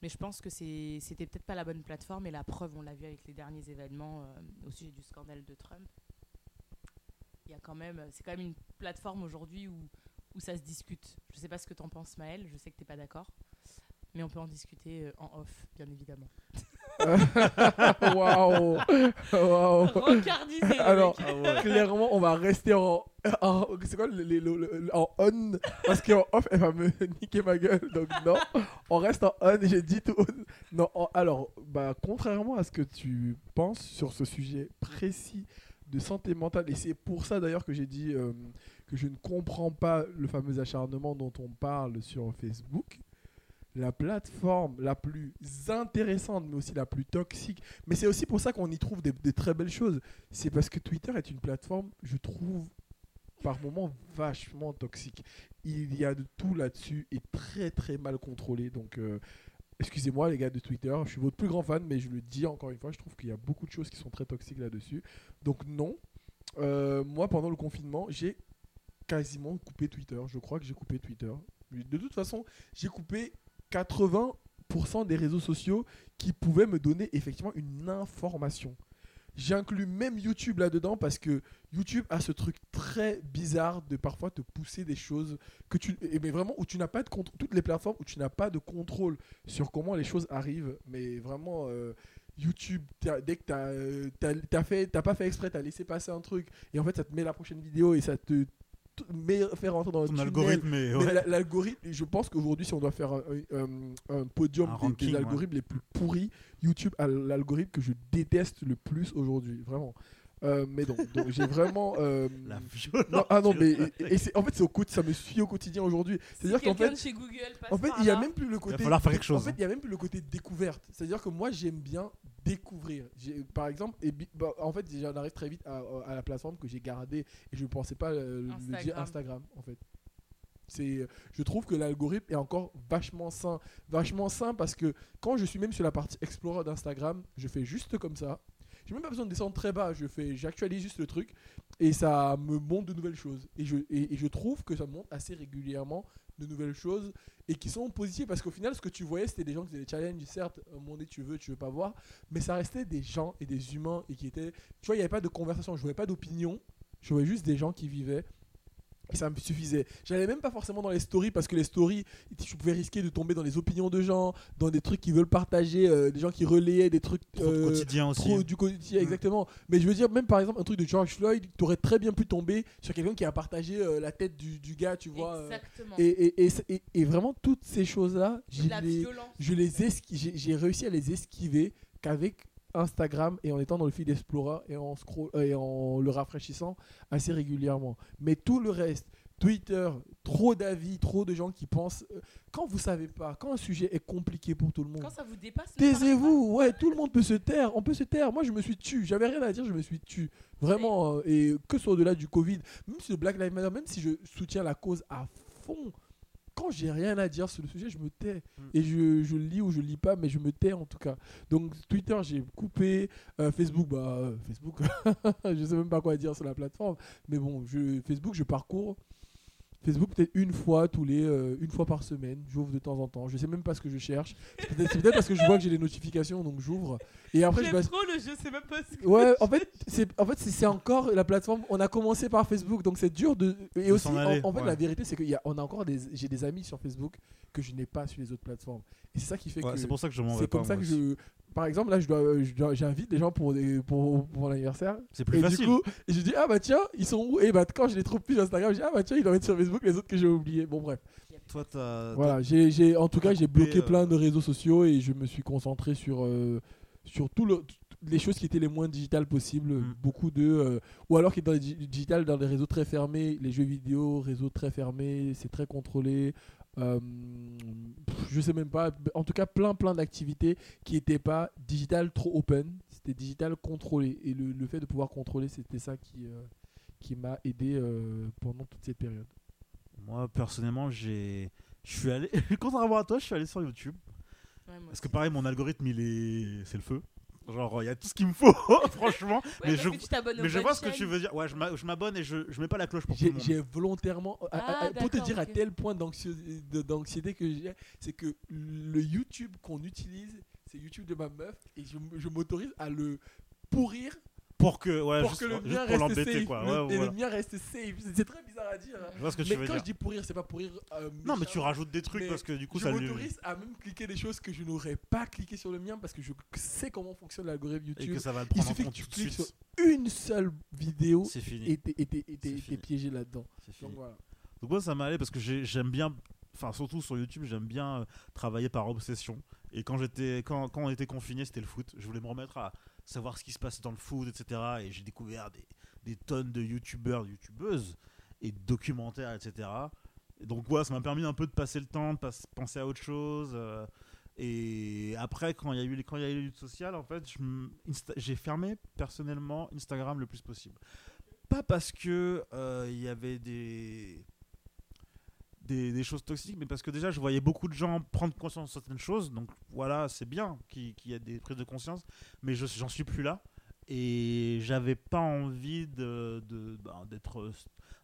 Mais je pense que c'était peut-être pas la bonne plateforme. Et la preuve, on l'a vu avec les derniers événements euh, au sujet du scandale de Trump. Il y a quand même, c'est quand même une plateforme aujourd'hui où, où ça se discute. Je sais pas ce que t'en penses, Maël. Je sais que t'es pas d'accord. Mais on peut en discuter euh, en off, bien évidemment. Waouh Waouh Alors. Ah ouais. clairement, on va rester en, en- c'est quoi, le- le- le- le- en on parce qu'en off, elle va me niquer ma gueule. Donc non, on reste en on. J'ai dit tout. Non, en- alors, bah, contrairement à ce que tu penses sur ce sujet précis de santé mentale, et c'est pour ça d'ailleurs que j'ai dit euh, que je ne comprends pas le fameux acharnement dont on parle sur Facebook. La plateforme la plus intéressante, mais aussi la plus toxique. Mais c'est aussi pour ça qu'on y trouve des, très belles choses. C'est parce que Twitter est une plateforme, je trouve, par moments vachement toxique. Il y a de tout là-dessus et très très mal contrôlé. Donc, euh, excusez-moi les gars de Twitter, je suis votre plus grand fan, mais je le dis encore une fois, je trouve qu'il y a beaucoup de choses qui sont très toxiques là-dessus. Donc non, Euh, moi pendant le confinement, j'ai quasiment coupé Twitter. Je crois que j'ai coupé Twitter. De toute façon, j'ai coupé 80% des réseaux sociaux qui pouvaient me donner effectivement une information. J'inclus même YouTube là-dedans parce que YouTube a ce truc très bizarre de parfois te pousser des choses que tu mais vraiment où tu n'as pas de contrôle toutes les plateformes où tu n'as pas de contrôle sur comment les choses arrivent mais vraiment euh, YouTube t'as- dès que tu as, fait t'as pas fait exprès tu as laissé passer un truc et en fait ça te met la prochaine vidéo et ça te fait rentrer dans le tunnel. algorithme ouais. l'algorithme, je pense qu'aujourd'hui, si on doit faire un, un- un podium Un des- ranking, des, ouais. algorithmes les plus pourris, YouTube a l'algorithme que je déteste le plus aujourd'hui, vraiment. Euh, mais donc, donc j'ai vraiment. euh, La violence. non, ah non, mais et, et en fait, c'est au ça me suit au quotidien aujourd'hui. C'est-à-dire qu'en fait, de chez Google passe en fait, il y a même plus le côté. falloir faire quelque chose, En fait, il y a même plus le côté découverte. C'est-à-dire que moi, j'aime bien découvrir. J'ai- Par exemple, et bah, en fait, j'en arrive très vite à, à la plateforme que j'ai gardée et je ne pensais pas euh, le dire Instagram. Instagram, en fait. C'est, je trouve que l'algorithme est encore vachement sain, vachement sain parce que quand je suis même sur la partie Explorer d'Instagram, je fais juste comme ça. J'ai même pas besoin de descendre très bas. Je fais, j'actualise juste le truc et ça me montre de nouvelles choses. Et je, et, je trouve que ça me montre assez régulièrement de nouvelles choses et qui sont positives parce qu'au final, ce que tu voyais, c'était des gens qui faisaient des challenges. Certes, donné, tu veux, tu veux pas voir, mais ça restait des gens et des humains et qui étaient. Tu vois, il n'y avait pas de conversation, je voyais pas d'opinion. Je voyais juste des gens qui vivaient. Et ça me suffisait. J'allais même pas forcément dans les stories parce que les stories, tu pouvais risquer de tomber dans les opinions de gens, dans des trucs qu'ils veulent partager, euh, des gens qui relayaient des trucs euh, quotidien aussi. trop du quotidien, Mm. exactement. Mais je veux dire, même par exemple, un truc de George Floyd, tu aurais très bien pu tomber sur quelqu'un qui a partagé euh, la tête du, du gars, tu vois. euh, Exactement. et, et, et, et- et vraiment, toutes ces choses-là, je les, j'ai réussi à les esquiver qu'avec Instagram et en étant dans le feed Explorer et en, scroll, euh, et en le rafraîchissant assez régulièrement. Mais tout le reste, Twitter, trop d'avis, trop de gens qui pensent. euh, quand vous savez pas, quand un sujet est compliqué pour tout le monde, Quand ça vous dépasse, Taisez-vous, ouais, tout le monde peut se taire, on peut se taire. Moi, je me suis tu, j'avais rien à dire, je me suis tu. Vraiment, euh, et que ce soit au-delà du Covid, même si le Black Lives Matter, même si je soutiens la cause à fond, quand j'ai rien à dire sur le sujet, je me tais. Mm. Et je, je lis ou je lis pas, mais je me tais en tout cas. Donc, Twitter, j'ai coupé. Euh, Facebook, bah, euh, Facebook, je sais même pas quoi dire sur la plateforme. Mais bon, je, Facebook, je parcours. Facebook peut-être une fois tous les euh, une fois par semaine j'ouvre de temps en temps je sais même pas ce que je cherche c'est peut-être parce que je vois que j'ai les notifications donc j'ouvre et après je trop le jeu, c'est même pas ce que- ouais en fait c'est en fait c'est- encore la plateforme on a commencé par Facebook donc c'est dur de et De aussi en, aller, en fait ouais. la vérité c'est qu'il y a on a encore des j'ai des amis sur Facebook que je n'ai pas sur les autres plateformes et c'est ça qui fait Ouais, que c'est pour ça que je m'en vais c'est pas. comme ça que aussi. je par exemple là je dois je dois- j'invite des gens pour des pour, pour mon anniversaire C'est plus et facile. du coup, et je dis ah bah tiens, ils sont où? Et bah quand je les trouve plus sur Instagram, je dis ah bah tiens, ils doivent être sur Facebook, les autres que j'ai oubliés. Bon bref. Toi, t'as. Voilà, j'ai j'ai- en tout cas, j'ai bloqué euh, plein de réseaux sociaux et je me suis concentré sur euh, sur tout le les choses qui étaient les moins digitales possibles, Mm. beaucoup de euh, ou alors qui étaient dans les di- digital dans des réseaux très fermés, les jeux vidéo, réseaux très fermés, c'est très contrôlé. Euh, je sais même pas, en tout cas plein plein d'activités qui n'étaient pas digital trop open, c'était digital contrôlé et le, le fait de pouvoir contrôler c'était ça qui euh, qui m'a aidé euh, pendant toute cette période. Moi, personnellement, j'ai. Je suis allé. Contrairement à toi, je suis allé sur YouTube. Ouais, moi Parce que pareil, mon algorithme, il est. C'est le feu. Genre, il y a tout ce qu'il me faut, franchement. Ouais, mais je, mais je vois ce que tu veux dire. Ouais, je m'a- je m'abonne et je, je mets pas la cloche pour tout J'ai le monde. j'ai volontairement, à- Ah, à- pour te dire à tel point d'anxiété que j'ai, c'est que le YouTube qu'on utilise, c'est YouTube de ma meuf, et je, je m'autorise à le pourrir Pour que, ouais, pour juste, que le mien reste safe. quoi. Le- Ouais, et voilà. le mien reste safe. C'est- très bizarre à dire. hein. Je vois ce que tu Mais veux quand dire. je dis pourrir, c'est pas pourrir. euh, Non, mais tu rajoutes des trucs Mais parce que du coup, je ça lui. m'autorise à même cliquer des choses que je n'aurais pas cliqué sur le mien parce que je sais comment fonctionne l'algorithme Et YouTube. que ça va le Il prendre en suffit que compte tu tout de cliques sur une seule vidéo C'est fini. et t'es- et et piégé là-dedans. Donc voilà. Donc moi ça m'est allé parce que j'ai- j'aime bien, enfin surtout sur YouTube, j'aime bien euh, travailler par obsession. Et quand j'étais, quand, quand on était confiné, c'était le foot. Je voulais me remettre à savoir ce qui se passait dans le foot, etc. Et j'ai découvert des, tonnes de youtubeurs, de youtubeuses et de documentaires, etc. Et donc ouais, ça m'a permis un peu de passer le temps, de penser à autre chose. euh, et après, quand il y a eu quand il y a eu les luttes sociales, en fait, j'ai fermé personnellement Instagram le plus possible. Pas parce que euh, il y avait des des, choses toxiques, mais parce que déjà je voyais beaucoup de gens prendre conscience de certaines choses, donc voilà, c'est bien qu'il y ait des prises de conscience, mais je j'en suis plus là, et j'avais pas envie ben,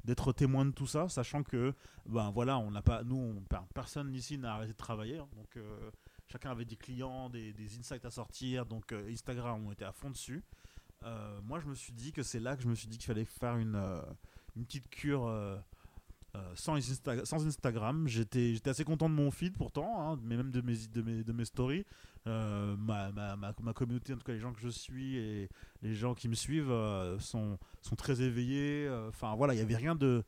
d'être témoin de tout ça, sachant que ben voilà, on n'a pas, nous, on- personne ici n'a arrêté de travailler, hein, donc euh, chacun avait des clients, des, insights à sortir, donc euh, Instagram, on était à fond dessus. Euh, moi, je me suis dit que c'est là que je me suis dit qu'il fallait faire une petite cure euh, sans, Insta- sans Instagram. J'étais assez content de mon feed pourtant, hein, mais même de mes, stories. Euh, ma, communauté, en tout cas les gens que je suis et les gens qui me suivent euh, sont, sont très éveillés. Enfin voilà, il n'y avait rien de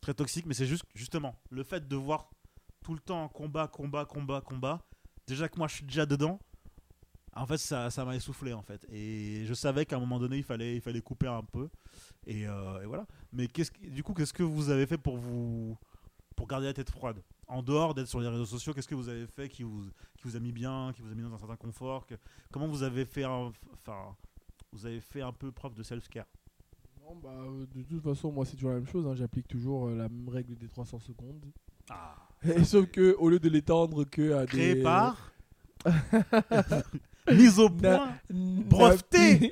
très toxique, mais c'est juste justement le fait de voir tout le temps combat, combat, combat, combat. Déjà que moi je suis déjà dedans. En fait, ça, ça m'a essoufflé en fait, et je savais qu'à un moment donné, il fallait, il fallait couper un peu, et, euh, et voilà. Mais qu'est-ce du coup, qu'est-ce que vous avez fait pour vous, pour garder la tête froide? En dehors d'être sur les réseaux sociaux, qu'est-ce que vous avez fait qui vous, qui vous a mis bien, qui vous a mis dans un certain confort? Que- Comment vous avez fait, un- enfin, vous avez fait un peu preuve de self-care? Non, bah, euh, de toute façon, moi, c'est toujours la même chose. hein. J'applique toujours euh, la même règle des 300 secondes. Ah. Et sauf que, au lieu de l'étendre que à Créé des. par? Mise au point N- Breveté.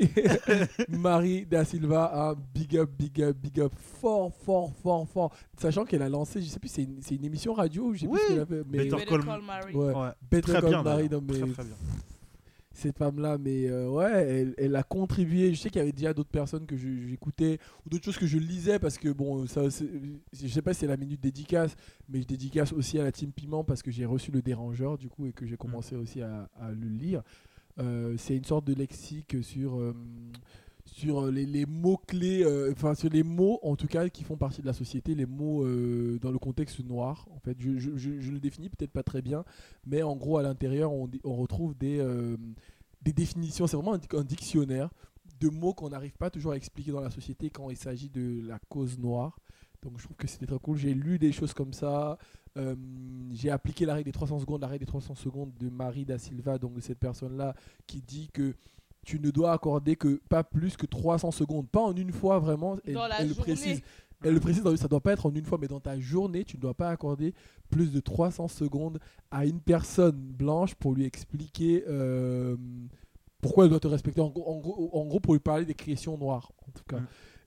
Marie Da Silva, un big up, big up, big up, fort, fort, fort, fort. Sachant qu'elle a lancé, je sais plus, c'est une, c'est une émission radio, je sais Oui. plus ce qu'elle a fait. Mais Better Call- Call Mary. ouais, Ouais. Better Très Call bien, Marie, non, mais Très, très bien. cette femme-là, mais euh, ouais, elle, elle a contribué. Je sais qu'il y avait déjà d'autres personnes que je- j'écoutais ou d'autres choses que je lisais parce que bon, ça, c'est- je sais pas si c'est la minute dédicace, mais je dédicace aussi à la team Piment parce que j'ai reçu le dérangeur du coup et que j'ai commencé aussi à, à le lire. Euh, c'est une sorte de lexique sur euh, sur les, les mots clés, enfin sur les mots en tout cas qui font partie de la société, les mots euh, dans le contexte noir. En fait, je, je- le définis peut-être pas très bien, mais en gros à l'intérieur on, retrouve des euh, des définitions. C'est vraiment un dictionnaire de mots qu'on n'arrive pas toujours à expliquer dans la société quand il s'agit de la cause noire. Donc je trouve que c'était très cool. J'ai lu des choses comme ça. Euh, j'ai appliqué la règle des 300 secondes, la règle des 300 secondes de Marie da Silva, donc de cette personne-là, qui dit que tu ne dois accorder que pas plus que 300 secondes, pas en une fois vraiment. Elle, Dans la elle le journée. précise. Elle le précise, ça doit pas être en une fois, mais dans ta journée, tu ne dois pas accorder plus de 300 secondes à une personne blanche pour lui expliquer euh, pourquoi elle doit te respecter. En gros, en gros, en gros, pour lui parler des questions noires, en tout cas.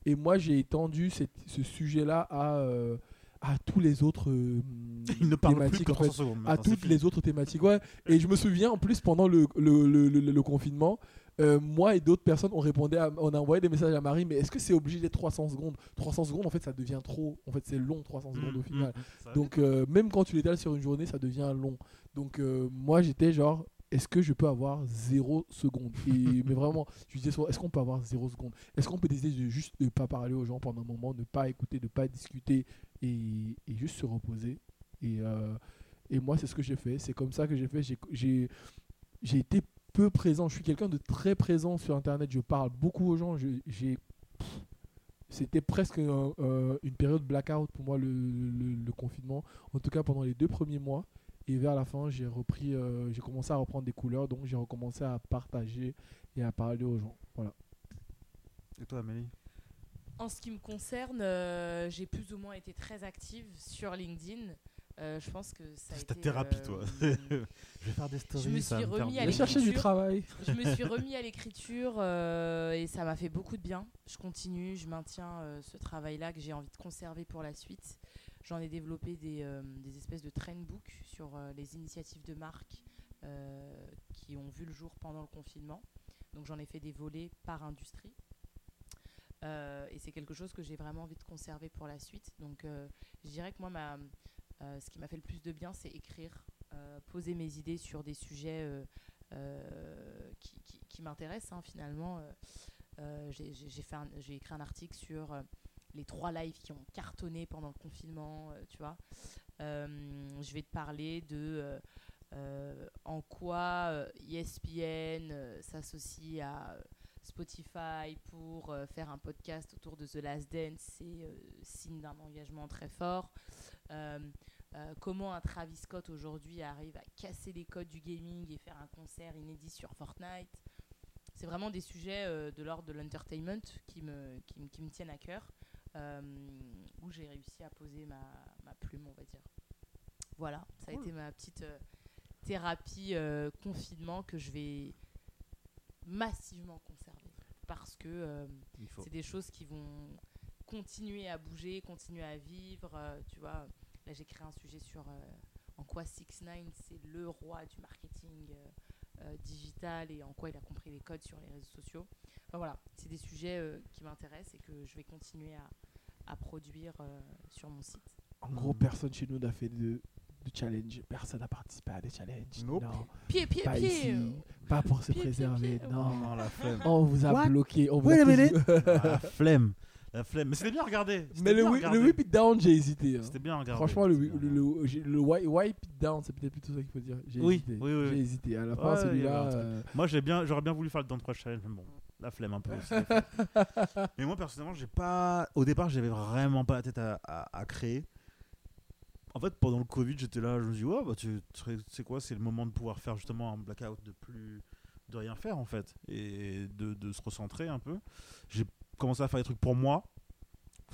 Et moi, j'ai étendu cette- ce sujet-là à, euh, à tous les autres euh, Il ne parle plus thématiques, que en fait 300 secondes. à toutes les autres thématiques. Ouais. Et je me souviens en plus pendant le, le, le, le- le confinement, euh, moi et d'autres personnes on répondait, à- on a envoyé des messages à Marie, mais est-ce que c'est obligé d'être 300 secondes? 300 secondes, en fait, ça devient trop. En fait, c'est long 300 secondes au Mm, final. mm, ça va Donc euh, même quand tu l'étales sur une journée, ça devient long. Donc euh, moi j'étais genre, est-ce que je peux avoir 0 seconde? Mais vraiment, je disais est-ce qu'on peut avoir 0 seconde? Est-ce qu'on peut décider de juste ne pas parler aux gens pendant un moment, ne pas écouter, ne pas discuter et, juste se reposer? Et, euh, et moi c'est ce que j'ai fait. C'est comme ça que j'ai fait. J'ai- été peu présent. Je suis quelqu'un de très présent sur Internet. Je parle beaucoup aux gens. C'était presque un- une période blackout pour moi le confinement en tout cas pendant les deux premiers mois et vers la fin j'ai repris euh, j'ai commencé à reprendre des couleurs donc j'ai recommencé à partager et à parler aux gens voilà Et toi, Amélie? En ce qui me concerne, euh, j'ai plus ou moins été très active sur LinkedIn. Euh, je pense que ça a C'est ta été, thérapie, euh, toi. Je vais faire des stories. me suis va me faire remis à chercher du l'écriture. travail je me suis remis à l'écriture euh, et ça m'a fait beaucoup de bien. Je continue, je maintiens euh, ce travail-là que j'ai envie de conserver pour la suite. J'en ai développé des, euh, espèces de trendbooks sur euh, les initiatives de marque euh, qui ont vu le jour pendant le confinement. Donc j'en ai fait des volets par industrie. Et c'est quelque chose que j'ai vraiment envie de conserver pour la suite. Donc, je dirais que moi, ce qui m'a fait le plus de bien, c'est écrire, poser mes idées sur des sujets qui, m'intéressent hein, finalement. J'ai- écrit un article sur les trois lives qui ont cartonné pendant le confinement, euh, tu vois. Euh, je vais te parler de euh, en quoi ESPN euh, s'associe à Spotify pour faire un podcast autour de The Last Dance, c'est signe d'un engagement très fort. Comment un Travis Scott aujourd'hui arrive à casser les codes du gaming et faire un concert inédit sur Fortnite. C'est vraiment des sujets de l'ordre de l'entertainment qui me, qui, qui me tiennent à cœur, où j'ai réussi à poser ma, ma plume, on va dire. Voilà, ça a été ma petite euh, thérapie euh, confinement que je vais massivement conserver parce que euh, c'est des choses qui vont continuer à bouger, continuer à vivre. euh, tu vois, là j'ai créé un sujet sur euh, en quoi 6 9 c'est le roi du marketing euh, euh, digital et en quoi il a compris les codes sur les réseaux sociaux. Enfin voilà, c'est des sujets euh, qui m'intéressent et que je vais continuer à, à produire euh, sur mon site. En gros, personne chez nous n'a fait de, de challenge. Personne n'a participé à des challenges. Nope. Non, Pied, pied, pas pied ici. Pas pour se Pied, préserver. pied. Non. Non, la flemme. On vous a What? bloqué. On vous a. Ah, la flemme. La flemme. Mais c'était bien regardé. Mais le, wi- le whip it down, j'ai hésité. hein. C'était bien regardé. Franchement, le, bien le, le, j'ai- le wi- wipe down, c'est peut-être plutôt ça qu'il faut dire. J'ai Oui, hésité. oui, oui, J'ai hésité. À la Ouais, fin, celui-là. un truc. euh, Moi, j'ai bien, j'aurais bien voulu faire le Dance Rush Challenge, mais bon, la flemme un peu. aussi, mais moi, personnellement, j'ai pas. Au départ, j'avais vraiment pas la tête à, à- à créer. En fait, pendant le Covid, j'étais là, je me dis, ouais, bah, tu tu sais quoi, c'est le moment de pouvoir faire justement un blackout, de plus. de rien faire, en fait, et de, de se recentrer un peu. J'ai commencé à faire des trucs pour moi.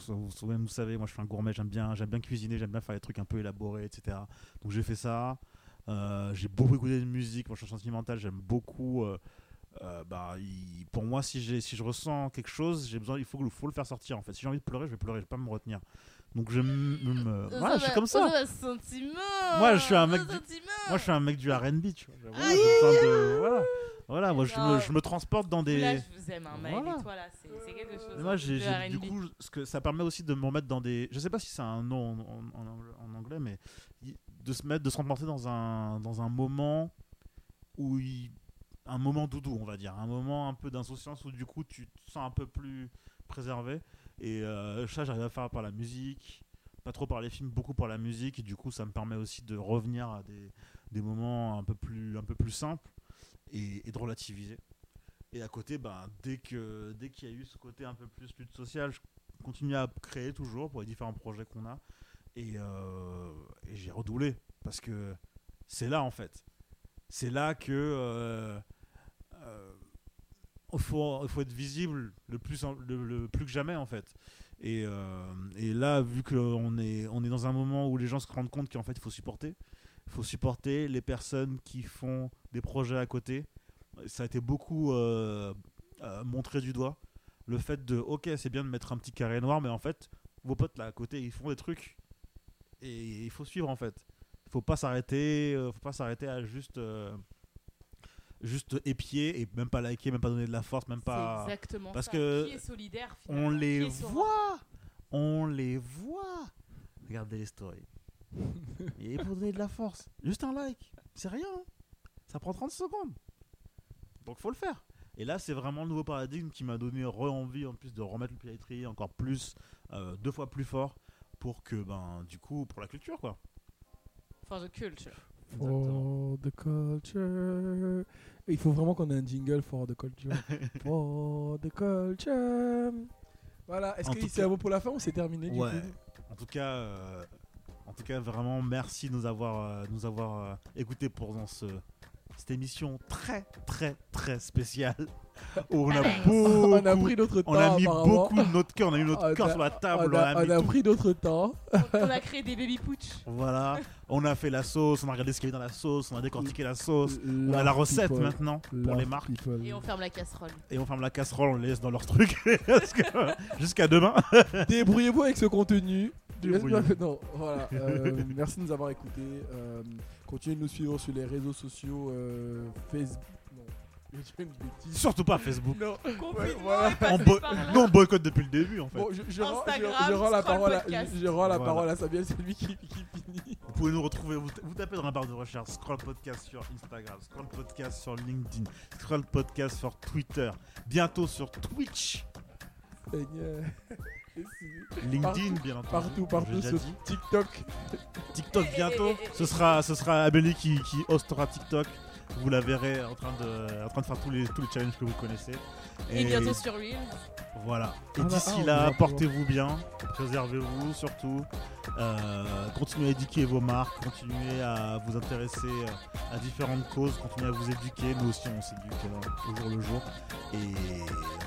Vous, savez, moi, je suis un gourmet, j'aime bien, j'aime bien cuisiner, j'aime bien faire des trucs un peu élaborés, etc. Donc, j'ai fait ça. Euh, j'ai beaucoup écouté de musique, moi je suis sentimental, j'aime beaucoup. euh, euh, bah, il- pour moi, si, j'ai, si je ressens quelque chose, j'ai besoin, il faut, faut le faire sortir en fait. Si j'ai envie de pleurer, je vais pleurer, je vais pas me retenir. Donc je me. voilà, je suis comme ça. Moi, je suis un mec du- Moi, je suis un mec du RB, tu vois. j'avoue, de- Voilà, voilà moi je me, je me transporte dans des. Là, je vous aime, hein, Maël, Voilà. et toi, là, c'est quelque chose. Moi, hein, j'ai, j'ai- du coup, ce que ça permet aussi de me remettre dans des. Je sais pas si c'est un nom en, en- en- en anglais, mais de se mettre, de se remporter dans un, dans un moment où il- un moment doudou, on va dire, un moment un peu d'insouciance où du coup tu te sens un peu plus préservé. Et euh, ça, j'arrive à faire par la musique, pas trop par les films, beaucoup par la musique. Et du coup, ça me permet aussi de revenir à des, des moments un peu plus, un peu plus simples et, de relativiser. Et à côté, ben, dès que dès qu'il y a eu ce côté un peu plus lutte sociale, je continue à créer toujours pour les différents projets qu'on a. Et, euh, j'ai redoublé parce que c'est là en fait. C'est là que euh, euh, faut, faut être visible le plus, le, le plus que jamais en fait. Et, euh, et là, vu qu'on est, on est dans un moment où les gens se rendent compte qu'en fait il faut supporter, faut supporter les personnes qui font des projets à côté. Ça a été beaucoup euh, euh, montré du doigt. Le fait de, ok, c'est bien de mettre un petit carré noir, mais en fait, vos potes là à côté, ils font des trucs et il faut suivre en fait. Il faut pas s'arrêter, euh, faut pas s'arrêter à juste, euh, juste épier et même pas liker, même pas donner de la force, même pas. exactement parce ça. que Qui est solidaire On les voit, on les voit. Regardez les stories. et pour donner de la force, juste un like, c'est rien. hein. Ça prend 30 secondes. Donc faut le faire. Et là, c'est vraiment le nouveau paradigme qui m'a donné re-envie en plus de remettre le pied encore plus, euh, deux fois plus fort, pour que, ben, du coup, pour la culture, quoi. For the culture. For the culture. Il faut vraiment qu'on ait un jingle for the culture. for the culture. Voilà, est-ce que c'est à vous pour la fin ou c'est terminé du Ouais. coup? En tout cas, euh, en tout cas, vraiment merci de nous avoir, euh, nous avoir euh, écoutés pour dans ce, cette émission très, très, très spéciale. Où on a beaucoup, On a pris notre temps. on a mis beaucoup de notre cœur, on a mis notre cœur sur la table, On on a, on pris notre temps. On a créé des baby pooch. Voilà, on a fait la sauce, on a regardé ce qu'il y avait dans la sauce, on a décortiqué la sauce. On a la recette people. maintenant pour Love les marques. people. Et on ferme la casserole. Et on ferme la casserole, on les laisse dans leur truc jusqu'à demain. Débrouillez-vous avec ce contenu. Non, voilà. euh, merci de nous avoir écoutés. Euh, continuez de nous suivre sur les réseaux sociaux euh, Facebook. Surtout pas Facebook. Non. Voilà. On, bo- nous, on boycotte depuis le début en fait. Bon, je, je rends, je- Instagram, je rends la parole à, je, je rends la Voilà. parole à Samuel, c'est lui qui, qui finit. Vous pouvez nous retrouver, vous, vous tapez dans la barre de recherche Scroll Podcast sur Instagram, Scroll Podcast sur LinkedIn, Scroll Podcast sur Twitter, bientôt sur Twitch, Seigneur. LinkedIn Partout, bien entendu. Partout, partout, sur. TikTok. TikTok bientôt. Ce sera, ce sera Amélie qui, qui hostera TikTok. Vous la verrez en train de, en train de faire tous les, tous les challenges que vous connaissez. Et bientôt sur Reels. Voilà. Et Ah bah, d'ici ah, on là, portez-vous bien, préservez-vous surtout. Euh, continuez à éduquer vos marques, continuez à vous intéresser euh, à différentes causes, continuez à vous éduquer. Nous aussi, on s'éduque euh, au jour le jour. Et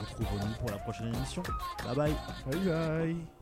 retrouvons-nous pour la prochaine émission. Bye bye. Bye bye.